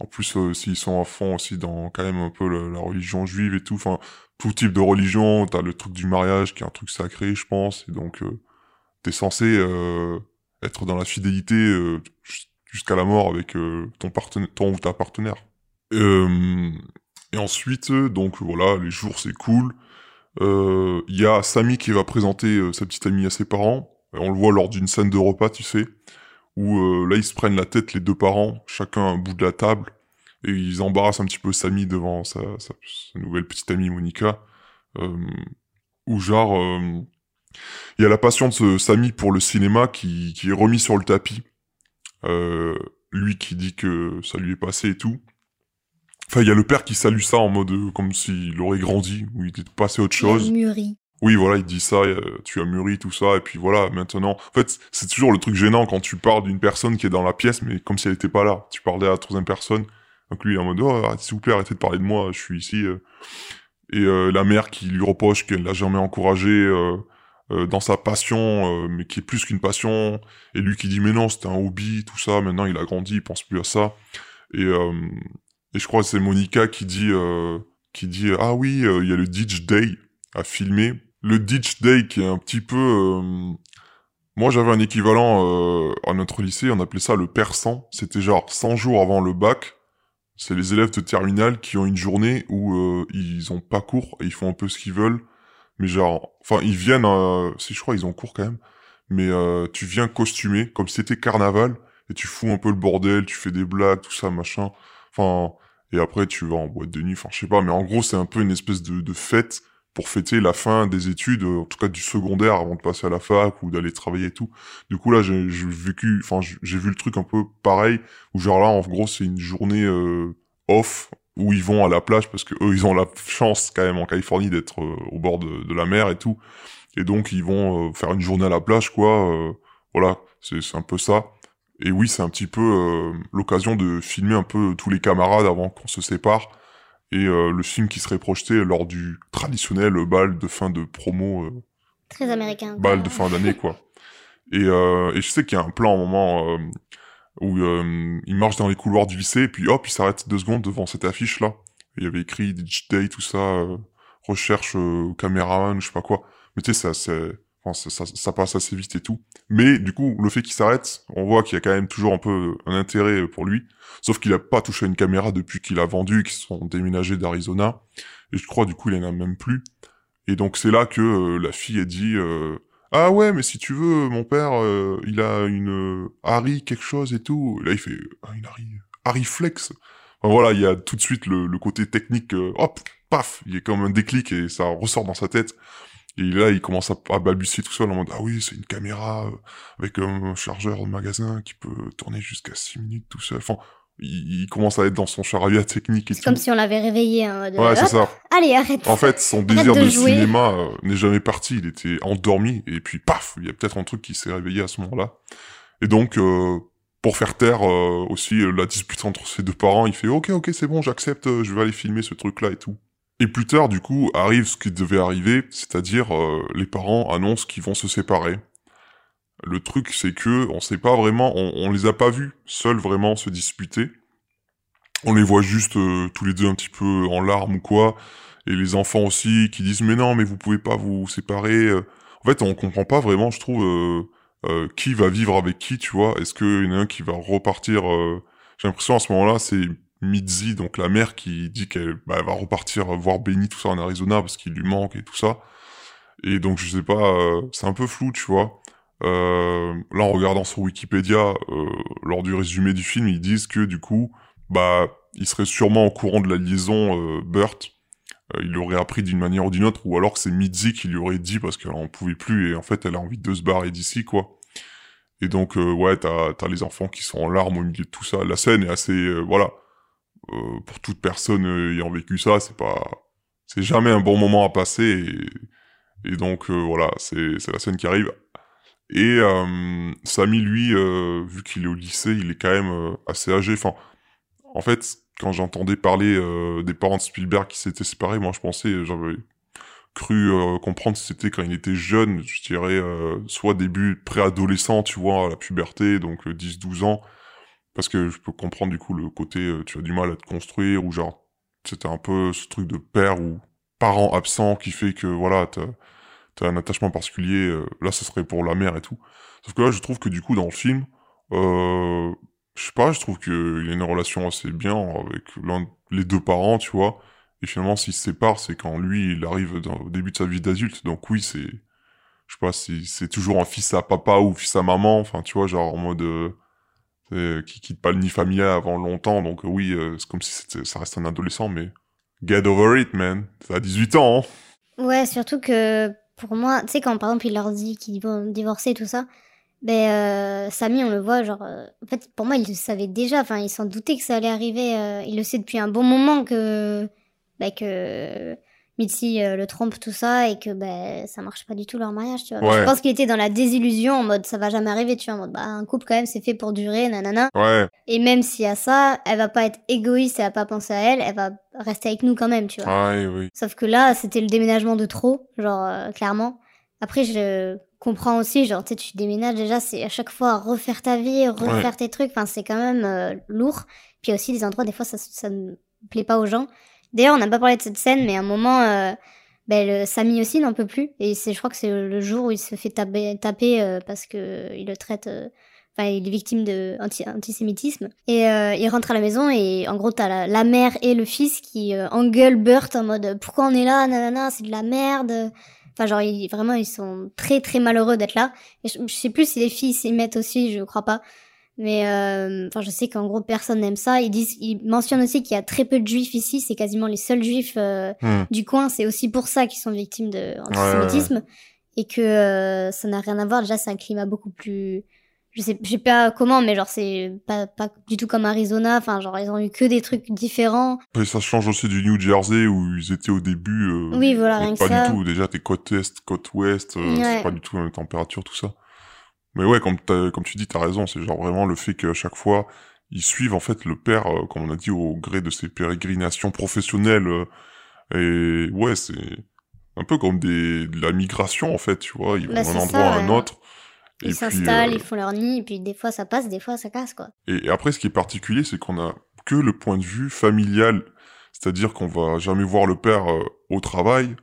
En plus, euh, s'ils sont à fond aussi dans quand même un peu la, religion juive et tout, enfin tout type de religion, t'as le truc du mariage qui est un truc sacré, je pense, et donc euh, t'es censé être dans la fidélité jus- jusqu'à la mort avec ton partenaire, ton ou ta partenaire. Euh, et ensuite, euh, donc voilà, les jours c'est cool. Euh, Il y a Samy qui va présenter euh, sa petite amie à ses parents. Euh, On le voit lors d'une scène de repas, tu sais, où euh, là ils se prennent la tête les deux parents, chacun à un bout de la table, et ils embarrassent un petit peu Samy devant sa, nouvelle petite amie Monica. Euh, où genre, euh, il y a la passion de Samy pour le cinéma qui, qui est remis sur le tapis. Euh, lui qui dit que ça lui est passé et tout. Enfin, il y a le père qui salue ça en mode euh, comme s'il aurait grandi, ou il était passé à autre il a chose. mûri. Oui, voilà, il dit ça, euh, tu as mûri, tout ça, et puis voilà, maintenant... En fait, c'est toujours le truc gênant quand tu parles d'une personne qui est dans la pièce, mais comme si elle était pas là. Tu parlais à la troisième personne, donc lui, il est en mode, oh, s'il vous plaît, arrêtez de parler de moi, je suis ici. euh. Et la mère qui lui reproche qu'elle l'a jamais encouragé dans sa passion, mais qui est plus qu'une passion, et lui qui dit, mais non, c'était un hobby, tout ça, maintenant il a grandi, il pense plus à ça. Et, euh, et je crois que c'est Monica qui dit, euh, qui dit, ah oui, euh, il y a le Ditch Day à filmer. Le Ditch Day qui est un petit peu... euh, Moi j'avais un équivalent euh, à notre lycée, on appelait ça le persan. C'était genre 100 jours avant le bac. C'est les élèves de terminale qui ont une journée où euh, ils ont pas cours et ils font un peu ce qu'ils veulent. Mais genre, enfin ils viennent, euh, si je crois ils ont cours quand même. Mais euh, tu viens costumé comme c'était carnaval et tu fous un peu le bordel, tu fais des blagues, tout ça, machin. Et après tu vas en boîte de nuit, enfin je sais pas, mais en gros c'est un peu une espèce de, de fête pour fêter la fin des études, euh, en tout cas du secondaire avant de passer à la fac ou d'aller travailler et tout. Du coup là j'ai vécu, enfin j'ai vu le truc un peu pareil où genre là en gros c'est une journée euh, off où ils vont à la plage parce que eux ils ont la chance quand même en Californie d'être euh, au bord de, de la mer et tout et donc ils vont euh, faire une journée à la plage quoi. euh, voilà c'est un peu ça. Et oui, c'est un petit peu euh, l'occasion de filmer un peu tous les camarades avant qu'on se sépare. Et euh, le film qui serait projeté lors du traditionnel bal de fin de promo, euh, Très américain. quoi. bal de fin d'année, quoi. Et, euh, et je sais qu'il y a un plan, un moment, euh, où euh, il marche dans les couloirs du lycée, et puis hop, il s'arrête deux secondes devant cette affiche-là. Il y avait écrit Day, tout ça, euh, recherche euh, caméraman, je sais pas quoi. Mais tu sais, ça, c'est... Ça, ça, ça passe assez vite et tout. Mais du coup, le fait qu'il s'arrête, on voit qu'il y a quand même toujours un peu un intérêt pour lui. Sauf qu'il a pas touché une caméra depuis qu'il a vendu, qu'ils sont déménagés d'Arizona. Et je crois, du coup, il en a même plus. Et donc, c'est là que euh, la fille a dit euh, Ah ouais, mais si tu veux, mon père, euh, il a une euh, Harry quelque chose et tout. Et là, il fait Une Harry, Harry Flex. Enfin, voilà, il y a tout de suite le, le côté technique. hop, paf, il y a comme un déclic et ça ressort dans sa tête. Et là, il commence à, à balbutier tout seul en mode Ah oui, c'est une caméra euh, avec un chargeur de magasin qui peut tourner jusqu'à 6 minutes tout seul. Enfin, il, il commence à être dans son chariot technique C'est comme si on l'avait réveillé. hein, mode, Ouais, c'est ça. Allez, arrête. En fait, son désir de de, cinéma euh, n'est jamais parti. Il était endormi et puis paf, il y a peut-être un truc qui s'est réveillé à ce moment-là. Et donc, euh, pour faire taire euh, aussi euh, la dispute entre ses deux parents, il fait OK, OK, c'est bon, j'accepte, euh, je vais aller filmer ce truc-là et tout. Et plus tard, du coup, arrive ce qui devait arriver, c'est-à-dire euh, les parents annoncent qu'ils vont se séparer. Le truc, c'est que on sait pas vraiment, on, on les a pas vus seuls vraiment se disputer. On les voit juste euh, tous les deux un petit peu en larmes ou quoi, et les enfants aussi qui disent mais non, mais vous pouvez pas vous séparer. euh. En fait, on comprend pas vraiment, je trouve, euh, euh, qui va vivre avec qui, tu vois. Est-ce qu'il y en a un qui va repartir euh, J'ai l'impression à ce moment-là, c'est Mitzi, donc la mère, qui dit qu'elle bah, va repartir voir Benny tout ça en Arizona parce qu'il lui manque et tout ça. Et donc je sais pas, euh, c'est un peu flou, tu vois. Euh, là, en regardant sur Wikipédia, euh, lors du résumé du film, ils disent que du coup, bah, il serait sûrement au courant de la liaison euh, Burt. Euh, il l'aurait appris d'une manière ou d'une autre, ou alors que c'est Mitzi qui lui aurait dit parce qu'elle en pouvait plus et en fait elle a envie de se barrer d'ici, quoi. Et donc, euh, ouais, t'as as les enfants qui sont en larmes au milieu de tout ça. La scène est assez, voilà, euh, pour toute personne euh, ayant vécu ça, c'est pas, c'est jamais un bon moment à passer. Et, donc, euh, voilà, c'est la scène qui arrive. Et euh, Samy, lui, vu qu'il est au lycée, il est quand même assez âgé. Enfin, en fait, quand j'entendais parler des parents de Spielberg qui s'étaient séparés, moi, je pensais, j'avais cru comprendre que c'était quand il était jeune, je dirais, soit début préadolescent, tu vois, à la puberté, donc euh, 10-12 ans. Parce que je peux comprendre, du coup, le côté, euh, tu as du mal à te construire, ou genre, c'était un peu ce truc de père ou parent absent qui fait que, voilà, t'as t'as un attachement particulier, euh, là, ça serait pour la mère et tout. Sauf que là, je trouve que, du coup, dans le film, euh, je sais pas, je trouve qu'il y a une relation assez bien avec l'un, les deux parents, tu vois. Et finalement, s'ils se séparent, c'est quand lui, il arrive au début de sa vie d'adulte. Donc oui, c'est, je sais pas, si c'est toujours un fils à papa ou fils à maman. Enfin, tu vois, genre en mode qui quitte pas le nid familial avant longtemps. Donc euh, oui, euh, c'est comme si ça reste un adolescent, mais get over it, man. Ça a 18 ans. Hein. Ouais, surtout que pour moi, tu sais, quand par exemple il leur dit qu'ils vont divorcer, tout ça, ben euh, Samy, on le voit, genre, euh, en fait, pour moi, il le savait déjà, enfin, il s'en doutait que ça allait arriver, euh, il le sait depuis un bon moment que, ben, que Mitzi euh, le trompe, tout ça, et que ben ça marche pas du tout leur mariage, tu vois. Ouais. Je pense qu'il était dans la désillusion, en mode ça va jamais arriver, tu vois, en mode bah un couple quand même c'est fait pour durer, nanana. Ouais, Et même s'il y a ça, elle va pas être égoïste, elle va pas penser à elle, elle va rester avec nous quand même, tu vois. oui. Sauf que là, c'était le déménagement de trop, genre, euh, clairement. Après, je comprends aussi, genre, tu sais, tu déménages déjà, c'est à chaque fois refaire ta vie, refaire tes trucs, enfin, c'est quand même euh, lourd. Puis aussi des endroits, des fois, ça, ça ne plaît pas aux gens. D'ailleurs, on n'a pas parlé de cette scène, mais à un moment, euh, ben, le Samy aussi n'en peut plus. Et c'est, je crois que c'est le jour où il se fait taper, euh, parce que il le traite. euh, Enfin, il est victime de anti- antisémitisme. Et euh, il rentre à la maison et en gros, t'as la, la mère et le fils qui euh, engueulent Burt en mode pourquoi on est là, nanana, c'est de la merde. Enfin, genre, ils, vraiment, ils sont très très malheureux d'être là. Et je, je sais plus si les filles s'y mettent aussi, je crois pas. Mais euh, enfin, je sais qu'en gros, personne n'aime ça. Ils disent, ils mentionnent aussi qu'il y a très peu de juifs ici. C'est quasiment les seuls juifs euh, Hmm. du coin. C'est aussi pour ça qu'ils sont victimes de antisémitisme et que euh, ça n'a rien à voir. Déjà, c'est un climat beaucoup plus. Je sais, je sais pas comment, mais genre c'est pas pas du tout comme Arizona. Enfin, genre ils ont eu que des trucs différents. Et ça change aussi du New Jersey où ils étaient au début. euh, Oui, voilà, rien que Pas ça. du tout. Déjà, t'es côte est, côte ouest, euh, c'est pas du tout la même température, tout ça. Mais ouais, comme, comme tu dis, t'as raison. C'est genre vraiment le fait qu'à chaque fois, ils suivent en fait le père, euh, comme on a dit, au gré de ses pérégrinations professionnelles. euh, et ouais, c'est un peu comme des, de la migration en fait, tu vois. Ils vont Bah, d'un endroit à un ouais. autre. Ils Et s'installent, euh, ils font leur nid, et puis des fois ça passe, des fois ça casse, quoi. Et après, ce qui est particulier, c'est qu'on a que le point de vue familial. C'est-à-dire qu'on va jamais voir le père au travail,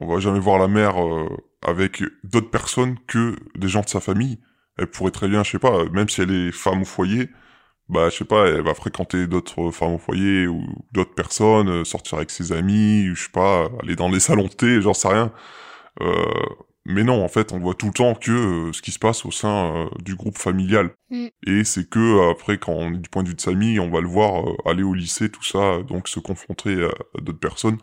on va jamais voir la mère euh, avec d'autres personnes que des gens de sa famille. Elle pourrait très bien, je sais pas, même si elle est femme au foyer, bah je sais pas, elle va fréquenter d'autres femmes au foyer ou d'autres personnes, euh, sortir avec ses amis, ou je sais pas, aller dans les salons de thé, j'en sais rien. Euh, mais non, en fait, on voit tout le temps que euh, ce qui se passe au sein euh, du groupe familial. Mm. Et c'est que après, quand on est du point de vue de Samy, on va le voir aller au lycée, tout ça, donc se confronter à, à d'autres personnes.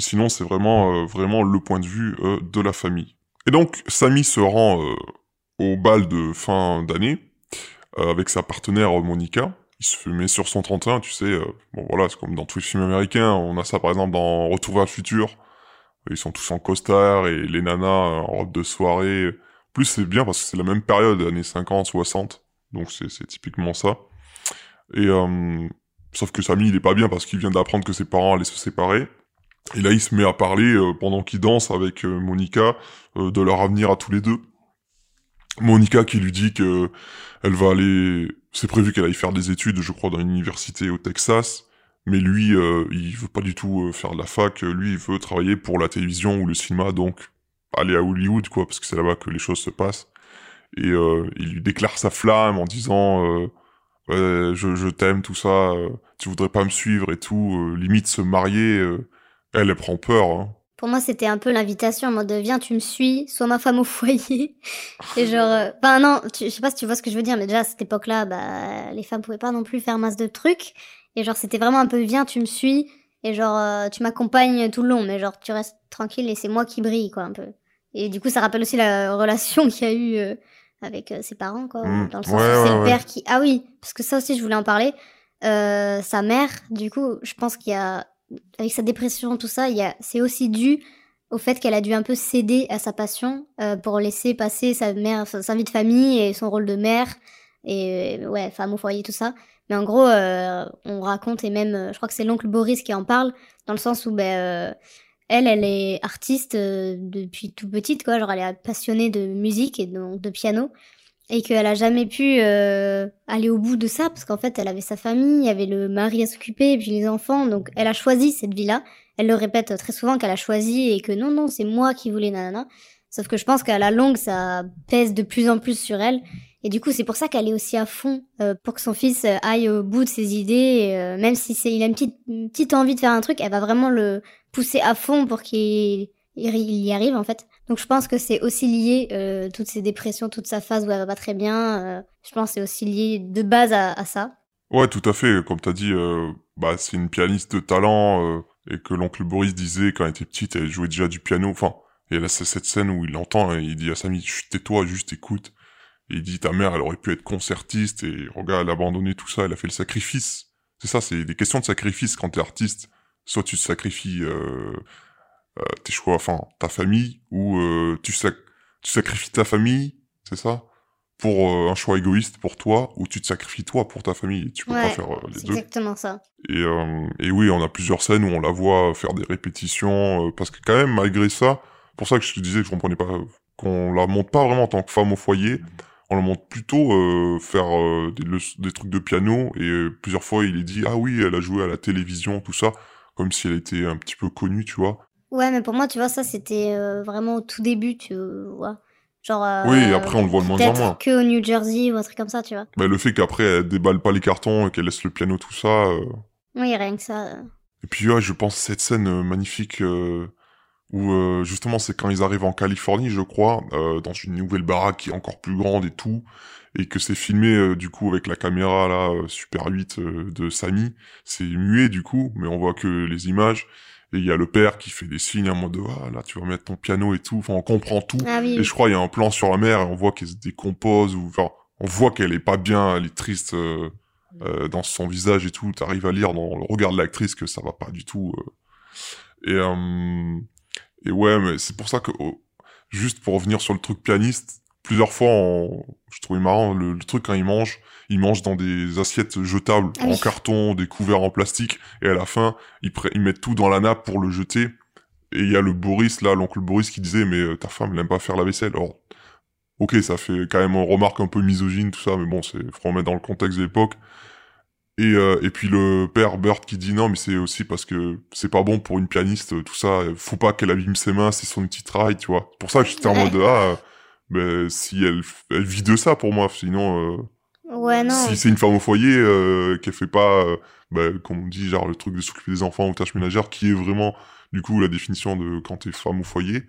Sinon, c'est vraiment, euh, vraiment le point de vue euh, de la famille. Et donc, Samy se rend euh, au bal de fin d'année avec sa partenaire Monica. Il se met sur son 31, tu sais. bon, voilà, c'est comme dans tous les films américains. On a ça, par exemple, dans Retour vers le futur. Ils sont tous en costard et les nanas en robe de soirée. Plus, c'est bien parce que c'est la même période, années 50, 60. Donc, c'est typiquement ça. Et sauf que Samy, il est pas bien parce qu'il vient d'apprendre que ses parents allaient se séparer. Et là, il se met à parler euh, pendant qu'il danse avec euh, Monica euh, de leur avenir à tous les deux. Monica qui lui dit que elle va aller, c'est prévu qu'elle aille faire des études, je crois, dans une université au Texas. Mais lui, il veut pas du tout faire de la fac. Lui, il veut travailler pour la télévision ou le cinéma, donc aller à Hollywood, quoi, parce que c'est là-bas que les choses se passent. Et il lui déclare sa flamme en disant Ouais, je, je t'aime, tout ça, tu voudrais pas me suivre et tout, limite se marier. Elle, elle prend peur. Hein. Pour moi, c'était un peu l'invitation en mode viens, tu me suis, sois ma femme au foyer. Et genre, euh, enfin non, tu- je sais pas si tu vois ce que je veux dire, mais déjà à cette époque-là, bah, les femmes pouvaient pas non plus faire masse de trucs. Et genre, c'était vraiment un peu viens, tu me suis, et genre, euh, tu m'accompagnes tout le long, mais genre, tu restes tranquille et c'est moi qui brille, quoi, un peu. Et du coup, ça rappelle aussi la relation qu'il y a eu euh, avec euh, ses parents, quoi, Mm. dans le sens Ouais, où c'est ouais, le ouais. père qui. Ah oui, parce que ça aussi, je voulais en parler. Euh, sa mère, du coup, je pense qu'il y a avec sa dépression, tout ça, c'est aussi dû au fait qu'elle a dû un peu céder à sa passion euh, pour laisser passer sa mère, sa, vie de famille et son rôle de mère et euh, ouais, femme au foyer, tout ça. Mais en gros, euh, on raconte et même, je crois que c'est l'oncle Boris qui en parle dans le sens où ben elle, elle est artiste depuis tout petite, quoi. Genre, elle est passionnée de musique et donc de piano et qu'elle a jamais pu euh, aller au bout de ça parce qu'en fait elle avait sa famille, il y avait le mari à s'occuper et puis les enfants donc elle a choisi cette vie-là. Elle le répète très souvent qu'elle a choisi et que non non c'est moi qui voulais nanana. Sauf que je pense qu'à la longue ça pèse de plus en plus sur elle et du coup c'est pour ça qu'elle est aussi à fond euh, pour que son fils euh, aille au bout de ses idées euh, même si c'est il a une petite une petite envie de faire un truc, elle va vraiment le pousser à fond pour qu'il il y arrive en fait. Donc je pense que c'est aussi lié, euh, toutes ces dépressions, toute sa phase où elle va pas très bien, euh, je pense que c'est aussi lié de base à, ça. Ouais, tout à fait. Comme t'as dit, euh, bah, c'est une pianiste de talent et que l'oncle Boris disait quand elle était petite, elle jouait déjà du piano. Enfin, et elle a c- cette scène où il l'entend et il dit à Samy, tais-toi, juste écoute. Et il dit, ta mère, elle aurait pu être concertiste et regarde, elle a abandonné tout ça, elle a fait le sacrifice. C'est ça, c'est des questions de sacrifice quand t'es artiste. Soit tu sacrifies tes choix, enfin, ta famille, ou euh, tu, sac tu sacrifies ta famille, c'est ça? Pour euh, un choix égoïste pour toi, ou tu te sacrifies toi pour ta famille? Tu peux pas faire euh, les deux. exactement ça. Et, euh, et oui, on a plusieurs scènes où on la voit faire des répétitions, euh, parce que quand même, malgré ça, pour ça que je te disais que je comprenais pas, qu'on la montre pas vraiment en tant que femme au foyer, on la montre plutôt euh, faire euh, des, des trucs de piano, et euh, plusieurs fois il est dit, ah oui, elle a joué à la télévision, tout ça, comme si elle était un petit peu connue, tu vois. Ouais, mais pour moi, tu vois, ça c'était euh, vraiment au tout début, tu vois. Genre. euh, Oui, après, on le voit de moins en moins. que au New Jersey ou un truc comme ça, tu vois. Mais le fait qu'après elle déballe pas les cartons et qu'elle laisse le piano, tout ça, euh, Oui, rien que ça. Et puis ouais, je pense cette scène magnifique où justement c'est quand ils arrivent en Californie, je crois, dans une nouvelle baraque qui est encore plus grande et tout, et que c'est filmé du coup avec la caméra là Super 8 euh, de Samy. C'est muet du coup, mais on voit que les images. Et il y a le père qui fait des signes en mode ah là tu vas mettre ton piano et tout. Enfin on comprend tout. Ah oui. Et je crois il y a un plan sur la mère et on voit qu'elle se décompose ou enfin on voit qu'elle est pas bien, elle est triste euh, euh, dans son visage et tout. T'arrives à lire dans le regard de l'actrice que ça va pas du tout. euh. Et euh, et ouais, mais c'est pour ça que oh, juste pour revenir sur le truc pianiste, plusieurs fois je trouvais marrant le, le truc quand il mange, il mange dans des assiettes jetables Ah en carton, des couverts en plastique et à la fin ils, ils mettent tout dans la nappe pour le jeter. Et il y a le Boris là, l'oncle Boris qui disait mais euh, ta femme elle aime pas faire la vaisselle. Or ok, ça fait quand même une remarque un peu misogyne, tout ça, mais bon, c'est faut remettre dans le contexte de l'époque. Et, euh, et puis le père Burt qui dit non, mais c'est aussi parce que c'est pas bon pour une pianiste, tout ça. Faut pas qu'elle abîme ses mains, c'est son petit travail, tu vois. Pour ça que j'étais en mode ah, ben si elle, elle vit de ça pour moi, sinon. Euh, Ouais, non. si c'est une femme au foyer euh, qu'elle fait pas, euh, bah, comme on dit, genre le truc de s'occuper des enfants ou tâches ménagères, qui est vraiment du coup la définition de quand t'es femme au foyer.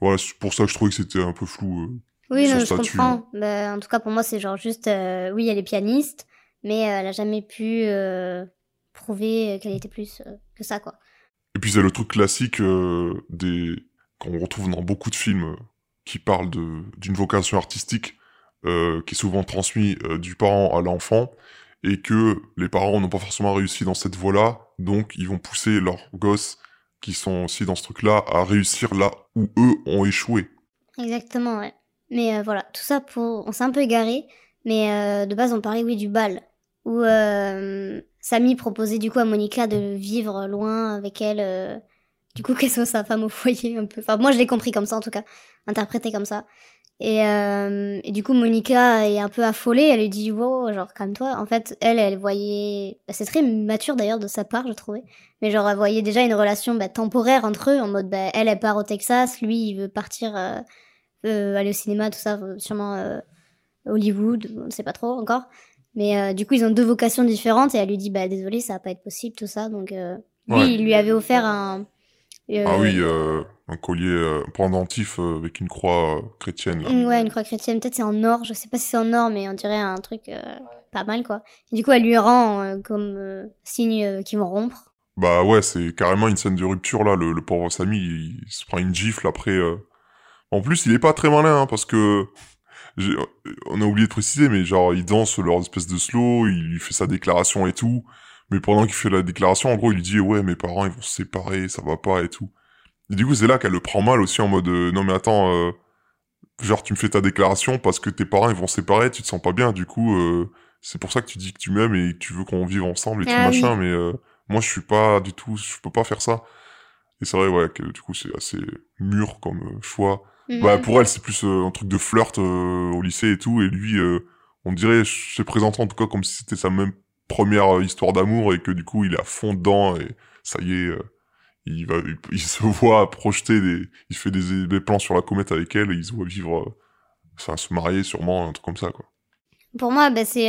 Voilà, c'est pour ça que je trouvais que c'était un peu flou. euh. Oui, non, je statut. comprends. Bah, en tout cas, pour moi, c'est genre juste, oui, elle est pianiste, mais elle a jamais pu prouver qu'elle était plus que ça, quoi. Et puis c'est le truc classique des qu'on retrouve dans beaucoup de films qui parlent de d'une vocation artistique euh, qui est souvent transmis euh, du parent à l'enfant et que les parents n'ont pas forcément réussi dans cette voie-là, donc ils vont pousser leurs gosses qui sont aussi dans ce truc-là à réussir là où eux ont échoué. Exactement, ouais. Mais euh, voilà, tout ça pour. On s'est un peu égaré, mais de base, on parlait, oui, du bal. Où Samy proposait du coup à Monica de vivre loin avec elle. Du coup, qu'elle soit sa femme au foyer, un peu. Enfin, moi, je l'ai compris comme ça, en tout cas. Interprété comme ça. Et, euh, et du coup, Monica est un peu affolée. Elle lui dit, wow, genre, calme-toi. En fait, elle, elle voyait. bah, C'est très mature d'ailleurs de sa part, je trouvais. Mais genre, elle voyait déjà une relation bah, temporaire entre eux, en mode, bah, elle, elle part au Texas, lui, il veut partir. euh, euh, aller au cinéma, tout ça, euh, sûrement euh, Hollywood, on ne sait pas trop encore. Mais euh, du coup, ils ont deux vocations différentes et elle lui dit bah désolé, ça va pas être possible, tout ça. Donc euh, lui, Ouais. il lui avait offert un. Euh, Ah oui, euh, un collier euh, pendentif euh, avec une croix euh, chrétienne. Là. Ouais, une croix chrétienne. Peut-être c'est en or. Je sais pas si c'est en or, mais on dirait un truc euh, pas mal quoi. Et du coup, elle lui rend euh, comme euh, signe euh, qu'ils vont rompre. Bah ouais, c'est carrément une scène de rupture là. Le, le pauvre Samy, il, il se prend une gifle après. euh. En plus, il est pas très malin hein, parce que on a oublié de préciser, mais genre il danse leur espèce de slow, il lui fait sa déclaration et tout. Mais pendant qu'il fait la déclaration, en gros, il lui dit ouais, mes parents ils vont se séparer, ça va pas et tout. Et du coup, c'est là qu'elle le prend mal aussi en mode euh, non mais attends, euh, genre tu me fais ta déclaration parce que tes parents ils vont se séparer, tu te sens pas bien. Du coup, euh, c'est pour ça que tu dis que tu m'aimes et que tu veux qu'on vive ensemble et tout Ah oui. machin. Mais moi, je suis pas du tout, je peux pas faire ça. Et c'est vrai, ouais, que du coup, c'est assez mûr comme choix. Bah, pour elle, c'est plus un truc de flirt au lycée et tout. Et lui, on dirait, se présenté en tout cas comme si c'était sa même première euh, histoire d'amour et que du coup, il est à fond dedans et ça y est, euh, il va, il, se voit projeter des, il fait des, plans sur la comète avec elle et il se voit vivre, euh, enfin, se marier sûrement, un truc comme ça, quoi. Pour moi, bah, c'est.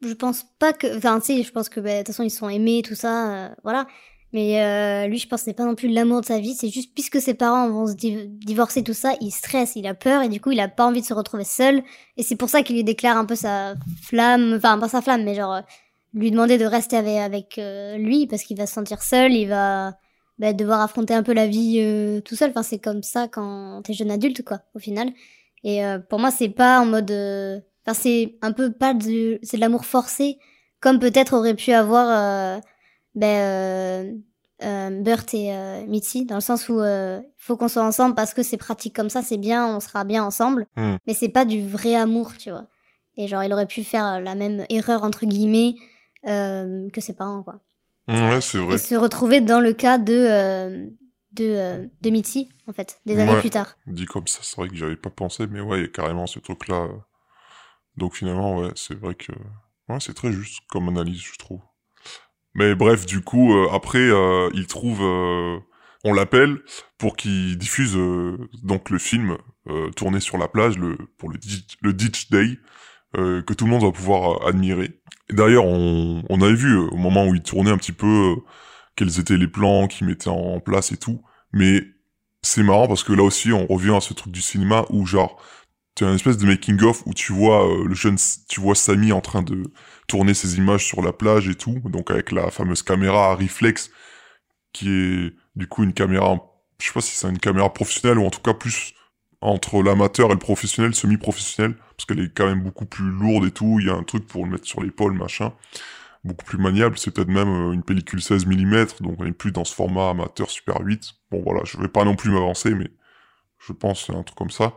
je pense pas que. Enfin, sais, je pense que bah, de toute façon, ils sont aimés, tout ça, voilà. Mais euh, lui, je pense que c'est pas non plus l'amour de sa vie, c'est juste puisque ses parents vont se div- divorcer, tout ça, il stresse, il a peur et du coup, il a pas envie de se retrouver seul. Et c'est pour ça qu'il lui déclare un peu sa flamme, enfin, pas sa flamme, mais genre, euh, lui demander de rester avec, avec euh, lui parce qu'il va se sentir seul, il va bah, devoir affronter un peu la vie euh, tout seul. Enfin, c'est comme ça quand t'es jeune adulte, quoi, au final. Et euh, pour moi, c'est pas en mode. Enfin, c'est un peu pas de. C'est de l'amour forcé, comme peut-être aurait pu avoir. Ben, euh, euh, Burt et euh, Mitzi, dans le sens où euh, faut qu'on soit ensemble parce que c'est pratique comme ça, c'est bien, on sera bien ensemble. Hmm. Mais c'est pas du vrai amour, tu vois. Et genre, il aurait pu faire la même erreur, entre guillemets, que ses parents, quoi. Ouais, c'est vrai. Et se retrouver dans le cas de, de, euh, de Mitzi, en fait, des années Ouais. plus tard. Dit comme ça, c'est vrai que j'avais pas pensé, mais ouais, il y a carrément ce truc-là. Donc finalement, ouais, c'est vrai que ouais, c'est très juste comme analyse, je trouve. Mais bref, du coup, euh, après, euh, il trouve, euh, on l'appelle pour qu'il diffuse euh, donc le film tourné sur la plage, le pour le le ditch day, que tout le monde va pouvoir admirer. D'ailleurs, on, on avait vu au moment où il tournait un petit peu quels étaient les plans qu'il mettait en place et tout, mais c'est marrant parce que là aussi on revient à ce truc du cinéma où genre tu as une espèce de making of où tu vois euh, le jeune tu vois Samy en train de tourner ses images sur la plage et tout donc avec la fameuse caméra à réflexe qui est du coup une caméra je sais pas si c'est une caméra professionnelle ou en tout cas plus entre l'amateur et le professionnel semi-professionnel parce qu'elle est quand même beaucoup plus lourde et tout il y a un truc pour le mettre sur l'épaule machin beaucoup plus maniable, c'est peut-être même euh, une pellicule 16 mm, donc on est plus dans ce format amateur Super 8. Bon voilà, je vais pas non plus m'avancer, mais je pense, un truc comme ça.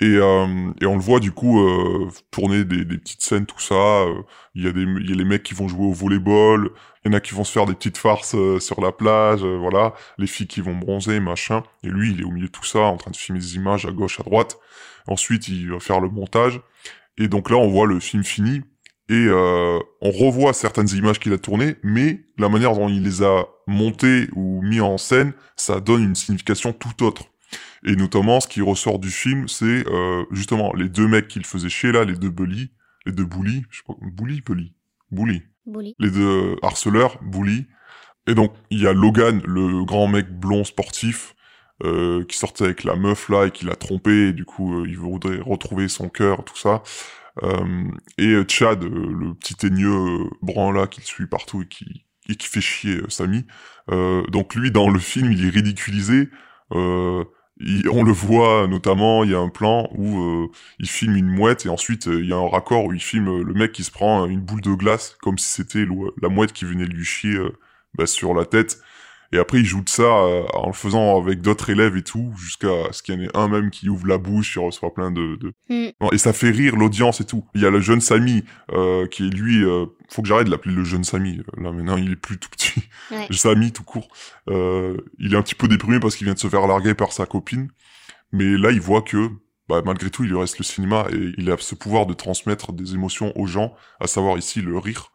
Et, euh, et on le voit du coup euh, tourner des, des petites scènes, tout ça. euh, Il y a des, y a les mecs qui vont jouer au volleyball. Il y en a qui vont se faire des petites farces euh, sur la plage, euh, voilà. Les filles qui vont bronzer, machin. Et lui, il est au milieu de tout ça, en train de filmer des images à gauche, à droite. Ensuite, il va faire le montage. Et donc là, on voit le film fini. Et on revoit certaines images qu'il a tournées, mais la manière dont il les a montées ou mis en scène, ça donne une signification tout autre. Et notamment, ce qui ressort du film, c'est euh, justement les deux mecs qu'il faisait chier là, les deux bullies, les deux bullies, je sais pas, bully, bully, bully, Bully. les deux harceleurs, bully. Et donc, il y a Logan, le grand mec blond sportif, euh, qui sortait avec la meuf là et qui l'a trompé, et du coup, euh, il voudrait retrouver son cœur, tout ça. Euh, et euh, Chad, le petit teigneux brun là qui le suit partout et qui, et qui fait chier Samy. Euh, donc lui, dans le film, il est ridiculisé. Euh, on le voit notamment, il y a un plan où euh, il filme une mouette et ensuite euh, il y a un raccord où il filme euh, le mec qui se prend une boule de glace comme si c'était la mouette qui venait lui chier bah, sur la tête. Et après il joue de ça euh, en le faisant avec d'autres élèves et tout, jusqu'à ce qu'il y en ait un même qui ouvre la bouche, il reçoit plein de... de... Mm. Non, et ça fait rire l'audience et tout. Il y a le jeune Samy euh, qui est lui... euh, faut que j'arrête de l'appeler le jeune Samy. Là maintenant il est plus tout petit. Ouais. Samy tout court. Euh, il est un petit peu déprimé parce qu'il vient de se faire larguer par sa copine. Mais là, il voit que, bah, malgré tout, il lui reste le cinéma et il a ce pouvoir de transmettre des émotions aux gens, à savoir ici le rire.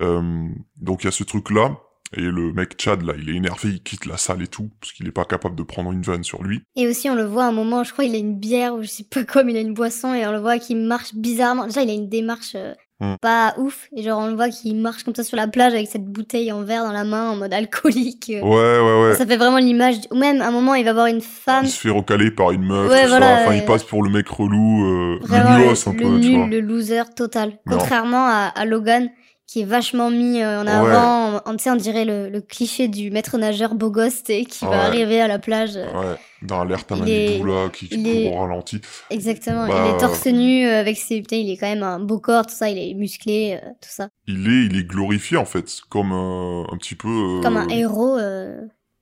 Euh, donc il y a ce truc-là. Et le mec Chad, là, il est énervé, il quitte la salle et tout, parce qu'il est pas capable de prendre une vanne sur lui. Et aussi, on le voit à un moment, je crois, il a une bière ou je sais pas quoi, mais il a une boisson et on le voit qu'il marche bizarrement. Déjà, il a une démarche euh, Mm. pas ouf. Et genre, on le voit qu'il marche comme ça sur la plage avec cette bouteille en verre dans la main en mode alcoolique. euh. Ouais, ouais, ouais. Ça fait vraiment l'image. Ou même, à un moment, il va voir une femme. Il se fait recaler par une meuf, Ouais, tout voilà, ça. Enfin, ouais. il passe pour le mec relou, euh, Vraiment, le nulos un le peu, tu nul, vois. le loser total. Non. Contrairement à, à Logan, qui est vachement mis euh, en Ouais. avant. Sais, on dirait le, le cliché du maître nageur beau gosse, qui Ouais. va arriver à la plage. euh, Ouais, dans l'alerte à Il est- là, qui, il est- au ralenti. Exactement. Bah, il est torse nu euh, avec ses. Putain, il est quand même un beau corps, tout ça. Il est musclé, euh, tout ça. il est, il est glorifié en fait, comme euh, un petit peu euh, Comme un héros.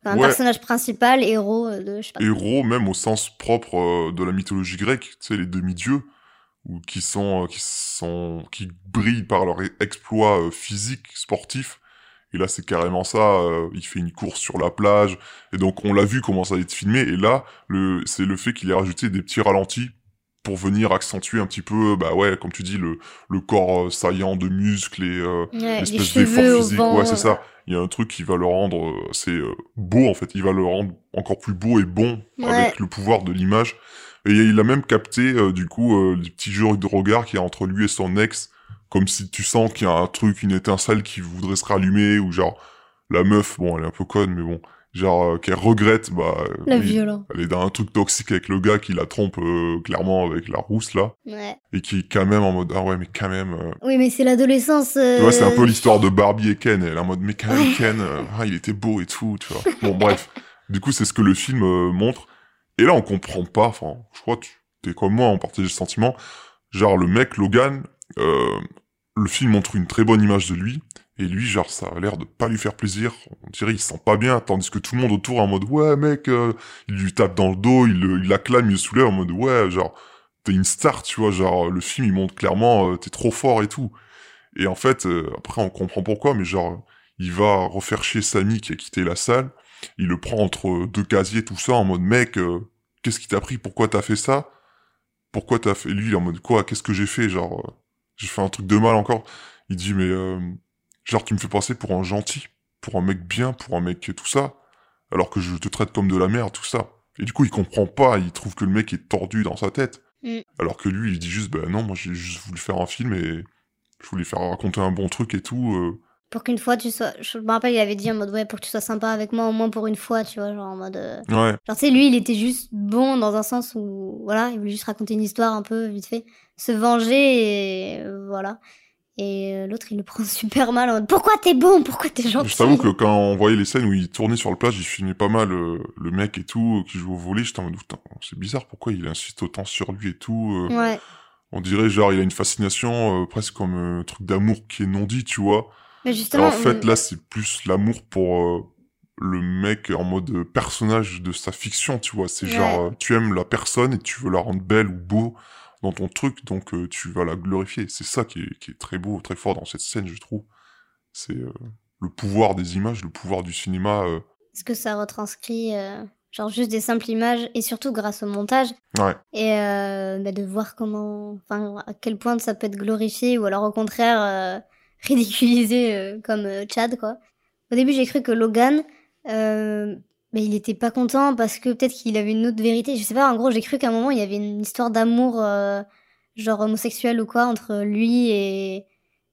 Un ouais. personnage principal, héros de. Je sais pas. héros, même au sens propre de la mythologie grecque, tu sais les demi-dieux, ou qui sont, euh, qui sont, qui brillent par leur exploit euh, physique, sportif. Et là, c'est carrément ça. euh, il fait une course sur la plage, et donc on l'a vu comment ça allait être filmé. Et là, le, c'est le fait qu'il ait rajouté des petits ralentis pour venir accentuer un petit peu, bah ouais, comme tu dis, le, le corps saillant de muscles et euh, Ouais, l'espèce d'effort physique. vent. Ouais, c'est ça. Il y a un truc qui va le rendre, c'est beau en fait. Il va le rendre encore plus beau et bon Ouais. avec le pouvoir de l'image. Et il a même capté euh, du coup euh, les petits jeux de regard qu'il y a entre lui et son ex, comme si tu sens qu'il y a un truc, une étincelle qui voudrait se rallumer ou genre la meuf, bon, elle est un peu conne, mais bon, genre euh, qu'elle regrette, bah, euh, La oui, violence. elle est dans un truc toxique avec le gars qui la trompe euh, clairement avec la rousse là, Ouais. et qui est quand même en mode ah ouais mais quand même. euh, Oui, mais c'est l'adolescence. euh, tu vois, c'est un peu l'histoire de Barbie et Ken. Elle est en mode, mais quand même, Ouais. Ken, euh, ah, il était beau et tout, tu vois. Bon, bref. Du coup, c'est ce que le film euh, montre. Et là, on comprend pas, enfin, je crois que tu t'es comme moi, on partage ce sentiment. Genre, le mec, Logan, euh, le film montre une très bonne image de lui. Et lui, genre, ça a l'air de pas lui faire plaisir. On dirait, il se sent pas bien. Tandis que tout le monde autour est en mode, ouais, mec, euh, il lui tape dans le dos, il, le- il l'acclame, il le soulève en mode, ouais, genre, t'es une star, tu vois. Genre, le film, il montre clairement, euh, t'es trop fort et tout. Et en fait, euh, après, on comprend pourquoi, mais genre, il va refaire chier Samy qui a quitté la salle. Il le prend entre deux casiers, tout ça, en mode, mec, euh, qu'est-ce qui t'a pris? Pourquoi t'as fait ça? Pourquoi t'as fait... Lui, il est en mode, quoi? Qu'est-ce que j'ai fait? Genre, euh, j'ai fait un truc de mal encore. Il dit, mais, euh, genre, tu me fais passer pour un gentil, pour un mec bien, pour un mec tout ça, alors que je te traite comme de la merde, tout ça. Et du coup, il comprend pas, il trouve que le mec est tordu dans sa tête. Mm. Alors que lui, il dit juste, ben non, moi j'ai juste voulu faire un film et je voulais faire raconter un bon truc et tout. Pour qu'une fois tu sois. Je me rappelle, il avait dit en mode ouais, pour que tu sois sympa avec moi, au moins pour une fois, tu vois, genre en mode. euh, Ouais, Genre, tu sais, lui, il était juste bon dans un sens où, voilà, il voulait juste raconter une histoire un peu vite fait, se venger et euh, voilà. Et euh, l'autre, il le prend super mal en mode pourquoi t'es bon, pourquoi t'es gentil? je t'avoue que quand on voyait les scènes où il tournait sur le plage, il filmait pas mal euh, le mec et tout, qui joue au volet, j'étais en mode, c'est bizarre, pourquoi il insiste autant sur lui et tout. euh. Ouais. On dirait genre, il a une fascination euh, presque comme un truc d'amour qui est non dit, tu vois. Mais justement. en fait, là, c'est plus l'amour pour, euh, le mec en mode personnage de sa fiction, tu vois. C'est Ouais. genre, euh, tu aimes la personne et tu veux la rendre belle ou beau dans ton truc, donc euh, tu vas la glorifier. C'est ça qui est, qui est très beau, très fort dans cette scène, je trouve. C'est le pouvoir des images, le pouvoir du cinéma. Est-ce que ça retranscrit genre juste des simples images et surtout grâce au montage Ouais, et euh, bah, de voir comment, enfin à quel point ça peut être glorifié ou alors au contraire ridiculisé euh, comme euh, Chad quoi. Au début j'ai cru que Logan, euh, bah, il était pas content parce que peut-être qu'il avait une autre vérité. Je sais pas. En gros j'ai cru qu'à un moment il y avait une histoire d'amour euh, genre homosexuel ou quoi entre lui et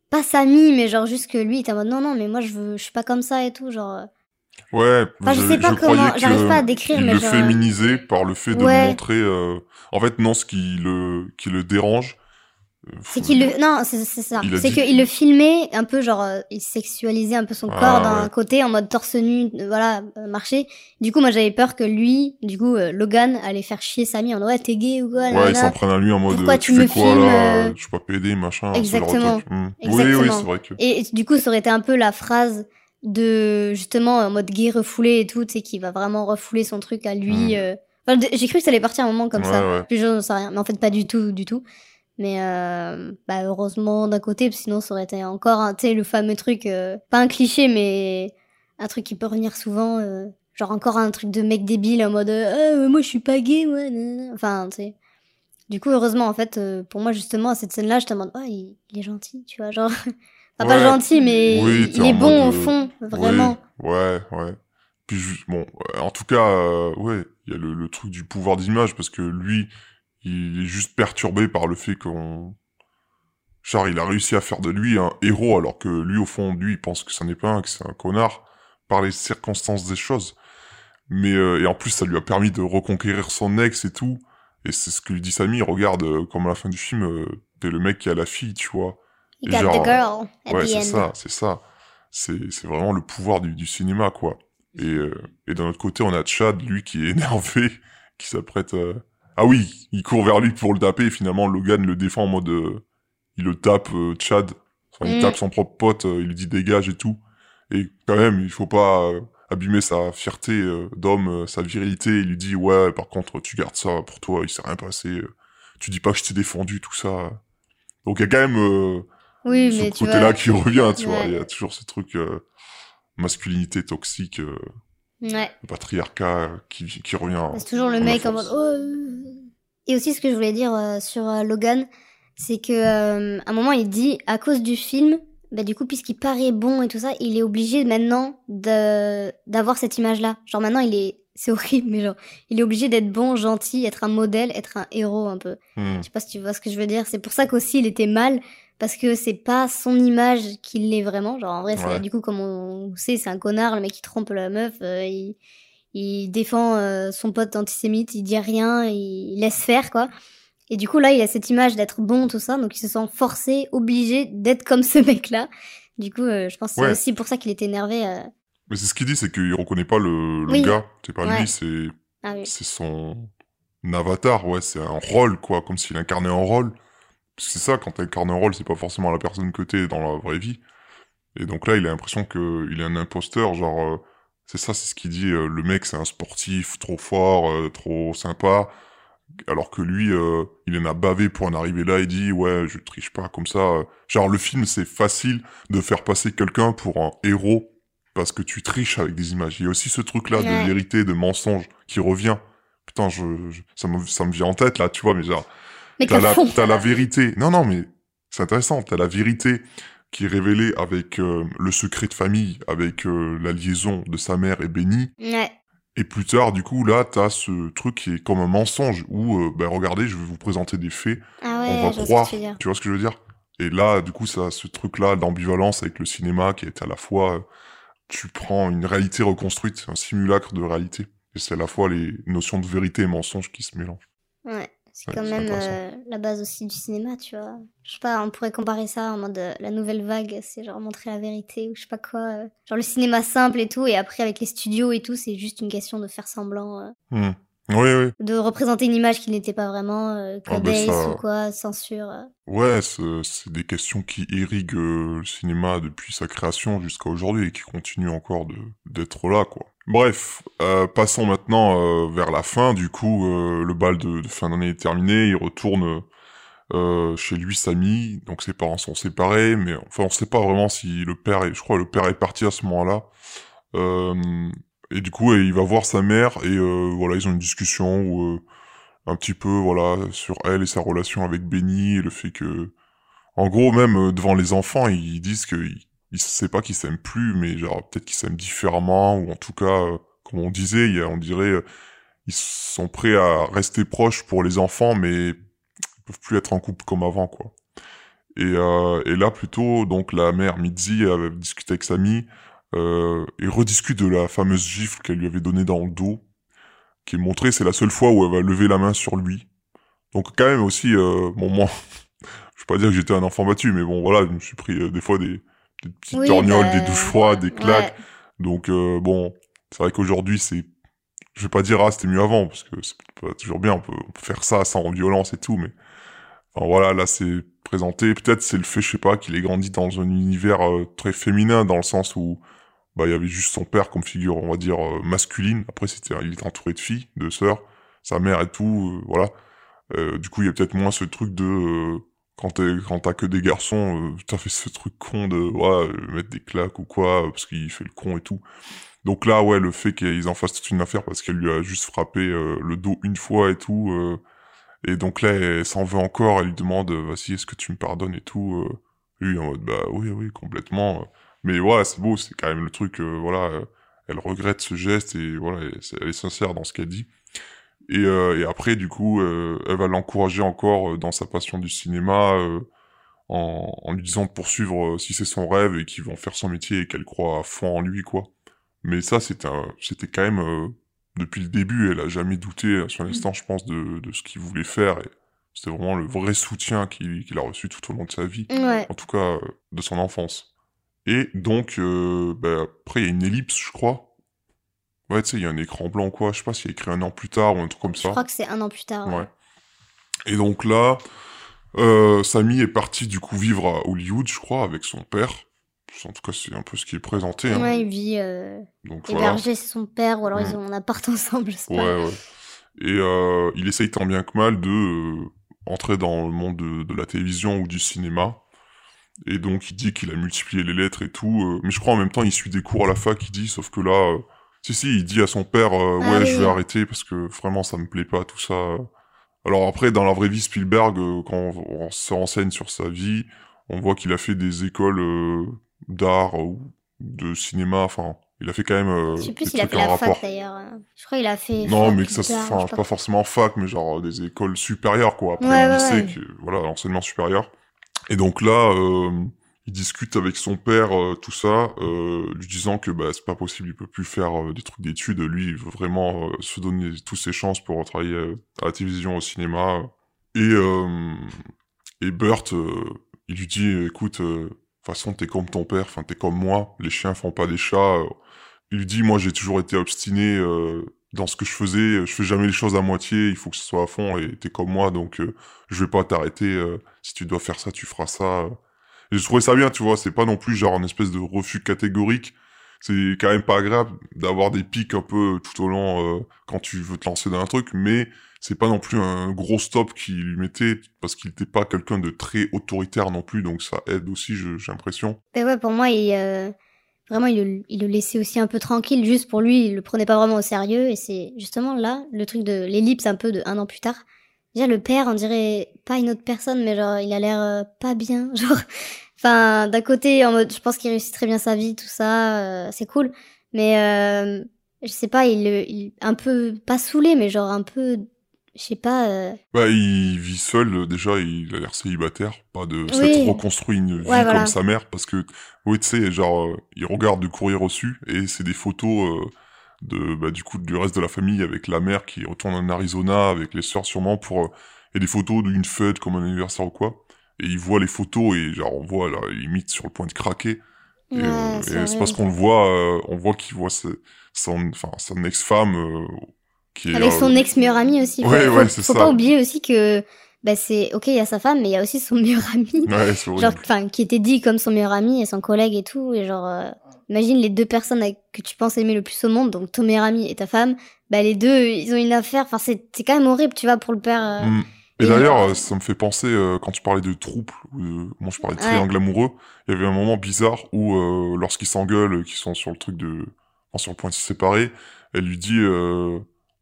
pas Samy mais genre juste que lui il était en mode non non mais moi je veux je suis pas comme ça et tout genre. euh, ouais. Enfin, je sais pas comment- j'arrive pas à décrire, il mais le genre- féminisait par le fait de Ouais. montrer. En fait, non, ce qui le, qui le dérange. C'est qu'il le non c'est c'est ça Il c'est qu'il le filmait un peu genre euh, il sexualisait un peu son Ah, corps d'un ouais. côté en mode torse nu euh, voilà euh, marcher du coup moi j'avais peur que lui du coup euh, Logan allait faire chier Samy en mode ouais t'es gay ou quoi Ouais, nanana. ils s'en prennent à lui en mode Pourquoi euh, tu tu me fais quoi filmes, là Je suis pas pédé, machin. de Exactement. Hmm. Oui, oui, c'est vrai que. et, du coup ça aurait été un peu la phrase de justement en mode gay refoulé et tout tu sais qui va vraiment refouler son truc à lui Mm. euh. Enfin, d- j'ai cru que ça allait partir un moment comme Ouais, ça plus je n'en sais rien mais en fait pas du tout du tout mais euh, bah heureusement d'un côté sinon ça aurait été encore un le fameux truc euh, pas un cliché mais un truc qui peut revenir souvent euh, genre encore un truc de mec débile en mode moi je suis pas gay nanana. enfin tu sais du coup heureusement en fait pour moi justement à cette scène là je te demande oh il, il est gentil tu vois genre enfin, pas Ouais. gentil mais Oui, il, est bon au fond vraiment Oui, ouais, ouais. Puis, bon, en tout cas, ouais, il y a le, le truc du pouvoir d'image, parce que lui, il est juste perturbé par le fait qu'on... Genre, il a réussi à faire de lui un héros, alors que lui, au fond, lui, il pense que ça n'est pas un, que c'est un connard, par les circonstances des choses. Mais, euh, et en plus, ça lui a permis de reconquérir son ex et tout. Et c'est ce que lui dit Samy, regarde, euh, comme à la fin du film, euh, t'es le mec qui a la fille, tu vois. il Et got genre, the girl at Ouais, the c'est end ça, c'est ça. C'est, c'est vraiment le pouvoir du, du cinéma, quoi. Et, euh, et d'un autre côté, on a Chad, lui, qui est énervé, qui s'apprête à... Ah oui, il court vers lui pour le taper, et finalement, Logan le défend en mode... euh, il le tape, euh, Chad. Enfin, il Mm. tape son propre pote, euh, il lui dit dégage et tout. Et quand même, il faut pas abîmer sa fierté d'homme, sa virilité. Il lui dit, ouais, par contre, tu gardes ça pour toi, il s'est rien passé. Tu dis pas que je t'ai défendu, tout ça. Donc il y a quand même... oui ce côté-là qui revient, tu vois. Il y a toujours ce truc masculinité toxique, ouais le patriarcat qui, qui revient. C'est toujours le mec en mode. Oh. Et aussi, ce que je voulais dire euh, sur euh, Logan, c'est que euh, à un moment, il dit à cause du film, bah, du coup, puisqu'il paraît bon et tout ça, il est obligé maintenant de d'avoir cette image-là. Genre maintenant, il est. C'est horrible, mais genre, il est obligé d'être bon, gentil, être un modèle, être un héros un peu. Hmm. Je sais pas si tu vois ce que je veux dire. C'est pour ça qu'aussi il était mal. Parce que c'est pas son image qu'il l'est vraiment. Genre, en vrai, Ouais. du coup, comme on sait, c'est un connard, le mec qui trompe la meuf. il, il défend euh, son pote antisémite, il dit rien, il, il laisse faire, quoi. Et du coup, là, il a cette image d'être bon, tout ça. Donc, il se sent forcé, obligé d'être comme ce mec-là. Du coup, euh, je pense que c'est aussi pour ça qu'il était énervé. euh. Mais c'est ce qu'il dit, c'est qu'il reconnaît pas le, le Oui. gars. C'est pas Ouais. lui, c'est Ah oui. c'est son avatar, ouais. C'est un rôle, quoi, comme s'il incarnait un rôle. C'est ça, quand t'incarnes un rôle, c'est pas forcément la personne que t'es dans la vraie vie. Et donc là, il a l'impression qu'il est un imposteur, genre... c'est ça, c'est ce qu'il dit, euh, le mec c'est un sportif trop fort, euh, trop sympa, alors que lui, euh, il en a bavé pour en arriver là, il dit ouais, je triche pas comme ça. euh. Genre le film, c'est facile de faire passer quelqu'un pour un héros parce que tu triches avec des images. Il y a aussi ce truc-là Ouais. de vérité, de mensonge qui revient. Putain, je, je- ça, me, ça me vient en tête là, tu vois, mais genre, Mais t'as la, la vérité. Non, non, mais c'est intéressant. T'as la vérité qui est révélée avec euh, le secret de famille, avec euh, la liaison de sa mère et Benny. Ouais. Et plus tard, du coup, là, t'as ce truc qui est comme un mensonge où, euh, ben regardez, je vais vous présenter des faits, Ah ouais, on va croire. tu vois ce que je veux dire? Et là, du coup, ça, a ce truc-là d'ambivalence avec le cinéma qui est à la fois, tu prends une réalité reconstruite, un simulacre de réalité. Et c'est à la fois les notions de vérité et mensonge qui se mélangent. Ouais, c'est Ouais, quand même euh, la base aussi du cinéma, tu vois. Je sais pas, on pourrait comparer ça en mode euh, la nouvelle vague, c'est genre montrer la vérité ou je sais pas quoi. euh. genre le cinéma simple et tout, et après avec les studios et tout, c'est juste une question de faire semblant. Hmm. Oui, oui. de représenter une image qui n'était pas vraiment, euh, Ah, ben, ça- ou quoi, censure. Ouais, c'est des questions qui irriguent le cinéma depuis sa création jusqu'à aujourd'hui et qui continuent encore d'être là, quoi. Bref, euh, passons maintenant euh, vers la fin. Du coup, euh, le bal de, fin d'année est terminé. Il retourne euh, chez lui, Samy. Donc ses parents sont séparés, mais enfin on sait pas vraiment si le père est. Je crois le père est parti à ce moment-là. Euh, et du coup, il va voir sa mère et euh, voilà, ils ont une discussion où un petit peu voilà sur elle et sa relation avec Benny et le fait que en gros même devant les enfants ils disent que ils, savent pas qu'ils s'aiment plus mais genre peut-être qu'ils s'aiment différemment ou en tout cas euh, comme on disait il y a, on dirait euh, ils sont prêts à rester proches pour les enfants mais ils peuvent plus être en couple comme avant quoi et, euh, et là plutôt donc la mère Mitzi avait discuté avec Samy euh, et rediscute de la fameuse gifle qu'elle lui avait donnée dans le dos qui est montrée, c'est la seule fois où elle va lever la main sur lui. Donc quand même aussi, bon moi, je vais pas dire que j'étais un enfant battu, mais bon voilà, je me suis pris des fois des, des petites Oui, torgnoles, bah, des douches froides, des claques. Ouais. Donc euh, bon, c'est vrai qu'aujourd'hui c'est, je vais pas dire ah c'était mieux avant parce que c'est pas toujours bien, on peut, on peut faire ça sans violence et tout, mais enfin voilà là c'est présenté. Peut-être c'est le fait, je sais pas, qu'il ait grandi dans un univers euh, très féminin dans le sens où bah il y avait juste son père comme figure on va dire euh, masculine. Après c'était il était entouré de filles, de sœurs, sa mère et tout, euh, voilà. Euh, du coup il y a peut-être moins ce truc de euh, quand t'as que des garçons, euh, t'as fait ce truc con de ouais, euh, mettre des claques ou quoi euh, parce qu'il fait le con et tout. Donc là ouais le fait qu'ils en fassent toute une affaire parce qu'elle lui a juste frappé euh, le dos une fois et tout. euh, et donc là elle s'en veut encore, elle lui demande euh, vas-y est-ce que tu me pardonnes et tout. lui en mode bah oui oui complètement. Mais voilà c'est beau c'est quand même le truc voilà elle regrette ce geste et voilà elle est sincère dans ce qu'elle dit. Et, euh, et après, du coup, euh, elle va l'encourager encore euh, dans sa passion du cinéma, en, en lui disant de poursuivre si c'est son rêve et qu'ils vont faire son métier et qu'elle croit à fond en lui, quoi. Mais ça, c'était quand même depuis le début, elle a jamais douté sur l'instant, je pense, de, de ce qu'il voulait faire. Et c'était vraiment le vrai soutien qu'il a reçu tout au long de sa vie, Ouais. en tout cas de son enfance. Et donc, euh, bah, après, il y a une ellipse, je crois. Ouais, tu sais, il y a un écran blanc quoi, je sais pas s'il y a écrit un an plus tard ou un truc comme Je ça. crois que c'est un an plus tard. ouais. Ouais. Et donc là, euh, Samy est parti du coup vivre à Hollywood, je crois, avec son père. En tout cas, c'est un peu ce qui est présenté. Hein. Ouais, il vit euh, Donc voilà. hébergé, son père, ou alors ils Mm. ont un appart ensemble, je sais Ouais, pas. ouais. Et euh, il essaye tant bien que mal de euh, entrer dans le monde de, de la télévision ou du cinéma. Et donc il dit qu'il a multiplié les lettres et tout. euh, mais je crois en même temps il suit des cours à la fac, il dit, sauf que là... si, si, il dit à son père, euh, Ah ouais, oui, je vais arrêter parce que vraiment ça me plaît pas, tout ça. Alors après, dans la vraie vie, Spielberg, euh, quand on, on se renseigne sur sa vie, on voit qu'il a fait des écoles euh, d'art ou de cinéma, enfin, il a fait quand même euh, Je sais plus s'il a fait la rapport. fac d'ailleurs. Je crois qu'il a fait. Non, mais que ça, enfin, pas forcément fac, mais genre des écoles supérieures, quoi. Après Ouais, le ouais, lycée, ouais. que- voilà, l'enseignement supérieur. Et donc là, euh, il discute avec son père, euh, tout ça, euh, lui disant que bah, c'est pas possible, il peut plus faire euh, des trucs d'études. Lui, il veut vraiment se donner toutes ses chances pour travailler à la télévision, au cinéma. Et, et euh, il lui dit, écoute, de toute façon, t'es comme ton père, enfin, t'es comme moi, les chiens font pas des chats. Il lui dit, moi, j'ai toujours été obstiné dans ce que je faisais, je fais jamais les choses à moitié, il faut que ce soit à fond, et t'es comme moi, donc euh, je vais pas t'arrêter, si tu dois faire ça, tu feras ça. Et je trouvais ça bien, tu vois, c'est pas non plus genre une espèce de refus catégorique, c'est quand même pas agréable d'avoir des pics un peu tout au long euh, quand tu veux te lancer dans un truc, mais c'est pas non plus un gros stop qu'il lui mettait, parce qu'il était pas quelqu'un de très autoritaire non plus, donc ça aide aussi, j'ai l'impression. Mais ouais, pour moi, il, euh, vraiment, il le, il le laissait aussi un peu tranquille, juste pour lui, il le prenait pas vraiment au sérieux. Et c'est justement là, le truc de l'ellipse un peu de un an plus tard. Déjà, le père, on dirait pas une autre personne, mais genre, il a l'air euh, pas bien. Genre, enfin, d'un côté, en mode, je pense qu'il réussit très bien sa vie, tout ça, euh, c'est cool. Mais, euh, je sais pas, il, il, un peu, pas saoulé, mais genre un peu, je sais pas, euh, Bah, il vit seul, déjà, il a l'air célibataire, pas de Oui. s'être reconstruit une vie Ouais, voilà. comme sa mère, parce que, oui, tu sais, genre, il regarde du courrier reçu, et c'est des photos de, bah, du coup, du reste de la famille, avec la mère qui retourne en Arizona, avec les sœurs sûrement, pour, euh, et des photos d'une fête, comme un anniversaire ou quoi, et il voit les photos, et genre, on voit, là, limite sur le point de craquer, et, ouais, euh, c'est et c'est parce qu'on le voit, euh, on voit qu'il voit son, ex-femme, qui est, Avec son ex meilleur ami aussi. Ouais, faut, ouais, faut- c'est faut ça. pas oublier aussi que bah c'est ok, il y a sa femme, mais il y a aussi son meilleur ami. Ouais, genre, enfin, qui était dit comme son meilleur ami et son collègue et tout. Et genre, euh, imagine les deux personnes que tu penses aimer le plus au monde, donc ton meilleur ami et ta femme. Bah les deux, ils ont une affaire. Enfin, c'est c'est quand même horrible, tu vois, pour le père. euh. Mm. Et, et d'ailleurs, euh, ça me fait penser, euh, quand tu parlais de trouble, ou de- moi je parlais de Ouais. triangle amoureux, il y avait un moment bizarre où, euh, lorsqu'ils s'engueulent, euh, qu'ils sont sur le truc de... Enfin, sur le point de se séparer, elle lui dit euh,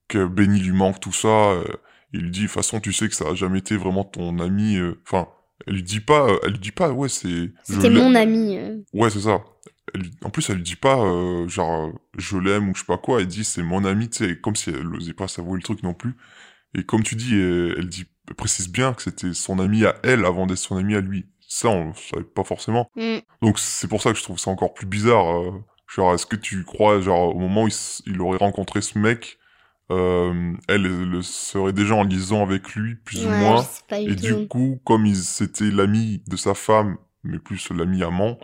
que Benny lui manque tout ça, euh, il lui dit, de toute façon, tu sais que ça a jamais été vraiment ton ami, euh, enfin, elle lui dit pas, euh, elle lui dit pas, ouais, c'est... C'était mon ami. euh. Ouais, c'est ça. Elle En plus, elle lui dit pas, euh, genre, euh, je l'aime ou je sais pas quoi. Elle dit, c'est mon ami, tu sais, comme si elle n'osait pas s'avouer le truc non plus. Et comme tu dis, elle, elle dit, elle précise bien que c'était son ami à elle avant d'être son ami à lui. Ça, on le savait pas forcément. Mm. Donc, c'est pour ça que je trouve ça encore plus bizarre. euh, genre, est-ce que tu crois, genre, au moment où il, aurait rencontré ce mec, euh, elle, elle serait déjà en liaison avec lui, plus ou moins. Et tout. du coup, comme il- c'était l'ami de sa femme, mais plus l'ami amant,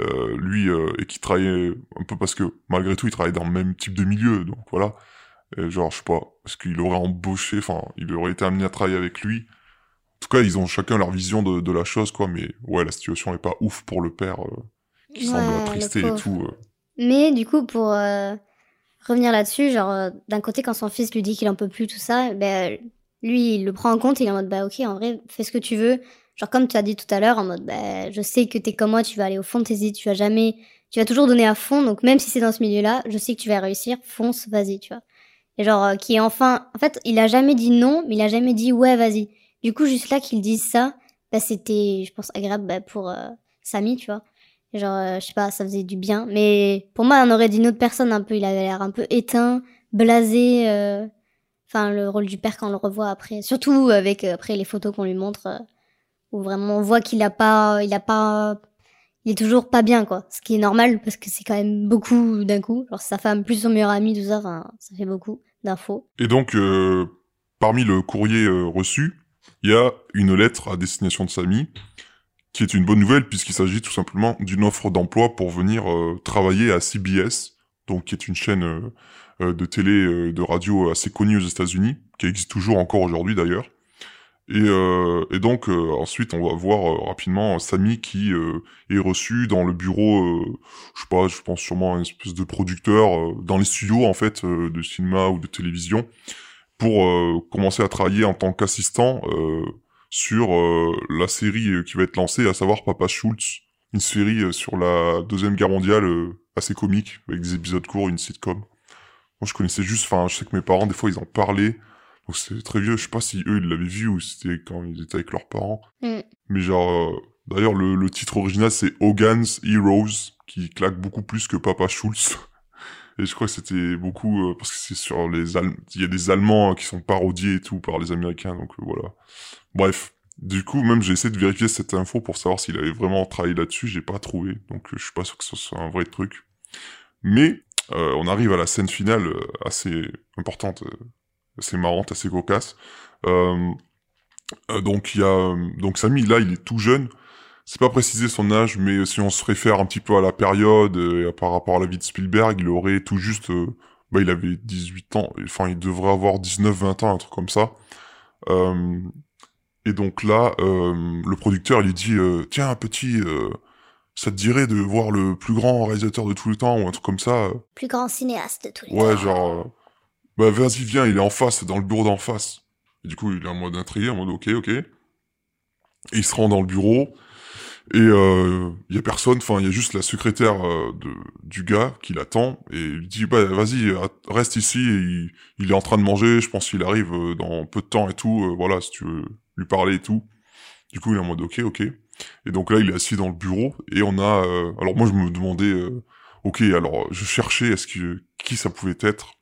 euh, lui, euh, et qui travaillait un peu parce que malgré tout, il travaillait dans le même type de milieu, donc voilà. Et genre, je sais pas, est-ce qu'il aurait embauché, enfin, il aurait été amené à travailler avec lui? En tout cas, ils ont chacun leur vision de, de la chose, quoi, mais ouais, la situation est pas ouf pour le père, euh, qui semble Ouais, attristé et tout. Mais du coup, pour revenir là-dessus, genre, d'un côté, quand son fils lui dit qu'il en peut plus, tout ça, ben, lui, il le prend en compte, il est en mode, bah ok, en vrai, fais ce que tu veux. Genre, comme tu as dit tout à l'heure, en mode, bah, je sais que t'es comme moi, tu vas aller au fond de tes idées, tu vas jamais, tu vas toujours donner à fond, donc même si c'est dans ce milieu-là, je sais que tu vas réussir, fonce, vas-y, tu vois. Et genre, euh, qui est enfin, en fait, il a jamais dit non, mais il a jamais dit ouais, vas-y. Du coup, juste là qu'il dise ça, bah, c'était, je pense, agréable bah, pour euh, Samy, tu vois. Genre, euh, je sais pas, ça faisait du bien. Mais pour moi, on aurait dit une autre personne un peu. Il avait l'air un peu éteint, blasé. euh, Enfin, le rôle du père quand on le revoit après. Surtout avec euh, après les photos qu'on lui montre, où vraiment on voit qu'il a pas, il a pas, il est toujours pas bien quoi. Ce qui est normal parce que c'est quand même beaucoup d'un coup. Genre sa femme plus son meilleur ami, tout ça, ça fait beaucoup d'infos. Et donc, euh, parmi le courrier euh, reçu, il y a une lettre à destination de Samy, qui est une bonne nouvelle puisqu'il s'agit tout simplement d'une offre d'emploi pour venir euh, travailler à CBS, donc qui est une chaîne de télé, de radio assez connue aux États-Unis, qui existe toujours encore aujourd'hui d'ailleurs. Et, euh, et donc euh, ensuite on va voir euh, rapidement Samy qui euh, est reçu dans le bureau, euh, je sais pas, je pense sûrement une espèce de producteur euh, dans les studios en fait euh, de cinéma ou de télévision pour euh, commencer à travailler en tant qu'assistant euh, sur euh, la série euh, qui va être lancée, à savoir Papa Schultz, une série euh, sur la deuxième guerre mondiale euh, assez comique avec des épisodes courts, une sitcom. Moi je connaissais juste, enfin je sais que mes parents des fois ils en parlaient. Donc c'est très vieux, je sais pas si eux ils l'avaient vu ou c'était quand ils étaient avec leurs parents. Mm. Mais genre, euh, d'ailleurs le, le titre original c'est Hogan's Heroes, qui claque beaucoup plus que Papa Schultz. Et je crois que c'était beaucoup euh, parce que c'est sur les Allemands, il y a des Allemands euh, qui sont parodiés et tout par les Américains, donc euh, voilà. Bref, du coup même j'ai essayé de vérifier cette info pour savoir s'il avait vraiment travaillé là-dessus, j'ai pas trouvé, donc je suis pas sûr que ce soit un vrai truc. Mais euh, on arrive à la scène finale assez importante, assez marrante, assez cocasse. Euh, euh, donc il y a donc Samy là il est tout jeune. C'est pas précisé son âge, mais si on se réfère un petit peu à la période euh, et par rapport à la vie de Spielberg, il aurait tout juste, bah il avait 18 ans, enfin il devrait avoir 19-20 ans, un truc comme ça. Euh, et donc là, euh, le producteur lui dit, euh, tiens petit, euh, ça te dirait de voir le plus grand réalisateur de tous les temps ou un truc comme ça. Plus grand cinéaste de tous les Ouais, temps. genre, euh, bah vas-y, viens, il est en face, dans le bureau d'en face. Et du coup, il est en mode intrigué, en mode ok, ok. Et il se rend dans le bureau, et euh, il y a personne, enfin, il y a juste la secrétaire euh, du gars qui l'attend, et il dit, bah vas-y, euh, reste ici, il, est en train de manger, je pense qu'il arrive euh, dans peu de temps et tout, euh, voilà, si tu veux lui parler et tout. Du coup, il est en mode ok, ok. Et donc là, il est assis dans le bureau, et on a... euh, alors moi, je me demandais... euh, Ok, alors je cherchais est-ce que qui ça pouvait être?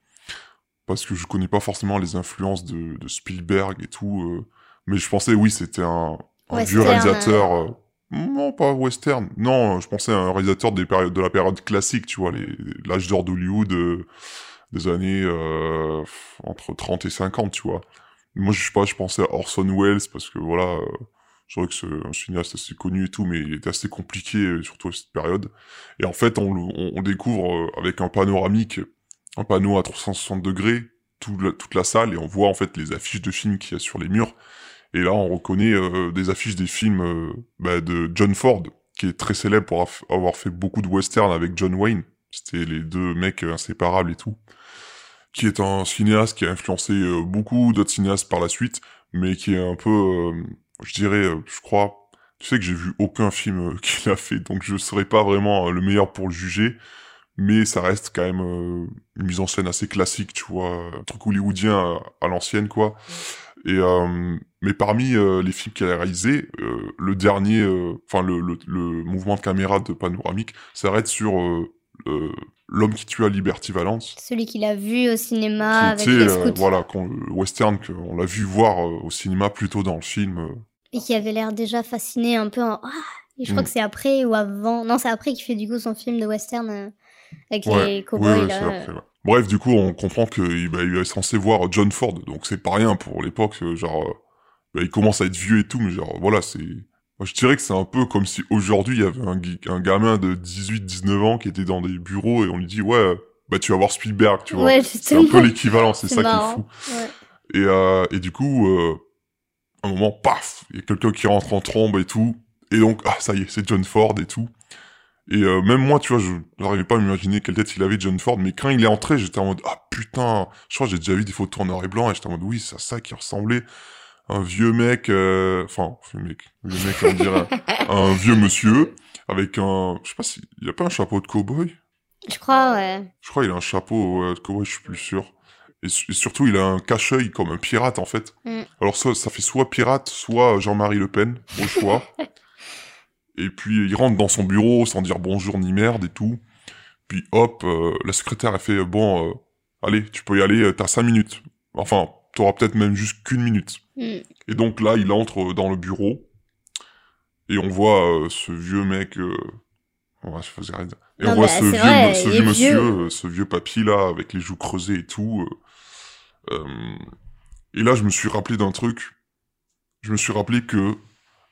Parce que je connais pas forcément les influences de, de Spielberg et tout, euh, mais je pensais oui c'était un, un vieux Western, réalisateur. euh, non pas western, non je pensais à un réalisateur des périodes de la période classique, tu vois l'âge d'or d'Hollywood euh, des années euh, entre 30 et 50, tu vois. Moi je sais pas, je pensais à Orson Welles parce que voilà. euh, je vois que c'est un cinéaste assez connu et tout, mais il était assez compliqué, euh, surtout à cette période. Et en fait, on, on, on découvre euh, avec un panoramique, un panneau à 360 degrés, toute la salle et on voit en fait les affiches de films qu'il y a sur les murs. Et là, on reconnaît euh, des affiches des films euh, bah, de John Ford, qui est très célèbre pour avoir fait beaucoup de westerns avec John Wayne. C'était les deux mecs euh, inséparables et tout. Qui est un cinéaste qui a influencé beaucoup d'autres cinéastes par la suite, mais qui est un peu, je dirais, je crois, tu sais que j'ai vu aucun film qu'il a fait, donc je serais pas vraiment le meilleur pour le juger, mais ça reste quand même euh, une mise en scène assez classique, tu vois, un truc hollywoodien à, à l'ancienne, quoi. Et euh, mais parmi euh, les films qu'elle a réalisés, euh, le dernier, enfin le, le, le mouvement de caméra de panoramique s'arrête sur l'homme qui tue à Liberty Valance. Celui qu'il a vu au cinéma qui avec était, les voilà, le western qu'on l'a vu voir au cinéma plutôt dans le film. Et qui avait l'air déjà fasciné un peu en... Ah et je crois Mm. que c'est après ou avant. Non, c'est après qu'il fait du coup son film de western avec Ouais, les cowboys ouais, ouais, là. c'est après, ouais. Bref, du coup, on comprend qu'il bah, il est censé voir John Ford, donc c'est pas rien pour l'époque, euh, genre, euh, bah, il commence à être vieux et tout, mais genre, voilà, c'est... Moi, je dirais que c'est un peu comme si aujourd'hui, il y avait un, un gamin de 18-19 ans qui était dans des bureaux et on lui dit, ouais, euh, bah tu vas voir Spielberg, tu vois. Ouais, c'est un peu l'équivalent, c'est ça qui est fou. Et, euh, et du coup, euh, à un moment, paf, il y a quelqu'un qui rentre en trombe et tout. Et donc, ah, ça y est, c'est John Ford et tout. Et euh, même moi, tu vois, je n'arrivais pas à m'imaginer quelle tête il avait, John Ford. Mais quand il est entré, j'étais en mode, ah putain, je crois que j'ai déjà vu des photos en noir et blanc. Et j'étais en mode, oui, c'est à ça qui ressemblait. Un vieux mec, euh, enfin, vieux mec, vieux mec, on dirait un, vieux monsieur, avec un, je sais pas si, il a pas un chapeau de cowboy? Je crois, ouais. je crois qu'il a un chapeau ouais, de cowboy, je suis plus sûr. Et surtout, il a un cache-œil comme un pirate, en fait. Mm. Alors, ça, ça fait soit pirate, soit Jean-Marie Le Pen, au choix. et puis, il rentre dans son bureau sans dire bonjour ni merde et tout. Puis, hop, euh, la secrétaire a fait, bon, euh, allez, tu peux y aller, euh, t'as cinq minutes. Enfin, t'auras peut-être même juste qu'une minute. Mm. Et donc là, il entre dans le bureau. Et on voit euh, ce vieux mec... Ouais, je faisais rien. Et Non, on voit bah, ce vieux, vrai, ce vieux monsieur, ce vieux papy là, avec les joues creusées et tout. et là, je me suis rappelé d'un truc. Je me suis rappelé que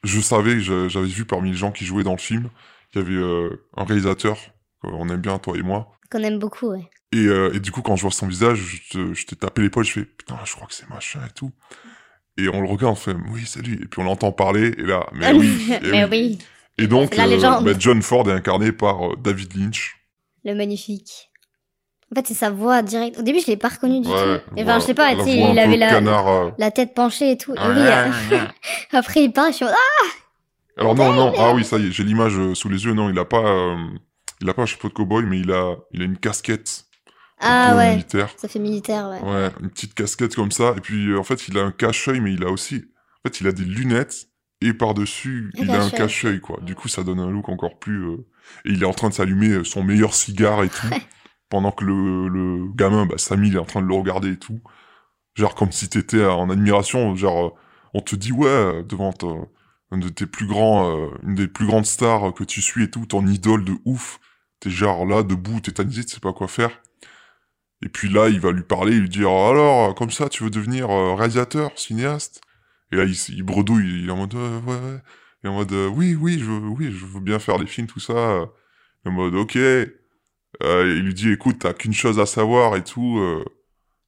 je savais, j'avais vu parmi les gens qui jouaient dans le film, qu'il y avait euh, un réalisateur, qu'on aime bien, toi et moi. Qu'on aime beaucoup, ouais. Et, euh, et du coup, quand je vois son visage, je, t'ai tapé l'épaule, je fais putain, je crois que c'est machin et tout. Et on le regarde, on fait oui, c'est lui. Et puis on l'entend parler, et là, mais oui. et Mais oui. oui, Et donc, la euh, bah, John Ford est incarné par David Lynch. le magnifique. En fait, c'est sa voix directe. Au début, je l'ai pas reconnu du Ouais, tout. Et enfin, voilà. je sais pas, tu sais, il avait la, canard, euh. la tête penchée et tout. Et oui, euh, après, il parle, je suis ah Alors non, non, ah oui, ça y est, j'ai l'image euh, sous les yeux. Non, il a pas, euh, il a pas un chapeau de cowboy, mais il a, il a une casquette Ah ouais, militaire. ça fait militaire, ouais. Ouais, une petite casquette comme ça. Et puis, euh, en fait, il a un cache-œil, mais il a aussi... En fait, il a des lunettes, et par-dessus, il a un cache-œil. quoi. Du coup, ça donne un look encore plus... euh, Et il est en train de s'allumer son meilleur cigare et tout, pendant que le, le gamin, bah, Samy, il est en train de le regarder et tout. Genre, comme si t'étais en admiration, genre, euh, on te dit, ouais, euh, devant ton- un de tes plus grands... euh, une des plus grandes stars que tu suis et tout, ton idole de ouf. T'es genre là, debout, tétanisé, tu sais pas quoi faire. Et puis là, il va lui parler, lui dire alors, comme ça, tu veux devenir euh, réalisateur, cinéaste? Et là, il, il bredouille, il est en mode euh, ouais, ouais. Et en mode euh, oui, oui, je veux, oui, je veux bien faire des films, tout ça. Et en mode ok. Euh, il lui dit écoute, t'as qu'une chose à savoir et tout. euh,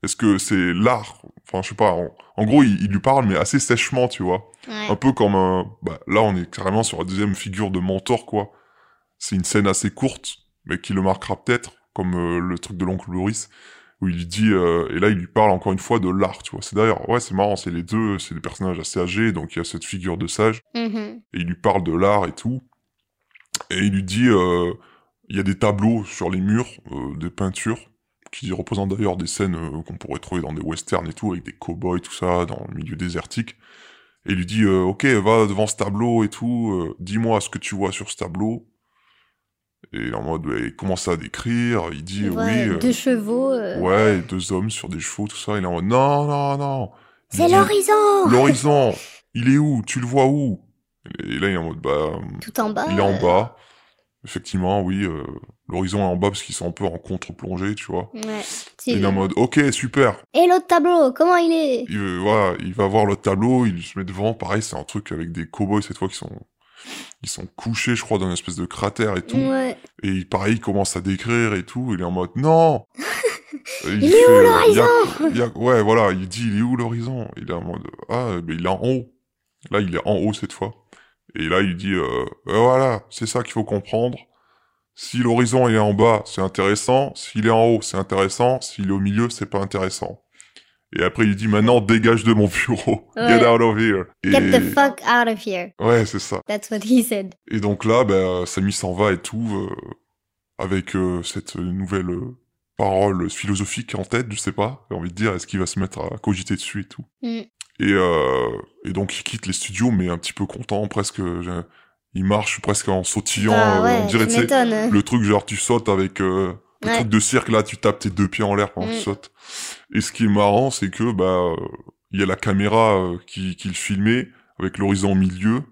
Est-ce que c'est l'art? Enfin, je sais pas. En, en gros, il, il lui parle, mais assez sèchement, tu vois. Ouais. Un peu comme un. Bah, là, on est carrément sur la deuxième figure de mentor, quoi. C'est une scène assez courte, mais qui le marquera peut-être, comme euh, le truc de l'oncle Boris, où il lui dit. euh, et là, il lui parle encore une fois de l'art, tu vois. C'est d'ailleurs, ouais, c'est marrant, c'est les deux, c'est des personnages assez âgés, donc il y a cette figure de sage, Mhm. et il lui parle de l'art et tout. Et il lui dit. euh, il y a des tableaux sur les murs, euh, des peintures, qui représentent d'ailleurs des scènes euh, qu'on pourrait trouver dans des westerns et tout, avec des cow-boys, tout ça, dans le milieu désertique. Et il lui dit, euh, ok, va devant ce tableau et tout, dis-moi ce que tu vois sur ce tableau. Et en mode, ouais, il commence à décrire, il dit, oui, deux chevaux. ouais, deux hommes sur des chevaux, tout ça. Il est en mode, non, non, non. C'est l'horizon L'horizon, il est où? Tu le vois où? Et là, il est en mode, bah, Tout en bas. il est en bas. Effectivement, oui, euh, l'horizon est en bas parce qu'ils sont un peu en contre-plongée, tu vois. Ouais. Il est en mode, ok, super. Et l'autre tableau, comment il est? Il, voilà, il va voir le tableau, il se met devant. Pareil, c'est un truc avec des cowboys cette fois qui sont, ils sont couchés, je crois, dans une espèce de cratère et tout. Ouais. Et il- pareil, il commence à décrire et tout. Il est en mode, non, il, Il est où, euh, l'horizon? Ouais, voilà, il dit il est où l'horizon? Il est en mode ah, mais il est en haut. Là, il est en haut cette fois. Et là, il dit euh, Euh, voilà, c'est ça qu'il faut comprendre. Si l'horizon est en bas, c'est intéressant. S'il est en haut, c'est intéressant. S'il est au milieu, c'est pas intéressant. Et après, il dit maintenant, dégage de mon bureau. Ouais. Get out of here. Et... Get the fuck out of here. Ouais, c'est ça. That's what he said. Et donc là, ben, Samy s'en va et tout, euh, avec euh, cette nouvelle euh, parole philosophique en tête, je sais pas, j'ai envie de dire, est-ce qu'il va se mettre à cogiter dessus et tout. Mm. Et, euh, et donc il quitte les studios, mais un petit peu content, presque, il marche presque en sautillant, Ah euh, ouais, on dirait, tu le truc genre tu sautes avec euh, le Ouais. truc de cirque, là, tu tapes tes deux pieds en l'air pendant que tu Mm. sautes. Et ce qui est marrant, c'est que, bah, il y a la caméra euh, qui, qui le filmait, avec l'horizon au milieu,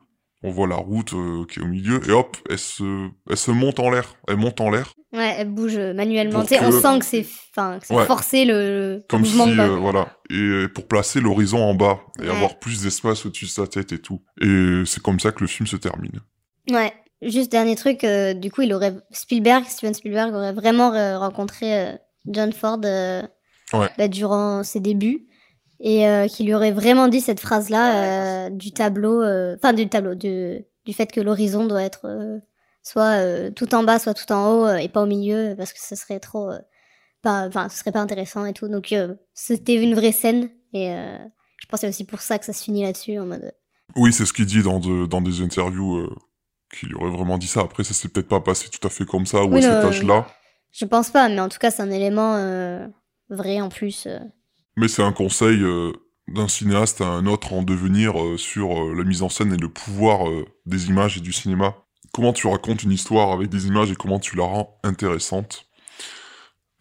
on voit la route qui est au milieu, et hop, elle se, elle se monte en l'air. Elle monte en l'air, Ouais, elle bouge manuellement. Tu sais, on que- sent que c'est enfin, Ouais. forcé le, le comme si, mouvement. euh, voilà, et pour placer l'horizon en bas, et Ouais. avoir plus d'espace au-dessus de sa tête et tout. Et c'est comme ça que le film se termine. Ouais. Juste dernier truc, euh, du coup, il aurait Spielberg, Steven Spielberg aurait vraiment euh, rencontré euh, John Ford euh, Ouais. bah, durant ses débuts et euh, qui lui aurait vraiment dit cette phrase-là euh, du tableau, euh, enfin du tableau, du, du fait que l'horizon doit être euh, soit euh, tout en bas, soit tout en haut euh, et pas au milieu parce que ce serait trop, euh, pas, enfin, ce serait pas intéressant et tout. Donc euh, c'était une vraie scène et euh, je pense que c'est aussi pour ça que ça se finit là-dessus en mode. Oui, c'est ce qu'il dit dans, de- dans des interviews, euh, qu'il aurait vraiment dit ça. Après, ça s'est peut-être pas passé tout à fait comme ça, ou Oui, à cet âge-là. Je pense pas, mais en tout cas, c'est un élément euh, vrai en plus. euh. Mais c'est un conseil euh, d'un cinéaste à un autre en devenir euh, sur euh, la mise en scène et le pouvoir euh, des images et du cinéma. Comment tu racontes une histoire avec des images et comment tu la rends intéressante.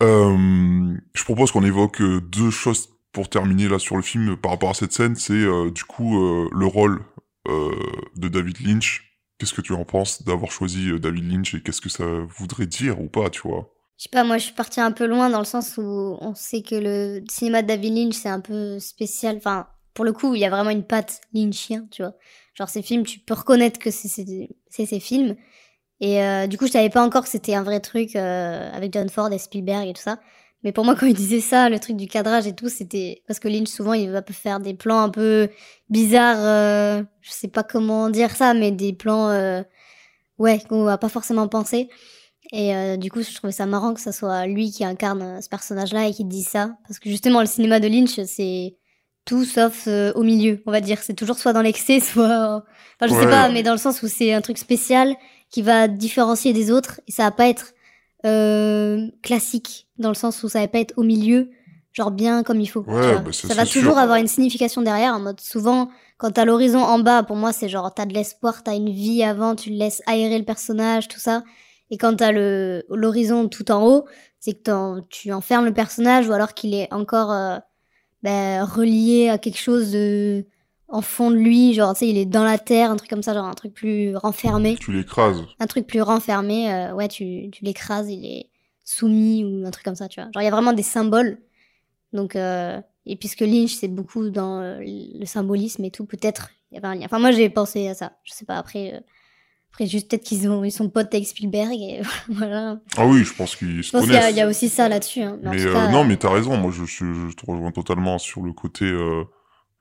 Euh, je propose qu'on évoque euh, deux choses pour terminer là sur le film par rapport à cette scène. C'est euh, du coup le rôle de David Lynch. Qu'est-ce que tu en penses d'avoir choisi David Lynch et qu'est-ce que ça voudrait dire ou pas, tu vois? Je sais pas, moi je suis partie un peu loin dans le sens où on sait que le cinéma de David Lynch c'est un peu spécial. Enfin, pour le coup, il y a vraiment une patte Lynchien, tu vois. Genre ces films, tu peux reconnaître que c'est ces films. Et euh, du coup, je savais pas encore que c'était un vrai truc euh, avec John Ford et Spielberg et tout ça. Mais pour moi, quand il disait ça, le truc du cadrage et tout, c'était parce que Lynch souvent il va faire des plans un peu bizarres. euh, je sais pas comment dire ça, mais des plans, euh, ouais, qu'on va pas forcément penser. Et euh, du coup, je trouvais ça marrant que ça soit lui qui incarne euh, ce personnage-là et qui dit ça. Parce que justement, le cinéma de Lynch, c'est tout sauf euh, au milieu, on va dire. C'est toujours soit dans l'excès, soit... Enfin, je sais Ouais. pas, mais dans le sens où c'est un truc spécial qui va différencier des autres. Et ça va pas être euh, classique, dans le sens où ça va pas être au milieu, genre bien comme il faut. Ouais, bah, c'est- ça va toujours avoir une signification derrière, en mode souvent, quand t'as l'horizon en bas, pour moi, c'est genre t'as de l'espoir, t'as une vie avant, tu laisses aérer le personnage, tout ça. Et quand t'as le l'horizon tout en haut, c'est que t'en- tu enfermes le personnage ou alors qu'il est encore euh, ben, relié à quelque chose de en fond de lui, genre tu sais, il est dans la terre, un truc comme ça, genre un truc plus renfermé, Tu l'écrases. un truc plus renfermé, euh, ouais, tu, tu l'écrases, il est soumis ou un truc comme ça, tu vois. Genre il y a vraiment des symboles. Donc euh, et puisque Lynch c'est beaucoup dans euh, le symbolisme et tout, peut-être il y avait un lien. Enfin moi j'ai pensé à ça. Je sais pas après. Après juste peut-être qu'ils ont ils sont potes avec Spielberg et voilà. Ah oui, je pense qu'ils se Je pense qu'il y, a- connaissent. il y a aussi ça là-dessus. Hein. Mais, Mais euh, cas, non, mais t'as raison. Moi, je, je, je te rejoins totalement sur le côté euh,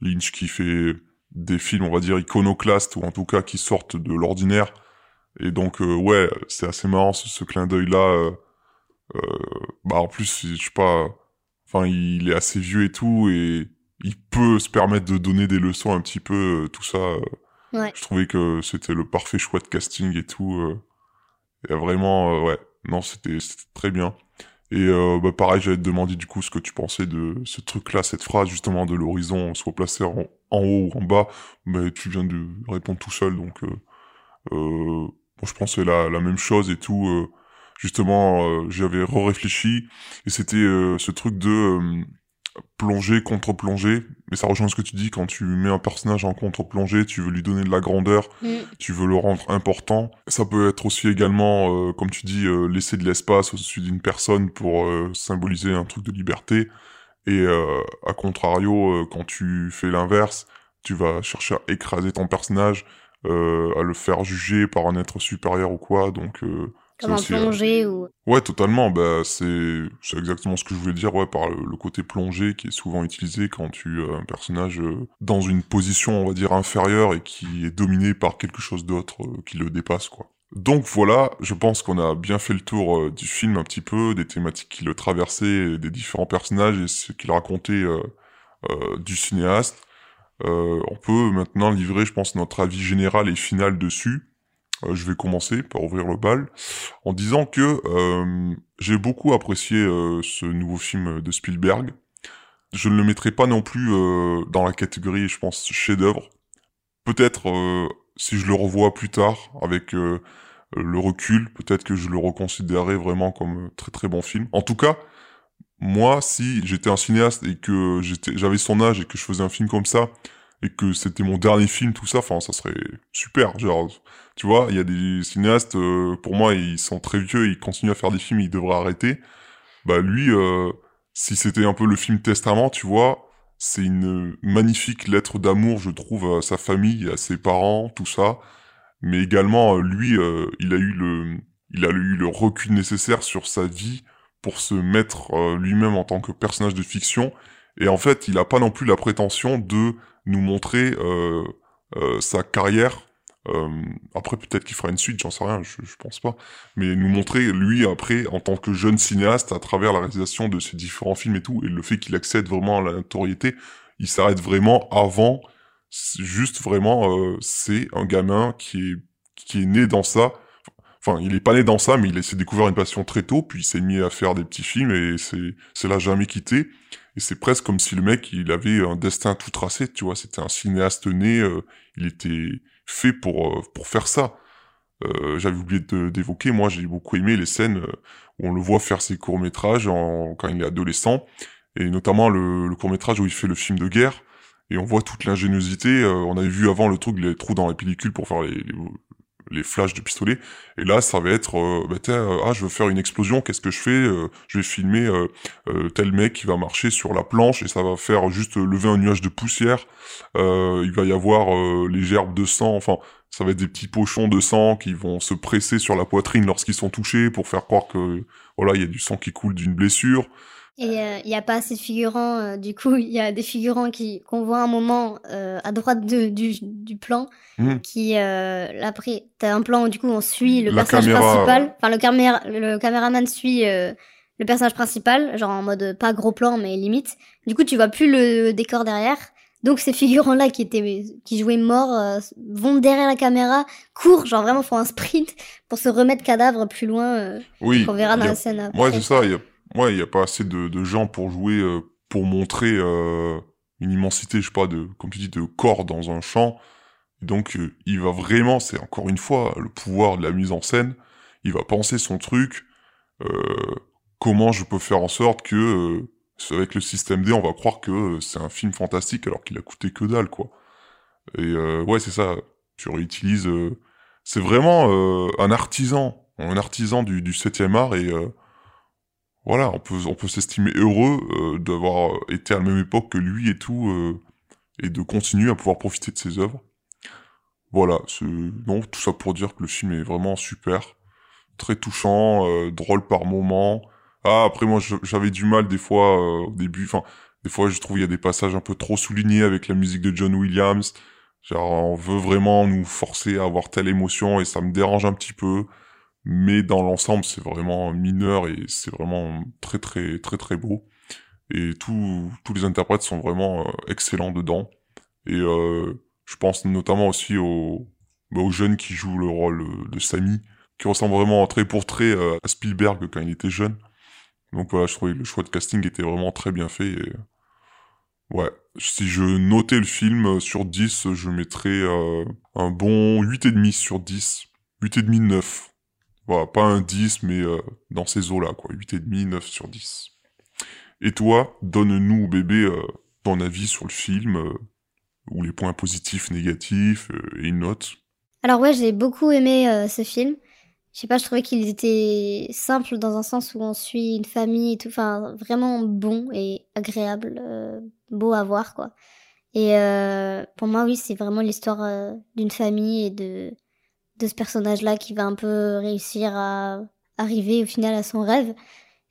Lynch qui fait des films, on va dire iconoclastes ou en tout cas qui sortent de l'ordinaire. Et donc, euh, ouais, c'est assez marrant ce, ce clin d'œil là. euh, bah en plus, je sais pas. Enfin, il est assez vieux et tout, et il peut se permettre de donner des leçons un petit peu, tout ça. Je trouvais que c'était le parfait choix de casting et tout. euh, et vraiment, euh, ouais, non, c'était très bien. Et euh, bah, pareil, j'allais te demander du coup ce que tu pensais de ce truc-là, cette phrase justement de l'horizon soit placé en, haut ou en bas. Mais tu viens de répondre tout seul, donc euh, euh, bon, je c'est la, la même chose et tout. euh, justement, j'avais re-réfléchi et c'était ce truc de plonger contre plonger. Mais ça rejoint ce que tu dis quand tu mets un personnage en contre plongée, tu veux lui donner de la grandeur mm, tu veux le rendre important. Ça peut être aussi également, euh, comme tu dis, euh, laisser de l'espace au-dessus d'une personne pour euh, symboliser un truc de liberté. Et à contrario, quand tu fais l'inverse, tu vas chercher à écraser ton personnage, à le faire juger par un être supérieur ou quoi. Donc, Comme euh, plongée ou. Ouais, totalement. Bah, c'est c'est exactement ce que je voulais dire, ouais, par le, côté plongé qui est souvent utilisé quand tu as un personnage euh, dans une position, on va dire, inférieure et qui est dominé par quelque chose d'autre euh, qui le dépasse, quoi. Donc voilà, je pense qu'on a bien fait le tour euh, du film un petit peu, des thématiques qui le traversaient, des différents personnages et ce qu'il racontait euh, euh, du cinéaste. Euh, on peut maintenant livrer, je pense, notre avis général et final dessus. Euh, je vais commencer par ouvrir le bal en disant que euh, j'ai beaucoup apprécié euh, ce nouveau film de Spielberg. Je ne le mettrai pas non plus dans la catégorie, je pense, chef-d'œuvre. Peut-être si je le revois plus tard avec le recul, peut-être que je le reconsidérerai vraiment comme très très bon film. En tout cas, moi, si j'étais un cinéaste et que j'avais son âge et que je faisais un film comme ça et que c'était mon dernier film, tout ça, enfin, ça serait super. Genre, tu vois, il y a des cinéastes, euh, pour moi, ils sont très vieux, ils continuent à faire des films, ils devraient arrêter. Bah lui, euh, si c'était un peu le film testament, tu vois, c'est une magnifique lettre d'amour, je trouve, à sa famille, à ses parents, tout ça. Mais également, euh, lui, il a eu le, il a eu le recul nécessaire sur sa vie pour se mettre lui-même en tant que personnage de fiction. Et en fait, il a pas non plus la prétention de nous montrer sa carrière. Euh, après, peut-être qu'il fera une suite, j'en sais rien, je, je pense pas. Mais nous montrer, lui, après, en tant que jeune cinéaste, à travers la réalisation de ses différents films et tout, et le fait qu'il accède vraiment à la notoriété, il s'arrête vraiment avant. Juste vraiment, euh, c'est un gamin qui est, qui est né dans ça. Enfin, il est pas né dans ça, mais il s'est découvert une passion très tôt, puis il s'est mis à faire des petits films, et c'est, l'a jamais quitté. Et c'est presque comme si le mec, il avait un destin tout tracé, tu vois. C'était un cinéaste né, euh, il était fait pour, euh, pour faire ça. Euh, J'avais oublié d'évoquer, moi j'ai beaucoup aimé les scènes euh, où on le voit faire ses courts-métrages quand il est adolescent, et notamment le, le court-métrage où il fait le film de guerre, et on voit toute l'ingéniosité. euh, on avait vu avant le truc, les trous dans les pellicules pour faire les, les, les flashs de pistolet, et là ça va être, euh, bah, euh, ah je veux faire une explosion, qu'est-ce que je fais Euh, Je vais filmer euh, tel mec qui va marcher sur la planche, et ça va faire juste lever un nuage de poussière, il va y avoir les gerbes de sang, enfin ça va être des petits pochons de sang qui vont se presser sur la poitrine lorsqu'ils sont touchés pour faire croire que voilà il y a du sang qui coule d'une blessure. Et il n'y a pas assez de figurants. euh, du coup, il y a des figurants qui qu'on voit un moment euh, à droite de- du, du plan. Mhm. Qui, euh, là, après, t'as un plan où du coup on suit le La personnage caméra, principal. Enfin, le, caméra, le caméraman suit euh, le personnage principal, genre en mode pas gros plan, mais limite. Du coup, tu vois plus le décor derrière. Donc ces figurants-là qui étaient qui jouaient morts euh, vont derrière la caméra, courent, genre vraiment font un sprint pour se remettre cadavre plus loin. euh, Oui. qu'on verra dans a- la scène après. Ouais, c'est ça. Il y a, ouais, il y a pas assez de, de gens pour jouer, euh, pour montrer euh, une immensité, je sais pas, de, comme tu dis, de corps dans un champ. Donc, euh, il va vraiment, c'est encore une fois le pouvoir de la mise en scène. Il va penser son truc. euh, comment je peux faire en sorte que, euh, avec le système D, on va croire que c'est un film fantastique alors qu'il a coûté que dalle, quoi. Et ouais, c'est ça. Tu réutilises. c'est vraiment un artisan, un artisan du, du 7e art et voilà, on peut, on peut s'estimer heureux euh, d'avoir été à la même époque que lui et tout, euh, et de continuer à pouvoir profiter de ses œuvres. Voilà, non, tout ça pour dire que le film est vraiment super, très touchant, euh, drôle par moments. Ah, après moi j'avais du mal des fois euh, au début, enfin des fois je trouve il y a des passages un peu trop soulignés avec la musique de John Williams. Genre on veut vraiment nous forcer à avoir telle émotion et ça me dérange un petit peu mais dans l'ensemble c'est vraiment mineur et c'est vraiment très très très très beau. Et tous tous les interprètes sont vraiment euh, excellents dedans. Et euh, je pense notamment aussi au bah, au jeune qui joue le rôle de Sammy qui ressemble vraiment trait pour trait euh, à Spielberg quand il était jeune. Donc voilà je trouvais que le choix de casting était vraiment très bien fait et ouais. Si je notais le film euh, sur 10 je mettrais euh, un bon 8,5 sur 10 8,5 9 voilà, pas un 10, mais euh, dans ces eaux-là, quoi. 8,5, 9 sur 10. Et toi, donne-nous, bébé, euh, ton avis sur le film, euh, ou les points positifs, négatifs, et une note. Alors ouais, j'ai beaucoup aimé ce film. Je sais pas, je trouvais qu'il était simple dans un sens où on suit une famille et tout, enfin vraiment bon et agréable, beau à voir quoi. Et pour moi, oui, c'est vraiment l'histoire d'une famille et de de ce personnage-là qui va un peu réussir à arriver au final à son rêve.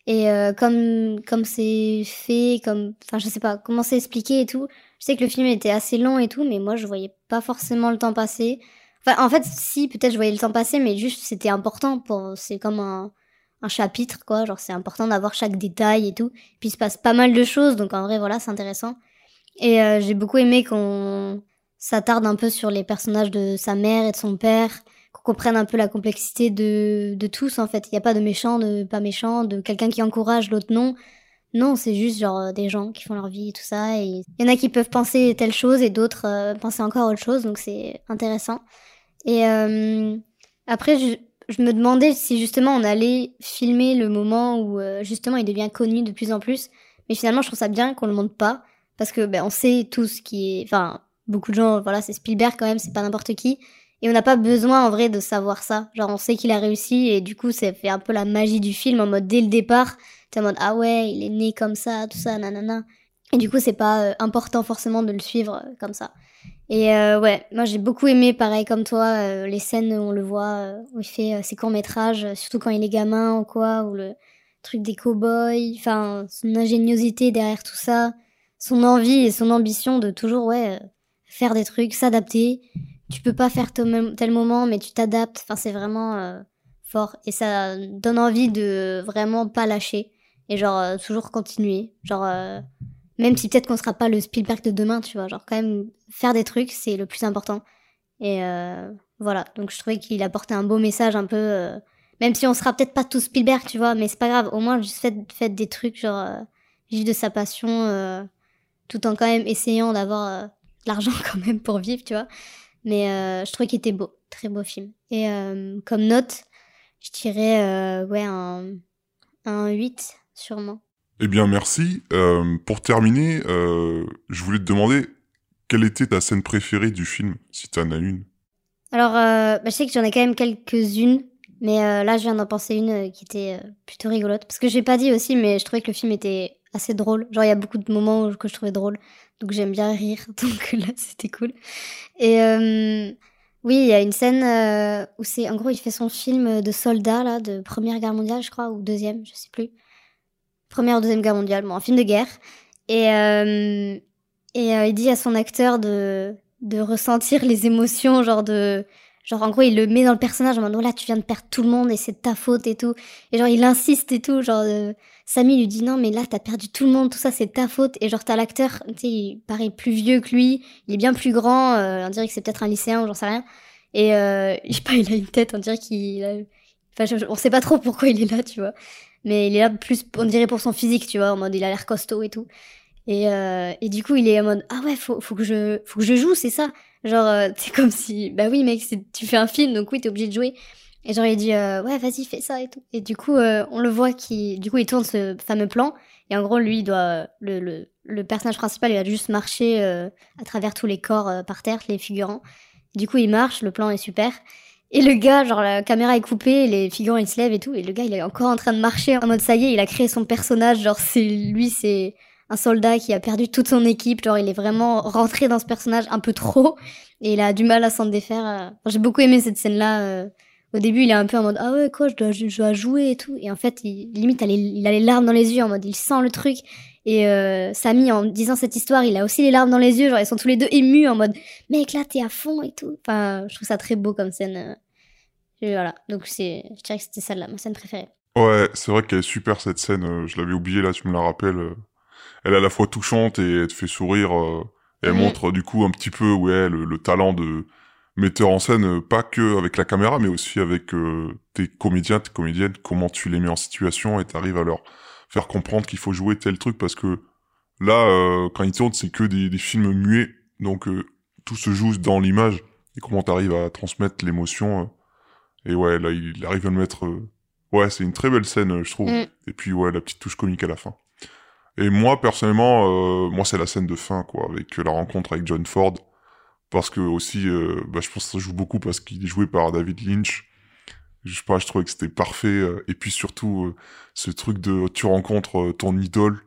Et euh, comme comme c'est fait, comme enfin je sais pas comment c'est expliqué et tout. Je sais que le film était assez long et tout, mais moi je voyais pas forcément le temps passer. Enfin en fait si peut-être je voyais le temps passer, mais juste c'était important pour c'est comme un chapitre quoi, genre c'est important d'avoir chaque détail et tout. Puis il se passe pas mal de choses, donc en vrai voilà c'est intéressant. Et euh, j'ai beaucoup aimé qu'on s'attarde un peu sur les personnages de sa mère et de son père comprenne un peu la complexité de, tous en fait. Il n'y a pas de méchant, de pas méchant, de quelqu'un qui encourage, l'autre non. Non, c'est juste genre euh, des gens qui font leur vie et tout ça. Il y en a qui peuvent penser telle chose et d'autres euh, penser encore autre chose, donc c'est intéressant. Et euh, après, je, me demandais si justement on allait filmer le moment où justement il devient connu de plus en plus. Mais finalement, je trouve ça bien qu'on le montre pas parce que ben on sait tout ce qui est, enfin beaucoup de gens, voilà, c'est Spielberg quand même, c'est pas n'importe qui. Et on n'a pas besoin en vrai de savoir ça. Genre on sait qu'il a réussi et du coup ça fait un peu la magie du film en mode dès le départ, t'es en mode ah ouais il est né comme ça, tout ça, nanana. Et du coup c'est pas euh, important forcément de le suivre euh, comme ça. Et euh, ouais, moi j'ai beaucoup aimé pareil comme toi euh, les scènes où on le voit où il fait ses courts métrages, surtout quand il est gamin ou quoi, ou le truc des cowboys, enfin son ingéniosité derrière tout ça, son envie et son ambition de toujours ouais faire des trucs, s'adapter tu peux pas faire tel moment, mais tu t'adaptes. Enfin, c'est vraiment euh, fort. Et ça donne envie de vraiment pas lâcher. Et genre, euh, toujours continuer. Genre, euh, même si peut-être qu'on sera pas le Spielberg de demain, tu vois. Genre, quand même, faire des trucs, c'est le plus important. Et voilà. Donc, je trouvais qu'il apportait un beau message un peu. même si on sera peut-être pas tout Spielberg, tu vois. Mais c'est pas grave. Au moins, juste faites, des trucs, genre, vivre de sa passion, tout en quand même essayant d'avoir l'argent quand même pour vivre, tu vois. Mais euh, je trouvais qu'il était beau, très beau film. Et euh, comme note, je dirais euh, ouais, un, un 8 sûrement. Eh bien merci. Pour terminer, je voulais te demander quelle était ta scène préférée du film, si tu en as une? Alors, bah, je sais que j'en ai quand même quelques-unes, mais là je viens d'en penser une qui était plutôt rigolote. Parce que j'ai pas dit aussi, mais je trouvais que le film était assez drôle. Genre, il y a beaucoup de moments que je trouvais drôle. Donc, j'aime bien rire. Donc, là, c'était cool. Et euh, oui, il y a une scène euh, où c'est, en gros, il fait son film de soldat, là, de Première Guerre mondiale, je crois, ou Deuxième, je sais plus. Première ou Deuxième Guerre mondiale, bon, un film de guerre. Et, euh, et euh, il dit à son acteur de, de ressentir les émotions, genre de Genre, en gros, il le met dans le personnage en mode, oh là, tu viens de perdre tout le monde et c'est ta faute et tout. Et genre, il insiste et tout. Genre, euh, Samy lui dit, non, mais là, t'as perdu tout le monde, tout ça, c'est ta faute. Et genre, t'as l'acteur, tu sais, il paraît plus vieux que lui. Il est bien plus grand. Euh, on dirait que c'est peut-être un lycéen ou j'en sais rien. Et euh, je sais pas, il a une tête, on dirait qu'il a... Enfin, on sait pas trop pourquoi il est là, tu vois. Mais il est là plus, on dirait pour son physique, tu vois, en mode, il a l'air costaud et tout. Et, euh, et du coup, il est en mode, ah ouais, faut, faut que je, faut que je joue, c'est ça. Genre, c'est comme si, bah oui, mec, tu fais un film, donc oui, t'es obligé de jouer. Et il dit, euh, ouais, vas-y, fais ça et tout. Et du coup, euh, on le voit qui, du coup, il tourne ce fameux plan. Et en gros, lui, il doit, le, le, le personnage principal, il va juste marcher à travers tous les corps par terre, les figurants. du coup, il marche, le plan est super. Et le gars, genre, la caméra est coupée, les figurants, ils se lèvent et tout. Et le gars, il est encore en train de marcher en mode, ça y est, il a créé son personnage. Genre, c'est lui, c'est un soldat qui a perdu toute son équipe. Genre, il est vraiment rentré dans ce personnage un peu trop. Et il a du mal à s'en défaire. Euh. J'ai beaucoup aimé cette scène-là. Euh. Au début, il est un peu en mode ah ouais quoi, je dois, je dois jouer et tout. Et en fait, il, limite, il a les larmes dans les yeux en mode il sent le truc. Et euh, Samy, en disant cette histoire, il a aussi les larmes dans les yeux. Genre ils sont tous les deux émus en mode mec là t'es à fond et tout. Enfin, je trouve ça très beau comme scène. Euh. Et voilà. Donc c'est, je dirais que c'était celle-là ma scène préférée. Ouais, c'est vrai qu'elle est super cette scène. Je l'avais oublié là, tu me la rappelles. Elle est à la fois touchante et elle te fait sourire. Elle montre du coup un petit peu ouais le, le, talent de metteur en scène, euh, pas que avec la caméra, mais aussi avec euh, tes comédiens, tes comédiennes, comment tu les mets en situation et t'arrives à leur faire comprendre qu'il faut jouer tel truc parce que là, euh, quand ils tournent, c'est que des, des, films muets, donc tout se joue dans l'image et comment t'arrives à transmettre l'émotion. et ouais, là, il arrive à le mettre. ouais, c'est une très belle scène, je trouve. Mm. Et puis ouais, la petite touche comique à la fin. Et moi, personnellement, euh, moi, c'est la scène de fin, quoi, avec la rencontre avec John Ford. Parce que aussi, euh, bah, je pense que ça joue beaucoup parce qu'il est joué par David Lynch. Je sais pas, je trouvais que c'était parfait. Euh, et puis surtout, ce truc de tu rencontres ton idole,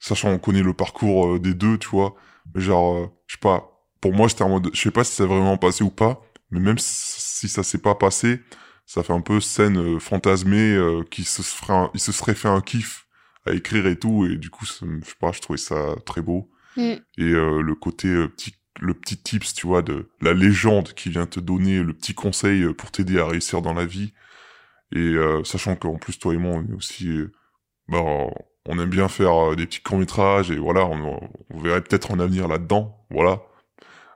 sachant qu'on connaît le parcours des deux, tu vois. Genre, je sais pas, pour moi, c'était en mode, je sais pas si c'est vraiment passé ou pas, Mais même si ça s'est pas passé, ça fait un peu scène euh, fantasmée euh, qui se serait, un- il se serait fait un kiff à écrire et tout, et du coup, ça je sais pas, je trouvais ça très beau. Mm. Et euh, le côté euh, petit, le petit tips, tu vois, de la légende qui vient te donner le petit conseil euh, pour t'aider à réussir dans la vie. Et euh, sachant qu'en plus, toi et moi, on est aussi, euh, bah, on aime bien faire euh, des petits courts métrages et voilà, on, verrait peut-être un avenir là-dedans, voilà.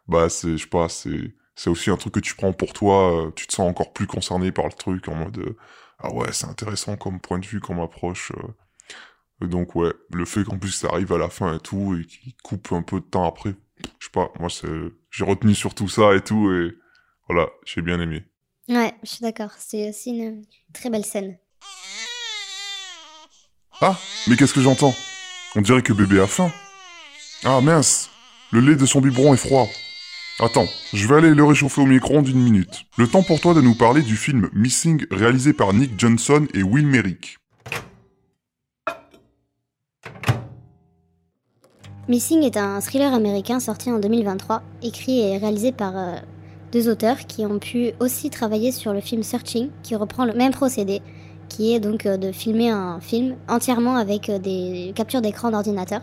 Bah, c'est, je sais pas, c'est, c'est aussi un truc que tu prends pour toi, euh, tu te sens encore plus concerné par le truc en mode, ah ouais, c'est intéressant comme point de vue, comme approche. donc ouais, le fait qu'en plus ça arrive à la fin et tout et qu'il coupe un peu de temps après, je sais pas, moi c'est, j'ai retenu sur tout ça et tout et voilà, j'ai bien aimé. Ouais, je suis d'accord. C'est aussi une très belle scène. Ah, mais qu'est-ce que j'entends? On dirait que bébé a faim. Ah mince, le lait de son biberon est froid. Attends, je vais aller le réchauffer au micro-ondes d'une minute. Le temps pour toi de nous parler du film Missing réalisé par Nick Johnson et Will Merrick. Missing est un thriller américain sorti en 2023, écrit et réalisé par euh, deux auteurs qui ont pu aussi travailler sur le film Searching, qui reprend le même procédé, qui est donc euh, de filmer un film entièrement avec euh, des captures d'écran d'ordinateur.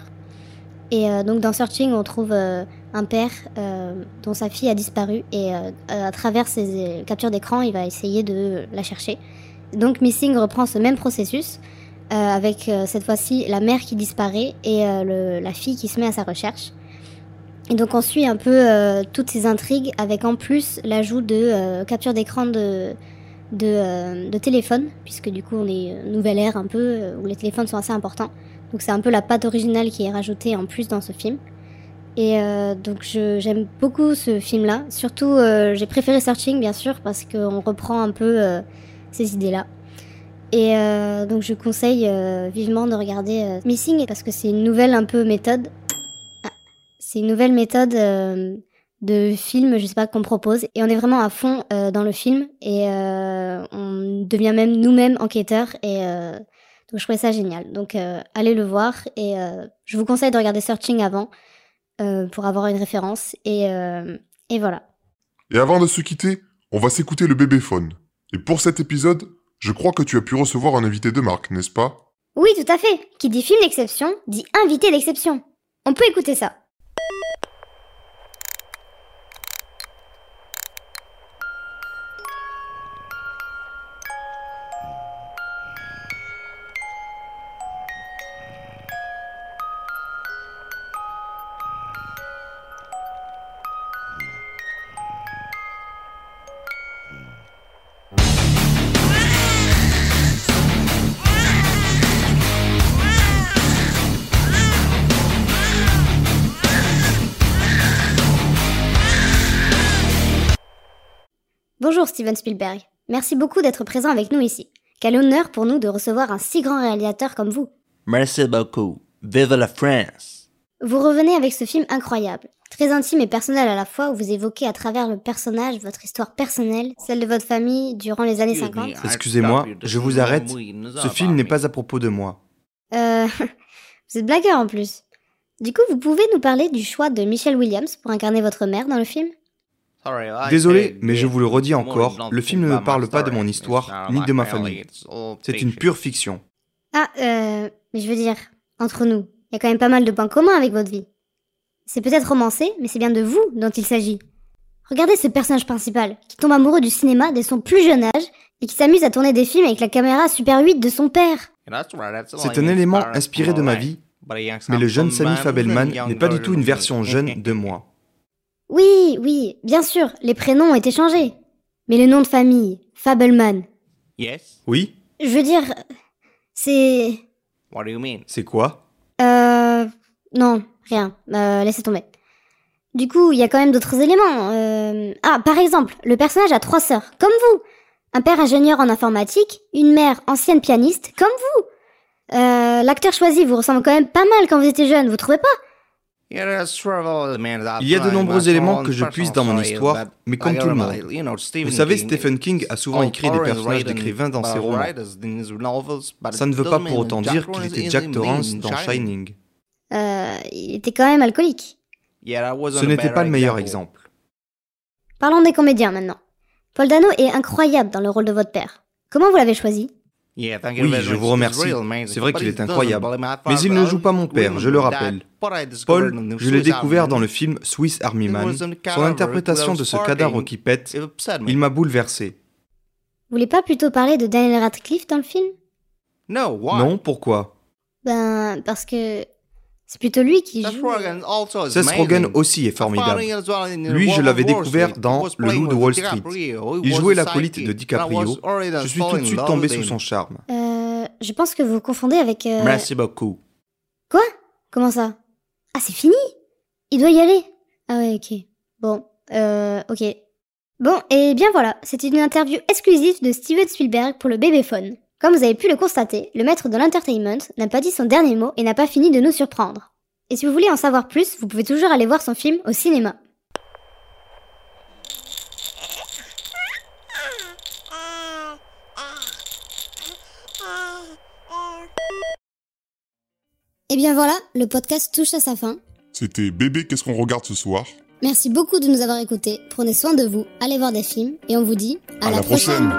Et donc dans Searching, on trouve un père dont sa fille a disparu et à travers ces captures d'écran, il va essayer de la chercher. Donc Missing reprend ce même processus euh, avec euh, cette fois-ci la mère qui disparaît et euh, la fille qui se met à sa recherche. Et donc on suit un peu toutes ces intrigues avec en plus l'ajout de capture d'écran de, de, téléphone, puisque du coup on est nouvelle ère un peu où les téléphones sont assez importants. Donc c'est un peu la patte originale qui est rajoutée en plus dans ce film. Et donc j'aime beaucoup ce film-là. Surtout j'ai préféré Searching bien sûr parce qu'on reprend un peu ces idées-là. Et euh, donc je conseille euh, vivement de regarder euh, Missing parce que c'est une nouvelle un peu méthode. Ah, c'est une nouvelle méthode de film, je sais pas, qu'on propose. Et on est vraiment à fond dans le film et on devient même nous-mêmes enquêteurs. Et donc je trouvais ça génial. Donc allez le voir et je vous conseille de regarder Searching avant pour avoir une référence. Et, et voilà. Et avant de se quitter, on va s'écouter le bébéphone. Et pour cet épisode, je crois que tu as pu recevoir un invité de marque, n'est-ce pas? Oui, tout à fait. Qui dit film d'exception, dit invité d'exception. On peut écouter ça. Steven Spielberg. Merci beaucoup d'être présent avec nous ici. Quel honneur pour nous de recevoir un si grand réalisateur comme vous. Merci beaucoup. Vive la France. Vous revenez avec ce film incroyable, très intime et personnel à la fois où vous évoquez à travers le personnage votre histoire personnelle, celle de votre famille durant les années 50. Excusez-moi, je vous arrête. Ce film n'est pas à propos de moi. Euh, vous êtes blagueur en plus. Du coup, vous pouvez nous parler du choix de Michelle Williams pour incarner votre mère dans le film? Désolé, mais je vous le redis encore, le film ne me parle pas de mon histoire, ni de ma famille. C'est une pure fiction. Ah, euh, mais je veux dire, entre nous, il y a quand même pas mal de points communs avec votre vie. C'est peut-être romancé, mais c'est bien de vous dont il s'agit. Regardez ce personnage principal, qui tombe amoureux du cinéma dès son plus jeune âge, et qui s'amuse à tourner des films avec la caméra Super 8 de son père. C'est un élément inspiré de ma vie, mais le jeune Sammy Fabelman n'est pas du tout une version jeune de moi. Oui, oui, bien sûr, les prénoms ont été changés. Mais le nom de famille, Fableman, Yes. Oui je veux dire, c'est... What do you mean? C'est quoi? Euh... Non, rien. Euh, laissez tomber. Du coup, il y a quand même d'autres éléments. Euh... Ah, par exemple, le personnage a trois sœurs, comme vous. Un père ingénieur en informatique, une mère ancienne pianiste, comme vous. Euh, L'acteur choisi vous ressemble quand même pas mal quand vous étiez jeune, vous trouvez pas? Il y a de nombreux éléments que je puise dans mon histoire, mais comme tout le monde. Vous savez, Stephen King a souvent écrit des personnages d'écrivains dans ses romans. Ça ne veut pas pour autant dire qu'il était Jack Torrance dans Shining. Euh... Il était quand même alcoolique. Ce n'était pas le meilleur exemple. Parlons des comédiens maintenant. Paul Dano est incroyable dans le rôle de votre père. Comment vous l'avez choisi? Oui, je vous remercie. C'est vrai qu'il est incroyable. Mais il ne joue pas mon père, je le rappelle. Paul, je l'ai découvert dans le film Swiss Army Man. Son interprétation de ce cadavre qui pète, il m'a bouleversé. Vous voulez pas plutôt parler de Daniel Radcliffe dans le film? Non, pourquoi? Ben, parce que c'est plutôt lui qui joue. Seth Rogen aussi est formidable. Lui, je l'avais découvert dans Le Loup de Wall Street. Il jouait l'acolyte de DiCaprio. Je suis tout de suite tombé sous son charme. Euh, je pense que vous confondez avec. Euh... Merci beaucoup. Quoi? Comment ça? Ah, c'est fini? Il doit y aller Ah ouais, ok. Bon, euh, ok. Bon, et bien voilà, c'était une interview exclusive de Steven Spielberg pour le Babyphone. Comme vous avez pu le constater, le maître de l'entertainment n'a pas dit son dernier mot et n'a pas fini de nous surprendre. Et si vous voulez en savoir plus, vous pouvez toujours aller voir son film au cinéma. Et bien voilà, le podcast touche à sa fin. C'était Bébé, qu'est-ce qu'on regarde ce soir? Merci beaucoup de nous avoir écoutés. Prenez soin de vous, allez voir des films et on vous dit à, la, prochaine.